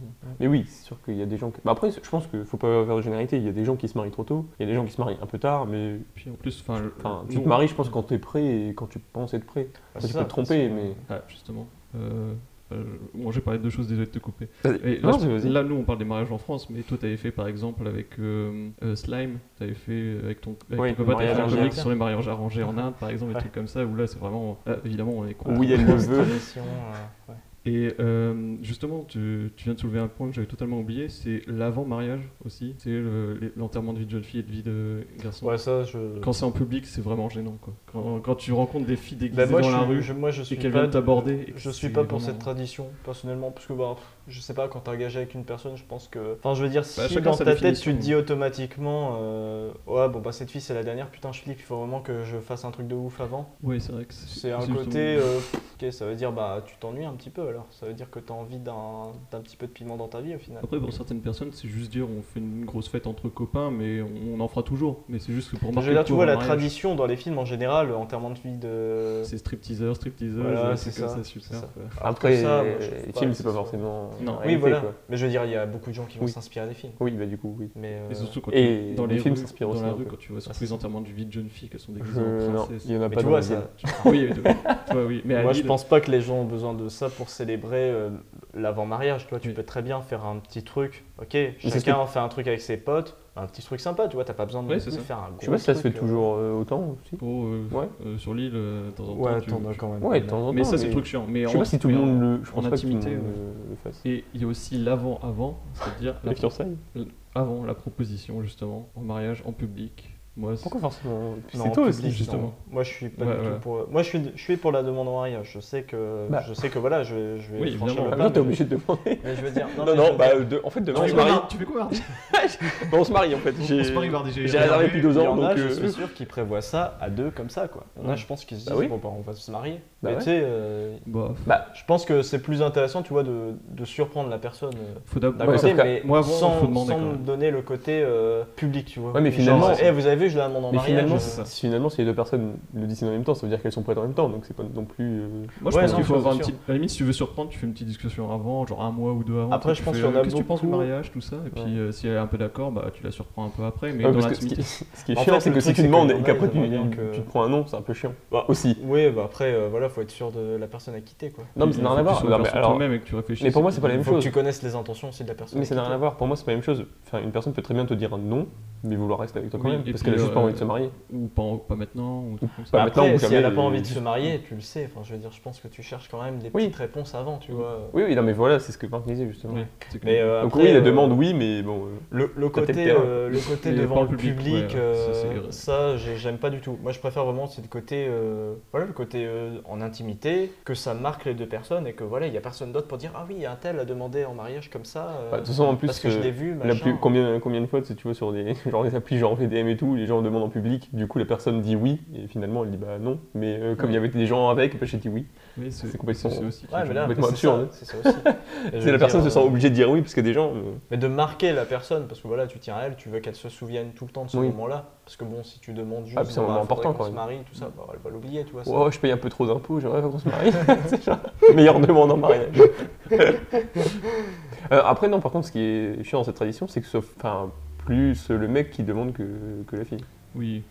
Mais oui, c'est sûr qu'il y a des gens. qui- Bah après, je pense qu'il faut pas faire de généralité. Il y a des gens qui se marient trop tôt, il y a des gens qui se marient un peu tard, mais Puis en plus, enfin, tu te maries, je pense, quand t'es prêt et quand tu penses être prêt. Bah, Après, tu ça, que- mais. Ah, justement. Euh, euh, bon, j'ai parlé de deux choses, désolé de te couper. Et là, Non, je- vas-y. là, nous, on parle des mariages en France, mais toi, t'avais fait par exemple avec euh, euh, Slime, t'avais fait avec ton, avec Oui, ton copain, t'avais fait un sur les mariages arrangés en Inde, par exemple, des Ouais. trucs comme ça, où là, c'est vraiment. là, évidemment, on est contre. Oui, elle le Grosse veut. Et euh, justement, tu, tu viens de soulever un point que j'avais totalement oublié, c'est l'avant-mariage aussi, c'est le- l'enterrement de vie de jeune fille et de vie de garçon. Ouais, ça, je. Quand c'est en public, c'est vraiment gênant. Quoi. Quand, quand tu rencontres des filles déguisées Bah, moi, dans je la suis, rue je- moi, je et suis qu'elles pas, viennent t'aborder. je suis pas pour vraiment- cette tradition personnellement, parce que bah, je sais pas, quand t'es engagé avec une personne, je pense que. Enfin, je veux dire, si Bah, chacun dans ta tête tu te dis automatiquement, euh, ouais, bon, bah, cette fille c'est la dernière, putain, je flippe, il faut vraiment que je fasse un truc de ouf avant. Oui, c'est vrai que c'est C'est un côté, euh, ok, ça veut dire, bah, tu t'ennuies un petit peu alors. Ça veut dire que t'as envie d'un d'un petit peu de piment dans ta vie au final. Après, pour certaines personnes, c'est juste dire on fait une grosse fête entre copains, mais on, en fera toujours. Mais c'est juste que pour Je marquer veux dire, tu vois, la mariage, tradition dans les films en général, enterrement de vie de. C'est stripteaseur, stripteaseuse, Voilà, c'est ça, ça, c'est super. ça. Après, ça, moi, je trouve les films, c'est ce pas forcément. Non. Oui, voilà. quoi. Mais je veux dire, il y a beaucoup de gens qui vont Oui. s'inspirer des films. Oui, bah du coup, oui. Mais, euh, Et surtout quand Et tu, dans les les films rues, s'inspirent dans aussi la rue, quand tu vois c'est enterrements de vie de jeunes filles qu'elles sont déguisées Je- en Non, princesse. il y en a Mais pas tu vois, films. oui, *laughs* oui. Mais Moi, je pense pas que les gens ont besoin de ça pour célébrer euh, l'avant-mariage. Tu vois, tu Oui. peux très bien faire un petit truc. Ok, c'est chacun fait un truc avec ses potes, un petit truc sympa. Tu vois, t'as pas besoin de ça. faire un gros Je sais pas si ça se fait truc, euh. toujours euh, autant aussi. Oh, euh, Ouais. euh, sur l'île, euh, de temps en temps. Ouais, tu- quand même. Ouais, de temps en temps. Mais ça, c'est le truc chiant. Mais Je sais pas si tout le monde le. Je en pense pas intimité, le- le fasse. Et il y a aussi l'avant-avant, c'est-à-dire la- Les fiançailles avant la proposition, justement, en mariage, en public. Moi, Pourquoi forcément Non, C'est toi aussi, justement. non. Moi, je suis pas Ouais, du ouais. tout pour. Moi, je suis, je suis pour la demande en mariage. Je sais que, Bah. je sais que voilà, je vais, je vais Oui, franchir le Ah, pas. non, t'es obligé de demander. Mais je veux dire, Non, non, bah, dire- de- en fait, demain, Non, on se marie. Tu fais quoi, mardi *laughs* Bon, on se marie en fait. J'ai- On se marie j'ai réservé depuis deux Il y ans, en donc. a, je euh, suis sûr, qui prévoient ça à deux comme ça, quoi. Il y en a, Ouais. je pense, qui se Bah disent, oui. bon, bah, on va se marier. Bah mais ouais. tu sais, euh, Bah, Bah, je pense que c'est plus intéressant, tu vois, de, de surprendre la personne euh, faut d'un d'abord. Mais sans, donner le côté public, tu vois. Ouais, mais finalement, eh, vous avez vu, je la demande en mais mariage. finalement, euh, si finalement, si les deux personnes le disent en même temps, ça veut dire qu'elles sont prêtes en même temps, donc c'est pas non plus. euh, Moi, je Ouais, pense non, qu'il faut c'est avoir une sûr. petite. À la limite, si tu veux surprendre, tu fais une petite discussion avant, genre un mois ou deux avant. Après, tu je pense fais, qu'il y en euh, a Qu'est-ce que tu penses du beaucoup- mariage, tout ça Et puis, euh, si elle est un peu d'accord, bah, tu la surprends un peu après, mais Ouais, dans parce que ce qui, l'intimité. ce qui est En chiant, fait, c'est le que si truc, tu c'est demandes que et qu'après tu, aimeraient bien que- tu te prends un nom, c'est un peu chiant. Bah, Aussi. Oui, bah après, euh, voilà, faut être sûr de la personne à quitter, quoi. Non, mais ça n'a rien à voir. Non, mais alors- toi-même et que tu réfléchisses. mais pour moi, c'est pas la même Faut que chose. tu connaisses les intentions aussi de la personne. Mais à ça n'a rien à voir. Pour moi, c'est pas la même chose. Enfin, une personne peut très bien te dire un non, mais vouloir rester avec toi quand Oui, même. et Parce puis qu'elle a juste pas euh, envie de se marier. Ou pas, en- pas maintenant, ou tout comme ça. Pas Bah maintenant après, ou si jamais, elle a pas euh, envie de se marier, tu le sais. Enfin, je veux dire, je pense que tu cherches quand même des Oui. petites réponses avant, tu vois. Oui, oui, non, mais voilà, c'est ce que Marc disait justement. Oui, Mais euh, Donc après, oui, la euh, demande, oui, mais bon. euh, Le, côté, euh, le côté devant le public, public, ouais, euh, ça, j'aime pas du tout. Moi je préfère vraiment c'est le côté, euh, voilà, le côté euh, en intimité, que ça marque les deux personnes et que voilà, il y a personne d'autre pour dire ah oui, un tel a demandé en mariage comme ça. euh, bah, De toute façon, en plus, parce que je euh, l'ai vu. la machin. plus- combien, combien de fois, tu vois, sur des, *laughs* genre des applis genre VDM et tout, les gens demandent en public, du coup la personne dit oui, et finalement elle dit bah non, mais euh, comme il y avait des gens avec, bah, j'ai dit oui. Oui, c'est complètement- aussi Ouais, mais là, complètement c'est ça, absurde. c'est ça aussi. *laughs* La personne se sent euh, obligée de dire oui, parce que des gens. euh, Mais de marquer la personne, parce que voilà, tu tiens à elle, tu veux qu'elle se souvienne tout le temps de ce Oui. moment-là. Parce que bon, si tu demandes juste, Ah, c'est un moment bah, important, se marie, tout ça, bah, elle va l'oublier, tu vois. ça. Oh, je paye un peu trop d'impôts, j'aimerais qu'on se marie. *laughs* *laughs* C'est genre, meilleure demande en mariage. Euh, après, non, par contre, ce qui est chiant dans cette tradition, c'est que enfin, plus le mec qui demande que, que la fille. Oui,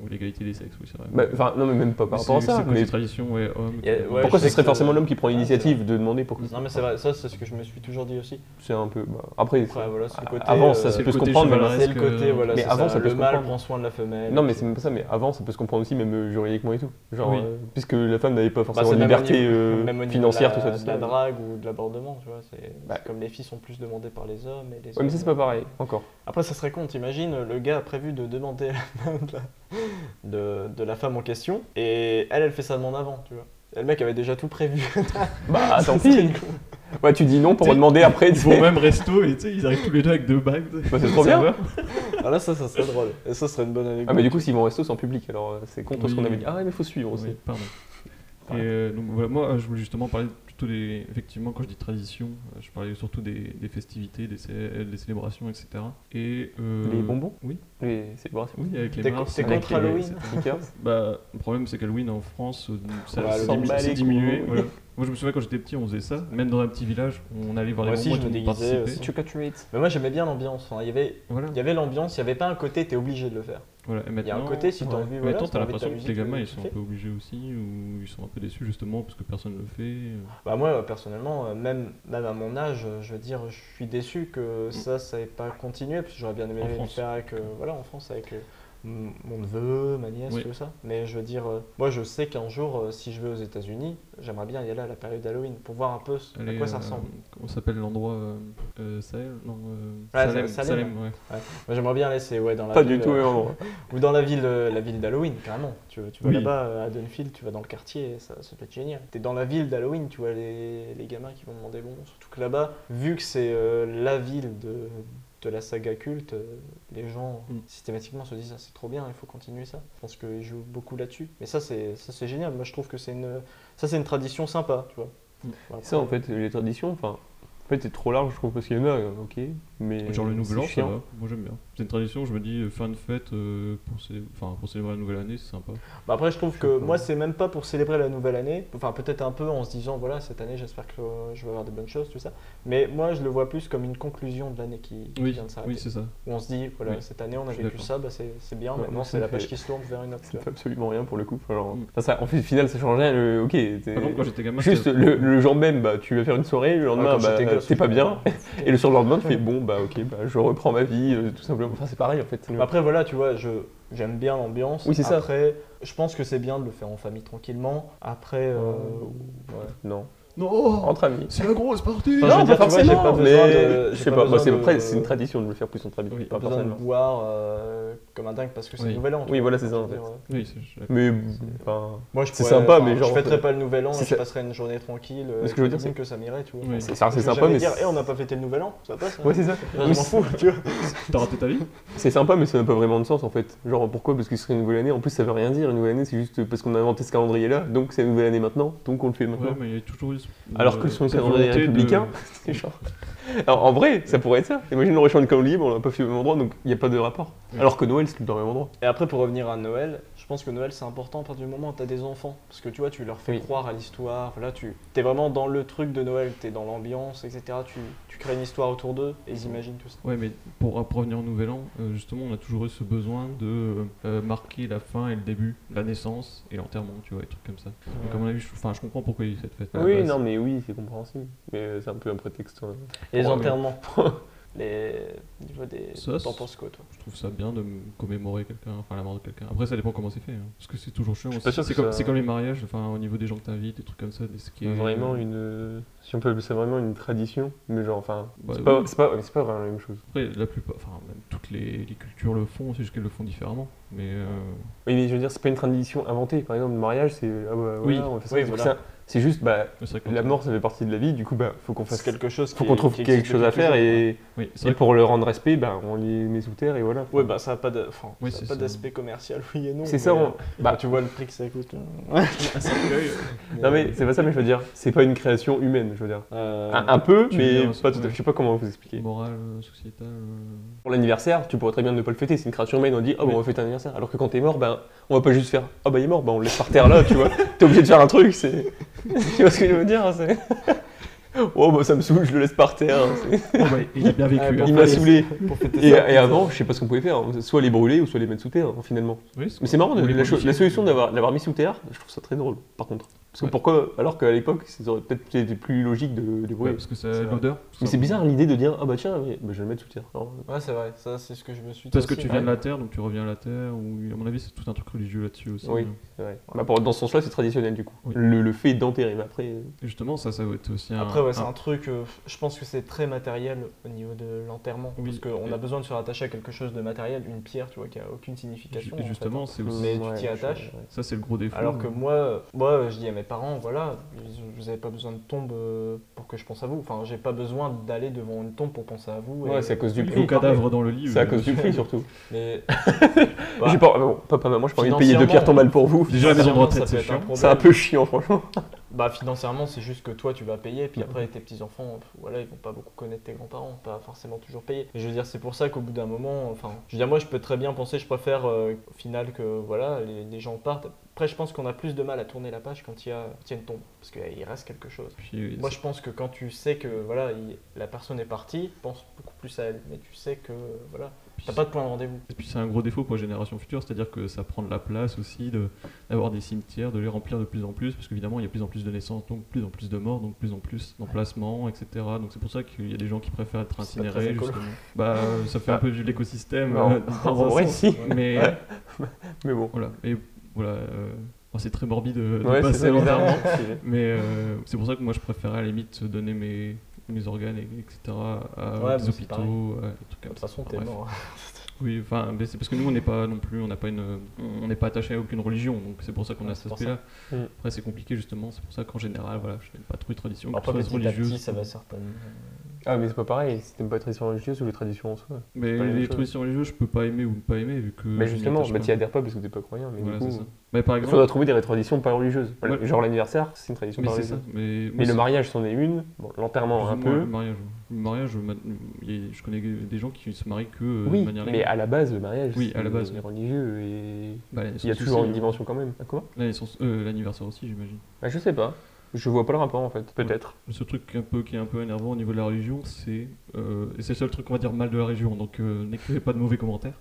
ou l'égalité des sexes, oui, c'est vrai. Bah, Enfin, non, mais même pas par rapport à c'est- ça. Mais tradition, ouais, homme. Ouais, pourquoi ce serait forcément l'homme qui prend l'initiative de demander pourquoi Non, mais c'est vrai, ça, c'est ce que je me suis toujours dit aussi. C'est un peu. bah, après, Après, voilà, le côté. avant, ça peut se comprendre. même- chevaleresque. C'est le côté, voilà, Mais avant, ça, ça peut le se mâle comprendre. prend soin de la femelle. Non, mais c'est même pas ça, mais avant, ça peut se comprendre aussi, même euh, juridiquement et tout. Genre, Oui. euh, puisque la femme n'avait pas Bah, forcément de même liberté euh, même financière, tout ça. tout de la drague ou de l'abordement, tu vois. C'est Bah. comme les filles sont plus demandées par les hommes et les Ouais, mais ça, c'est pas pareil, encore. Après, ça serait con, t'imagines, le gars a prévu de demander la, *laughs* de, de la femme en question, et elle, elle fait sa demande avant, tu vois. Et le mec avait déjà tout prévu. *laughs* Bah, tant *laughs* pis. Ouais, tu dis non pour demander après. Ils vont même resto et tu sais, ils arrivent tous les deux avec deux bagues. Bah, c'est trop bien. Ah là, ça, ça serait drôle. Et ça serait une bonne anecdote. Ah, mais du coup, s'ils vont au resto, c'est en public, alors euh, c'est contre ce qu'on avait dit. Ah, ouais, mais faut suivre aussi. Oui, pardon. Et euh, donc voilà, moi je voulais justement parler plutôt des. Effectivement, quand je dis tradition, euh, je parlais surtout des, des festivités, des, cé- des célébrations, etc. Et. euh, Les bonbons Oui. Les célébrations. Oui, avec les T'es mars. t'es avec contre les- Halloween Sneakers. *laughs* Bah, le problème c'est qu'Halloween en France, ça, diminu- c'est les diminué. voilà. Moi je me souviens quand j'étais petit, on faisait ça. Même dans un petit village, on allait voir Moi les aussi, je me déguisais aussi. Treat. Mais moi, j'aimais bien l'ambiance. Il y avait, Voilà. il y avait l'ambiance, il n'y avait pas un côté, t'es obligé de le faire. voilà. Et Il y a maintenant, un côté, si t'as ouais. envie, Mais voilà, maintenant, si t'as t'as envie de l'impression que les gamins tu ils le sont un fais. peu obligés aussi, ou ils sont un peu déçus justement parce que personne ne le fait. euh. Bah moi personnellement, euh, même, même à mon âge, euh, je veux dire, je suis déçu que ça, ça n'ait pas continué, parce que j'aurais bien aimé En le France. faire avec, euh, voilà, en France avec euh, mon neveu, ma nièce, Oui. tout ça. Mais je veux dire, euh, moi je sais qu'un jour, euh, si je vais aux États-Unis, j'aimerais bien y aller à la période d'Halloween pour voir un peu ce- à quoi ça euh, ressemble. Comment s'appelle l'endroit euh, euh, Sahel? Non, euh, Ah, Salem, Salem. Salem, ouais. Moi j'aimerais bien aller, c'est ouais, dans la Pas ville, du tout, euh, *laughs* ou dans la ville, euh, la ville d'Halloween, carrément. Tu, tu vas Oui. là-bas euh, à Dunfield, tu vas dans le quartier, ça, ça peut être génial. T'es dans la ville d'Halloween, tu vois les, les gamins qui vont demander bon. Surtout que là-bas, vu que c'est euh, la ville de, de la saga culte, euh, les gens Mm. systématiquement se disent ah, c'est trop bien, il faut continuer ça. Je pense qu'ils jouent beaucoup là-dessus. Mais ça, c'est ça, c'est génial. Moi, je trouve que c'est une, ça, c'est une tradition sympa, tu vois. Mm. Ça, en fait, les traditions, enfin. En fait, c'est trop large, je trouve, parce qu'il y en a, ok. Mais. Genre le Nouvel An, ça chiant. va. Moi j'aime bien. C'est une tradition, je me dis, euh, faire une fête euh, pour, célé- enfin, pour célébrer la nouvelle année, c'est sympa. Bah après, je trouve Je que moi, c'est même pas pour célébrer la nouvelle année. Enfin, peut-être un peu en se disant, voilà, cette année, j'espère que euh, je vais avoir des bonnes choses, tout ça. Mais moi, je le vois plus comme une conclusion de l'année qui, qui Oui, vient de s'arrêter. oui c'est ça. Où on se dit, voilà, Oui, cette année, on a vécu ça, bah, c'est c'est bien. Ouais, Maintenant, c'est ça la page qui se tourne vers une autre. fait absolument rien pour le coup. Genre, Mm. enfin, ça, en fait, au final, ça change rien. le- Ok. Par exemple, quand j'étais gamin, Juste le, le jour même, bah, tu vas faire une soirée, le lendemain, quand bah, t'es pas bien. *laughs* Et le surlendemain, tu fais bon, bah ok, bah, je reprends ma vie, euh, tout simplement. Enfin, c'est pareil en fait. Après, voilà, tu vois, je j'aime bien l'ambiance. Oui, c'est ça. Après, je pense que c'est bien de le faire en famille tranquillement. Après, euh, ouais. Non. Non Entre amis. C'est la grosse partie non, pas forcément, mais de- je sais pas c'est de- après, c'est une tradition de le faire plus entre amis, Oui, pas pas besoin de personnellement. boire euh, comme un dingue parce que c'est Oui. le nouvel an. Oui, voilà, c'est ça, en fait. euh, Oui, Mais, enfin, Moi, je C'est sympa, mais genre, Je fêterais pas le nouvel an, je ça. passerais une journée tranquille. euh, ce que je veux dire, c'est que ça m'irait, tu vois. C'est sympa, mais dire, Eh, on n'a pas fêté le nouvel an, ça passe. hein. ouais, c'est ça. *laughs* Je m'en fous, tu vois. *laughs* T'as raté ta vie C'est sympa, mais ça n'a pas vraiment de sens en fait. Genre, pourquoi? Parce que ce serait une nouvelle année. En plus, ça veut rien dire. Une nouvelle année, c'est juste parce qu'on a inventé ce calendrier-là, donc c'est une nouvelle année maintenant, donc on le fait Ouais, maintenant. mais il y a toujours eu. ce- Alors que euh, son calendrier de- républicain, *laughs* c'est genre. Alors, en vrai, ça pourrait être ça. Imagine, on aurait changé de mais on l'a pas fait au même endroit, donc il n'y a pas de rapport. Ouais. Alors que Noël, c'est tout le même endroit. Et après, pour revenir à Noël, pense que Noël c'est important à partir du moment où tu as des enfants. Parce que tu vois, tu leur fais Oui. croire à l'histoire. Voilà, tu es vraiment dans le truc de Noël, tu es dans l'ambiance, etc. Tu, tu crées une histoire autour d'eux et ils imaginent tout ça. Ouais, mais pour, pour revenir au Nouvel An, euh, justement, on a toujours eu ce besoin de euh, marquer la fin et le début, la naissance et l'enterrement, tu vois, des trucs comme ça. Donc, à mon avis, je, enfin, je comprends pourquoi il y a eu cette fête. Oui, non, mais oui, c'est compréhensible. Mais c'est un peu un prétexte. hein. Et les Ouais, enterrements. Les au niveau des. Ça, T'en c'est- penses quoi, toi Je trouve ça bien de commémorer quelqu'un, enfin la mort de quelqu'un. Après, ça dépend comment c'est fait. hein, parce que c'est toujours chiant. C'est comme, ça- c'est comme les mariages, enfin au niveau des gens que t'invites, des trucs comme ça. Des, Vraiment une. Si on peut appeler ça vraiment une tradition, mais genre, enfin. Bah, c'est pas, oui. c'est pas, c'est pas vraiment la même chose. Après, la plupart, enfin même toutes les, les cultures le font, c'est juste qu'elles le font différemment. Mais euh, Oui, mais je veux dire, c'est pas une tradition inventée. Par exemple, le mariage, c'est. Ah bah, Oui. on fait ça. Oui, C'est voilà. C'est juste, bah, la mort, ça fait partie de la vie, du coup, bah, faut qu'on fasse. Quelque chose Faut qu'on trouve qui quelque chose à faire et, oui, et pour le rendre respect, bah, on les met sous terre et voilà. Ouais, bah ça a pas d'aspect commercial, oui et non. C'est ça, on- euh, bah- tu vois le prix que ça coûte. un cercueil, *laughs* Non, mais c'est pas ça, mais je veux dire, c'est pas une création humaine, je veux dire. euh, Un, un peu, mais dire, pas tout à ouais. fait. Je sais pas comment vous expliquer. morale, euh, sociétale. euh, Pour l'anniversaire, tu pourrais très bien ne pas le fêter, c'est une création humaine, on dit oh bah, on va fêter un anniversaire. Alors que quand t'es mort, ben on va pas juste faire oh bah il est mort, ben on le laisse par terre là, tu vois. *laughs* T'es obligé de faire un truc, c'est. *laughs* tu vois ce que je veux dire c'est... *laughs* Oh bah ça me saoule, je le laisse par terre. c'est- Oh, bah, il a bien vécu. Ah, hein. Il m'a saoulé. Et, ça, et avant, je sais pas ce qu'on pouvait faire, soit les brûler ou soit les mettre sous terre, finalement. Oui, Mais c'est marrant, la, solution d'avoir, de l'avoir mis sous terre, je trouve ça très drôle, par contre. Parce que Ouais. pourquoi Alors qu'à l'époque, ça aurait peut-être été plus logique de, de Ouais, parce que ça C'est l'odeur. Mais c'est bizarre l'idée de dire ah bah tiens, mais, bah, je vais le mettre sous terre. Alors, Ouais, c'est vrai, ça c'est ce que je me suis dit. Parce que tu viens de la terre, donc tu reviens à la terre. Ou à mon avis, c'est tout un truc religieux là-dessus aussi. Oui. hein. c'est vrai. Bah, pour- dans ce sens-là, c'est traditionnel du coup. Oui. Le, le fait d'enterrer, mais après. euh, justement, ça, ça va être aussi un. Après, ouais, c'est un- un truc, euh, je pense que c'est très matériel au niveau de l'enterrement. Oui. Parce qu'on Et- a besoin de se rattacher à quelque chose de matériel, une pierre, tu vois, qui a aucune signification. Et en fait. justement, c'est aussi. Mais tu t'y attaches. Ça, c'est le gros défaut. Alors que moi, moi, je dis à mes parents, voilà, vous n'avez pas besoin de tombe euh, pour que je pense à vous. Enfin, j'ai pas besoin d'aller devant une tombe pour penser à vous. Ouais, et- c'est à cause du prix. cadavres dans le lit. C'est à cause du prix surtout. *laughs* Mais *laughs* J'ai pas, bon, papa, maman, j'ai pas envie de payer deux pierres tombales pour vous. Déjà, la maison de retraite, c'est chiant. C'est un peu chiant, franchement. *laughs* Bah financièrement c'est juste que toi tu vas payer puis après tes petits enfants voilà ils vont pas beaucoup connaître tes grands-parents pas forcément toujours payer et je veux dire c'est pour ça qu'au bout d'un moment enfin je veux dire moi je peux très bien penser je préfère euh, au final que voilà les, les gens partent après je pense qu'on a plus de mal à tourner la page quand il y a, il y a une tombe parce qu'il reste quelque chose Puis, moi je pense que quand tu sais que voilà il- la personne est partie pense beaucoup plus à elle mais tu sais que voilà t'as pas de point de rendez-vous Et puis c'est un gros défaut pour les générations futures, c'est-à-dire que ça prend de la place aussi de- d'avoir des cimetières, de les remplir de plus en plus, parce qu'évidemment il y a de plus en plus de naissances, donc plus en plus de morts, donc plus en plus d'emplacements, etc. Donc c'est pour ça qu'il y a des gens qui préfèrent être incinérés, justement. Bah ça fait un peu vivre l'écosystème. Euh, sens. si. Mais Ouais. *laughs* Mais bon. voilà, et voilà. euh, bon, c'est très morbide de, de Ouais, passer l'enterrement. Mais euh, c'est pour ça que moi je préférais à la limite donner mes, mes organes, et- etc. à Ouais, des hôpitaux, à des trucs de toute façon t'es Bref. mort Oui, enfin, mais c'est parce que nous on n'est pas non plus, on n'a pas une, on n'est pas attaché à aucune religion, donc c'est pour ça qu'on Ouais, a cet aspect-là. Mm. Après c'est compliqué justement, c'est pour ça qu'en général, voilà, je n'aime pas trop les traditions, que après ce soit religieuses. petit ça va certainement Ah, mais c'est pas pareil, si t'aimes pas les traditions religieuses ou les traditions en soi. Mais les chose. traditions religieuses, je peux pas aimer ou ne pas aimer vu que. Mais justement, bah, t'y adhères pas parce que t'es pas croyant. Mais Voilà, du coup, c'est ça. Mais par il exemple, faudra trouver des traditions pas religieuses. Voilà. Ouais. Genre l'anniversaire, c'est une tradition mais pas c'est ça. religieuse. Mais, Mais le mariage, c'en est une. Bon, l'enterrement, un peu. Le mariage, le mariage, il je connais des gens qui se marient que euh, Oui, de manière mais légale. à la base, le mariage, Oui, à la c'est base, religieux et Bah, il y a toujours une hein. dimension quand même. Ah, euh, L'anniversaire aussi, j'imagine. bah, Je sais pas. Je vois pas le rapport en fait. Peut-être. Le seul truc un peu, qui est un peu énervant au niveau de la religion, c'est. euh, et c'est le seul truc qu'on va dire mal de la religion, donc euh, n'écrivez pas de mauvais commentaires.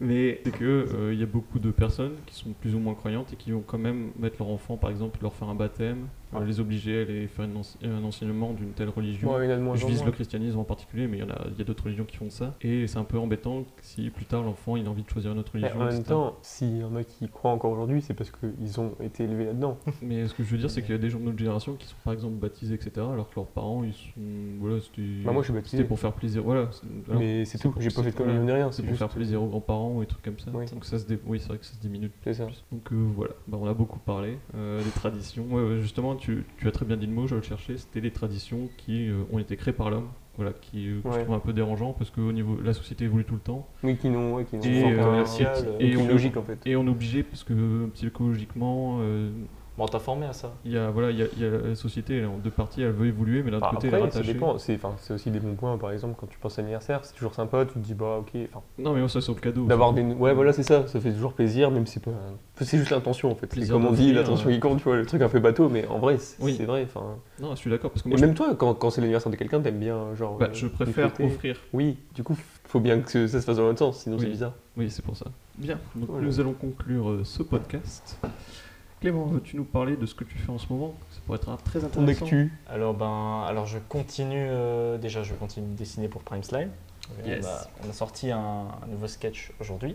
Mais c'est que euh, il y a beaucoup de personnes qui sont plus ou moins croyantes et qui vont quand même mettre leur enfant, par exemple, leur faire un baptême, les obliger à aller faire une ense- un enseignement d'une telle religion. Ouais, Je vise le christianisme en particulier, mais il y en a, d'autres religions qui font ça. Et c'est un peu embêtant si plus tard l'enfant il a envie de choisir une autre Mais religion. en même temps, s'il y en a qui croient encore aujourd'hui, c'est parce qu'ils ont été élevés là-dedans. *laughs* Mais ce que je veux dire, c'est qu'il y a des gens de notre génération qui sont par exemple baptisés, etc. Alors que leurs parents, ils sont. Voilà, c'était. Bah, moi, je suis C'était baptisé. pour faire plaisir. Voilà. Mais c'est tout. J'ai pas fait de communion ni rien. C'est C'est pour juste. faire plaisir aux grands-parents ou des trucs comme ça. Oui. Donc ça se dé- oui, c'est vrai que ça se diminue. C'est ça. Donc euh, voilà, Bah, on a beaucoup parlé euh, des traditions. Ouais, ouais, justement, tu, tu as très bien dit le mot, je le cherchais. C'était les traditions qui euh, ont été créées par l'homme. Voilà, qui euh, que je Ouais. trouve un peu dérangeant parce que au niveau la société évolue tout le temps Oui, qui n'ont ouais, qui Et, euh, et aucune on- logique en fait. et on est obligé parce que euh, psychologiquement, euh, bon t'as formé à ça il y a voilà, il y a, il y a la société elle est en deux parties, elle veut évoluer, mais d'un Bah, côté elle est après, ça rattachée. dépend. C'est enfin, c'est aussi des bons points. Par exemple, quand tu penses à l'anniversaire, c'est toujours sympa. Tu te dis, bah ok. Enfin, Non, mais ça sur le cadeau. d'avoir des. Ouais, voilà, c'est ça. Ça fait toujours plaisir, même si c'est pas. C'est juste l'intention en fait. C'est Plaisir comme on dit, l'intention euh. qui compte. Tu vois, le truc un peu bateau, mais en vrai, c'est Oui. c'est vrai. Enfin. Non, je suis d'accord parce que Et moi, je, même toi, quand, quand c'est l'anniversaire de quelqu'un, t'aimes bien genre. bah, euh, je préfère offrir. Oui, du coup, faut bien que ça se fasse dans l'autre sens, sinon Oui. c'est bizarre. Oui, c'est pour ça. Bien. Donc Voilà. nous allons conclure euh, ce podcast. Clément, veux-tu nous parler de ce que tu fais en ce moment? Ça pourrait être un- très intéressant. actu. Alors, ben, alors je continue, euh, déjà je continue de dessiner pour Prime Slime. Yes. On, a, on a sorti un, un nouveau sketch aujourd'hui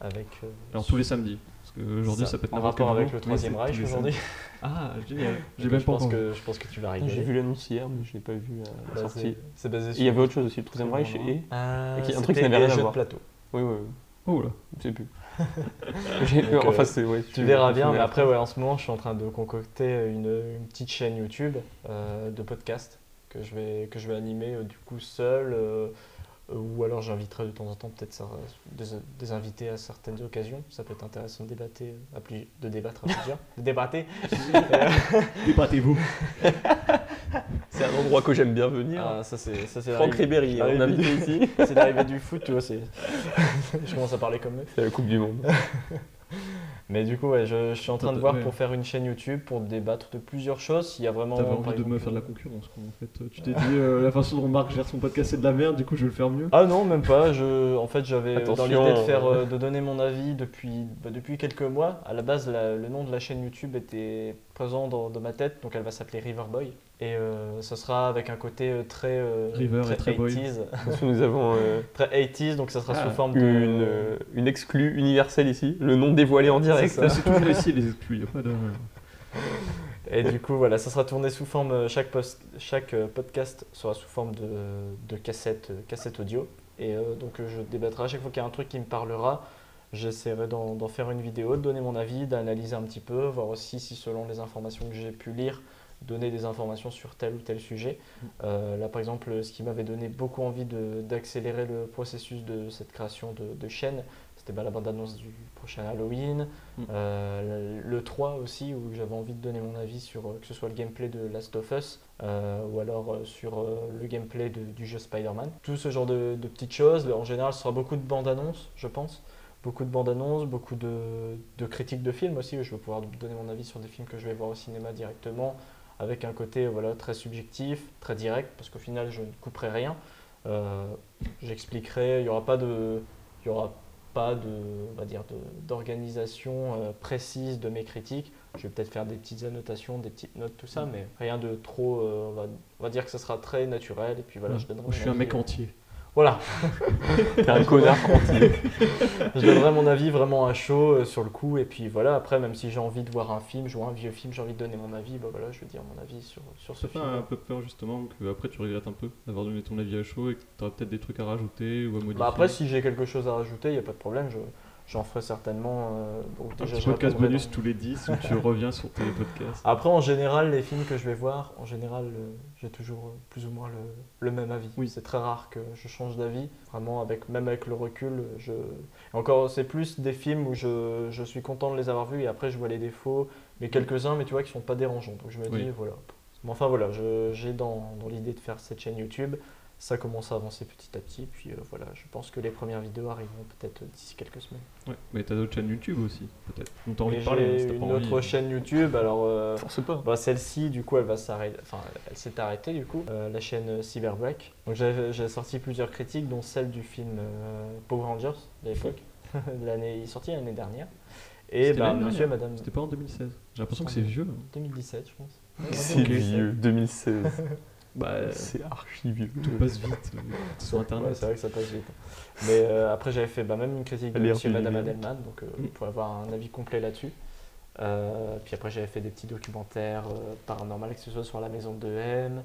avec... euh, Alors tous les samedis. Parce qu'aujourd'hui, ça, peut être En rapport avec moment. le Troisième Reich aujourd'hui. Ah, *laughs* génial. J'ai même je pas pense entendu. que Je pense que tu vas rigoler. J'ai vu l'annonce hier, mais je l'ai pas vu à la Bah, sortie. c'est- basé Et sur... il y avait autre chose aussi, le troisième Reich et. Euh, et qui- un truc qui n'avait rien à voir. plateau. Oui, oui, oui. Oh là. Je sais plus. *laughs* J'ai- enfin, euh, c'est. Ouais, Tu verras bien, mais après, ouais, en ce moment, je suis en train de concocter une, une petite chaîne YouTube euh, de podcast que je vais, que je vais animer euh, du coup seul, ou alors j'inviterai de temps en temps peut-être des, des invités à certaines occasions. Ça peut être intéressant de débattre à, plus, de débattre à plusieurs. de débattre. *laughs* Débattez-vous. *laughs* C'est un endroit que j'aime bien venir. Ah, ça c'est ça c'est Franck Ribéry, on invité ici. C'est l'arrivée du foot, tu vois. c'est- *laughs* je commence à parler comme eux. C'est la Coupe du Monde. Mais du coup, ouais, je, je suis en train de voir ouais. pour faire une chaîne YouTube pour débattre de plusieurs choses. Il y a vraiment. T'avais envie de me faire de la concurrence, quoi, en fait. Tu t'es dit, euh, la façon dont Marc gère son podcast, c'est de la merde, du coup, je vais le faire mieux. Ah non, même pas. Je, en fait, j'avais euh, dans l'idée de faire, euh. euh, de donner mon avis depuis, bah, depuis quelques mois. À la base, la- le nom de la chaîne YouTube était présent dans, dans ma tête, donc elle va s'appeler Riverboy. Et euh, ce sera avec un côté euh, très, euh, River et très boy. 80s, Attention, nous avons euh, *laughs* très 80s, donc ça sera Ah, sous forme de. une, euh, une exclue universelle ici. Le nom dévoilé en direct. C'est toujours ici, les exclus. y a pas de... Et du coup, voilà, ça sera tourné sous forme. Chaque, post- chaque euh, podcast sera sous forme de, de cassette, euh, cassette audio. Et euh, donc, je débattrai à chaque fois qu'il y a un truc qui me parlera. J'essaierai d'en d'en faire une vidéo, de donner mon avis, d'analyser un petit peu, voir aussi si, selon les informations que j'ai pu lire, donner des informations sur tel ou tel sujet. Euh, là, par exemple, ce qui m'avait donné beaucoup envie d'accélérer le processus de cette création de, de chaîne, c'était bah, la bande-annonce du prochain Halloween, Mm. euh, le 3 aussi, où j'avais envie de donner mon avis sur euh, que ce soit le gameplay de Last of Us, euh, ou alors sur le gameplay de- du jeu Spider-Man. Tout ce genre de, de petites choses. En général, ce sera beaucoup de bandes-annonces, je pense. Beaucoup de bandes-annonces, beaucoup de, de critiques de films aussi, je vais pouvoir donner mon avis sur des films que je vais voir au cinéma directement, avec un côté voilà, très subjectif, très direct, parce qu'au final, je ne couperai rien. Euh, J'expliquerai, il n'y aura pas de... Il y aura pas de, on va dire, d'organisation euh, précise de mes critiques. Je vais peut-être faire des petites annotations, des petites notes, tout ça, mais rien de trop. euh, on, va, on va dire que ça sera très naturel. Et puis voilà, Ouais. je donnerai. Je suis un mec entier. Voilà, *laughs* T'es un connard entier. je donnerai mon avis vraiment à chaud euh, sur le coup. Et puis voilà, après, même si j'ai envie de voir un film, je vois un vieux film, j'ai envie de donner mon avis, bah voilà, je vais dire mon avis sur, sur ce film. un peu peur, justement, que après tu regrettes un peu d'avoir donné ton avis à chaud et que t'auras peut-être des trucs à rajouter ou à modifier? Bah après, si j'ai quelque chose à rajouter, il n'y a pas de problème, je- j'en ferai certainement. euh, donc un déjà, petit je podcast bonus dans- tous les 10 où tu reviens sur tes podcasts. Après, en général, les films que je vais voir, en général, euh, j'ai toujours euh, plus ou moins le, le même avis. Oui. C'est très rare que je change d'avis. Vraiment, avec, même avec le recul, je... encore, c'est plus des films où je, je suis content de les avoir vus et après, je vois les défauts, mais quelques-uns, mais tu vois, qui sont pas dérangeants. Donc je me Oui. dis, voilà. Mais enfin, voilà, j'ai dans, dans l'idée de faire cette chaîne YouTube. Ça commence à avancer petit à petit. Puis euh, voilà, je pense que les premières vidéos arriveront peut-être d'ici quelques semaines. Ouais, mais t'as d'autres chaînes YouTube aussi, peut-être. dont t'as envie de parler. hein, j'ai si t'as une envie. autre chaîne YouTube. Alors, euh, Force pas. bah, celle-ci, du coup, elle va s'arrêter. Enfin, elle s'est arrêtée, du coup, euh, la chaîne euh, Cyberbreak. Donc, j'ai sorti plusieurs critiques, dont celle du film euh, Power Rangers de l'époque. *laughs* l'année, il est sorti l'année dernière. Et bah, monsieur et madame. C'était pas en 2016. J'ai l'impression que c'est vieux. hein. 2017, je pense. C'est vieux, 2016. *laughs* Bah, C'est archi vieux. tout passe vite euh, *laughs* sur Ouais, internet. c'est vrai que ça passe vite. Mais euh, après, j'avais fait bah, même une critique de Monsieur Madame. Adelman, donc euh, Mm. vous pouvez avoir un avis complet là-dessus. Euh, puis après, j'avais fait des petits documentaires euh, paranormaux, que ce soit sur la maison de M.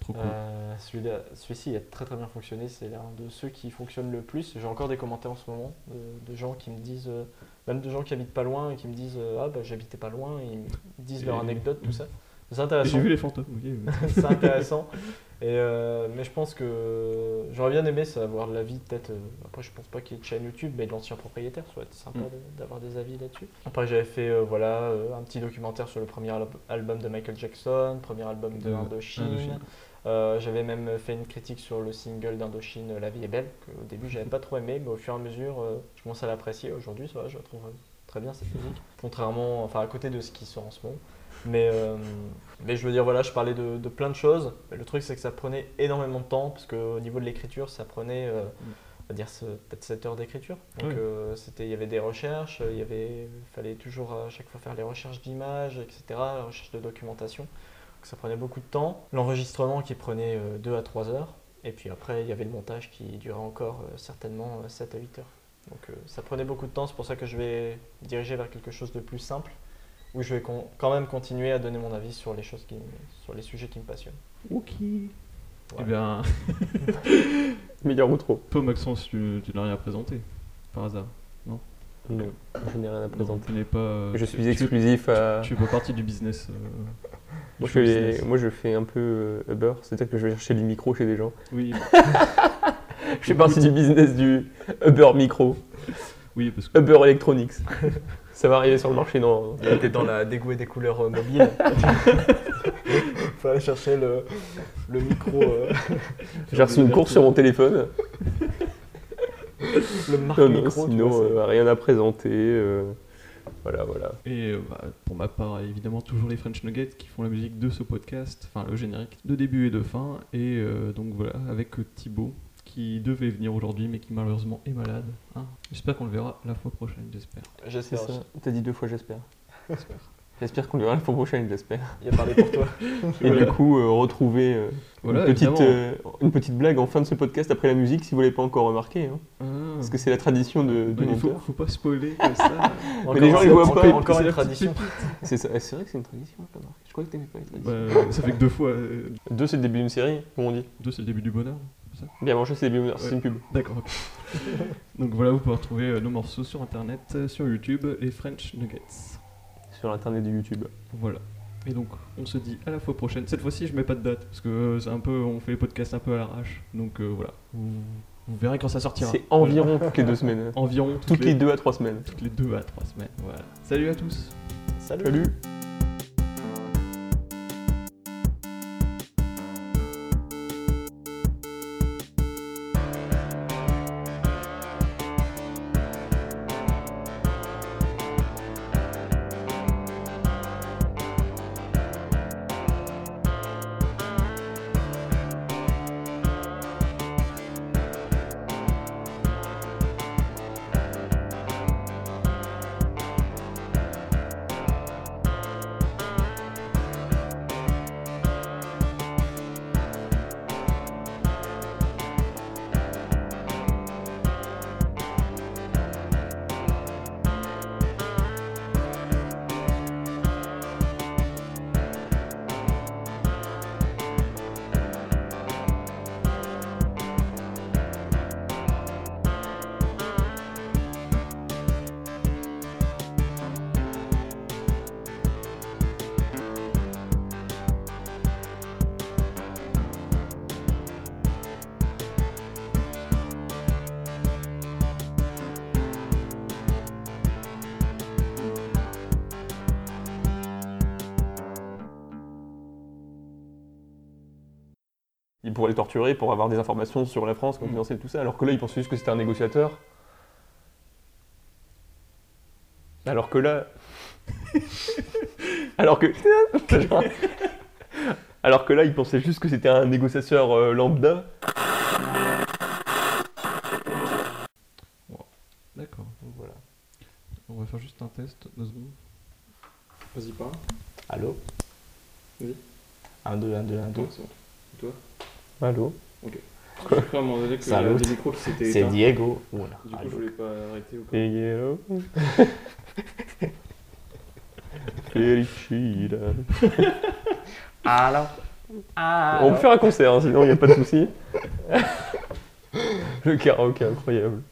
Trop cool. Euh, celui-là- Celui-ci il a très très bien fonctionné, c'est l'un de ceux qui fonctionne le plus. J'ai encore des commentaires en ce moment de, de gens qui me disent, euh, même de gens qui habitent pas loin et qui me disent euh, Ah bah j'habitais pas loin, et ils me disent leur Et- anecdote, tout ça. C'est intéressant. J'ai vu les fantômes, oui. *laughs* oui. c'est intéressant. Et euh, mais je pense que j'aurais bien aimé savoir l'avis peut-être. euh, après, je pense pas qu'il y ait de chaîne YouTube, mais de l'ancien propriétaire. Ça aurait été sympa Mm. d'avoir des avis là-dessus. Après, j'avais fait euh, voilà euh, un petit documentaire sur le premier al- album de Michael Jackson, premier album de De Indochine. Indochine. Euh, j'avais même fait une critique sur le single d'Indochine La vie est belle, que au début j'avais pas trop aimé, mais au fur et à mesure euh, je commence à l'apprécier. Aujourd'hui, ça va, je la trouve très bien cette musique. Contrairement, enfin à côté de ce qui sort en ce moment. Mais, euh, mais je veux dire, voilà, je parlais de, de plein de choses. Mais le truc, c'est que ça prenait énormément de temps, parce qu'au niveau de l'écriture, ça prenait euh, on va dire, peut-être 7 heures d'écriture. Donc euh, c'était, il y avait des recherches, il y avait, fallait toujours à chaque fois faire les recherches d'images, etc., la recherche de documentation. Donc ça prenait beaucoup de temps. L'enregistrement qui prenait 2 à 3 heures. Et puis après, il y avait le montage qui durait encore certainement euh, 7 à 8 heures. Donc ça prenait beaucoup de temps, c'est pour ça que je vais diriger vers quelque chose de plus simple, où je vais con- quand même continuer à donner mon avis sur les choses qui, sur les sujets qui me passionnent. Ok. Eh bien, *laughs* Meilleur outro. toi, Maxence, tu, tu n'as rien à présenter, par hasard. Non, je n'ai rien à Non, présenter. tu n'es pas. euh, Je tu- suis tu- exclusif à. Tu fais pas partie du business. euh, *laughs* Moi je, show fais, business. moi, je fais un peu euh, Uber, c'est-à-dire que je vais chercher les micros chez des gens. Oui, *laughs* Je fais partie du business du Uber Micro, oui, parce que. Uber Electronics. Ça va arriver sur le marché dans. Il était dans la dégoût des couleurs euh, mobiles. *laughs* *laughs* Fallait chercher le, le micro, euh, J'ai reçu une course sur mon téléphone. *laughs* le marque Non, non, micro. tu sinon, c'est- euh, rien à présenter. euh, Voilà, voilà. Et euh, bah, pour ma part, évidemment, toujours les French Nuggets qui font la musique de ce podcast, enfin le générique de début et de fin. Et euh, donc voilà, avec euh, Thibaut qui devait venir aujourd'hui mais qui malheureusement est malade. hein. J'espère qu'on le verra la fois prochaine, j'espère. C'est J'espère. ça. T'as dit deux fois j'espère. *laughs* J'espère qu'on le verra la fois prochaine, j'espère. Il a parlé pour toi. *laughs* Et du coup, euh, retrouver euh, Voilà, une, petite, évidemment. euh, une petite blague en fin de ce podcast après la musique, si vous l'avez pas encore remarqué. hein. Ah. Parce que c'est la tradition de, Ouais, il faut, monteur. faut pas spoiler comme ça. *laughs* Mais les gens, ils voient pas. Encore C'est une tradition. C'est ça. C'est vrai que c'est une tradition. Je croyais que t'aimais pas les traditions. Bah, ça fait que deux fois. euh, Deux, c'est le début d'une série, comme on dit. deux, c'est le début du bonheur. Bien manger, c'est c'est une pub. D'accord. *laughs* donc voilà, vous pouvez retrouver euh, nos morceaux sur internet, euh, sur YouTube, les French Nuggets. Sur l'internet de YouTube. Voilà. Et donc, on se dit à la fois prochaine. Cette fois-ci, je mets pas de date parce que euh, c'est un peu, on fait les podcasts un peu à l'arrache. Donc euh, voilà, vous, vous verrez quand ça sortira. C'est environ toutes les deux semaines. environ Toutes les deux à trois semaines. toutes les deux à trois semaines. Voilà. Salut à tous. Salut. Salut Pour avoir des informations sur la France, confidentielles, tout ça. Alors que là, il pensait juste que c'était un négociateur. Alors que là. *laughs* alors que. alors que là, il pensait juste que c'était un négociateur euh, lambda. D'accord. Donc voilà. On va faire juste un test, deux secondes. Vas-y, parle. Allô? Oui. 1, 2, 1, 2, 1, 2. c'est bon. Toi? Allô J'ai cru à un moment donné qu'il y des micros qui s'étaient C'est éteints. Diego. Voilà. Du coup, Allô. je voulais pas arrêter où. Et hello. Felicita. Allô On peut faire un concert, hein, sinon il n'y a pas de souci. *laughs* Le karaoké incroyable.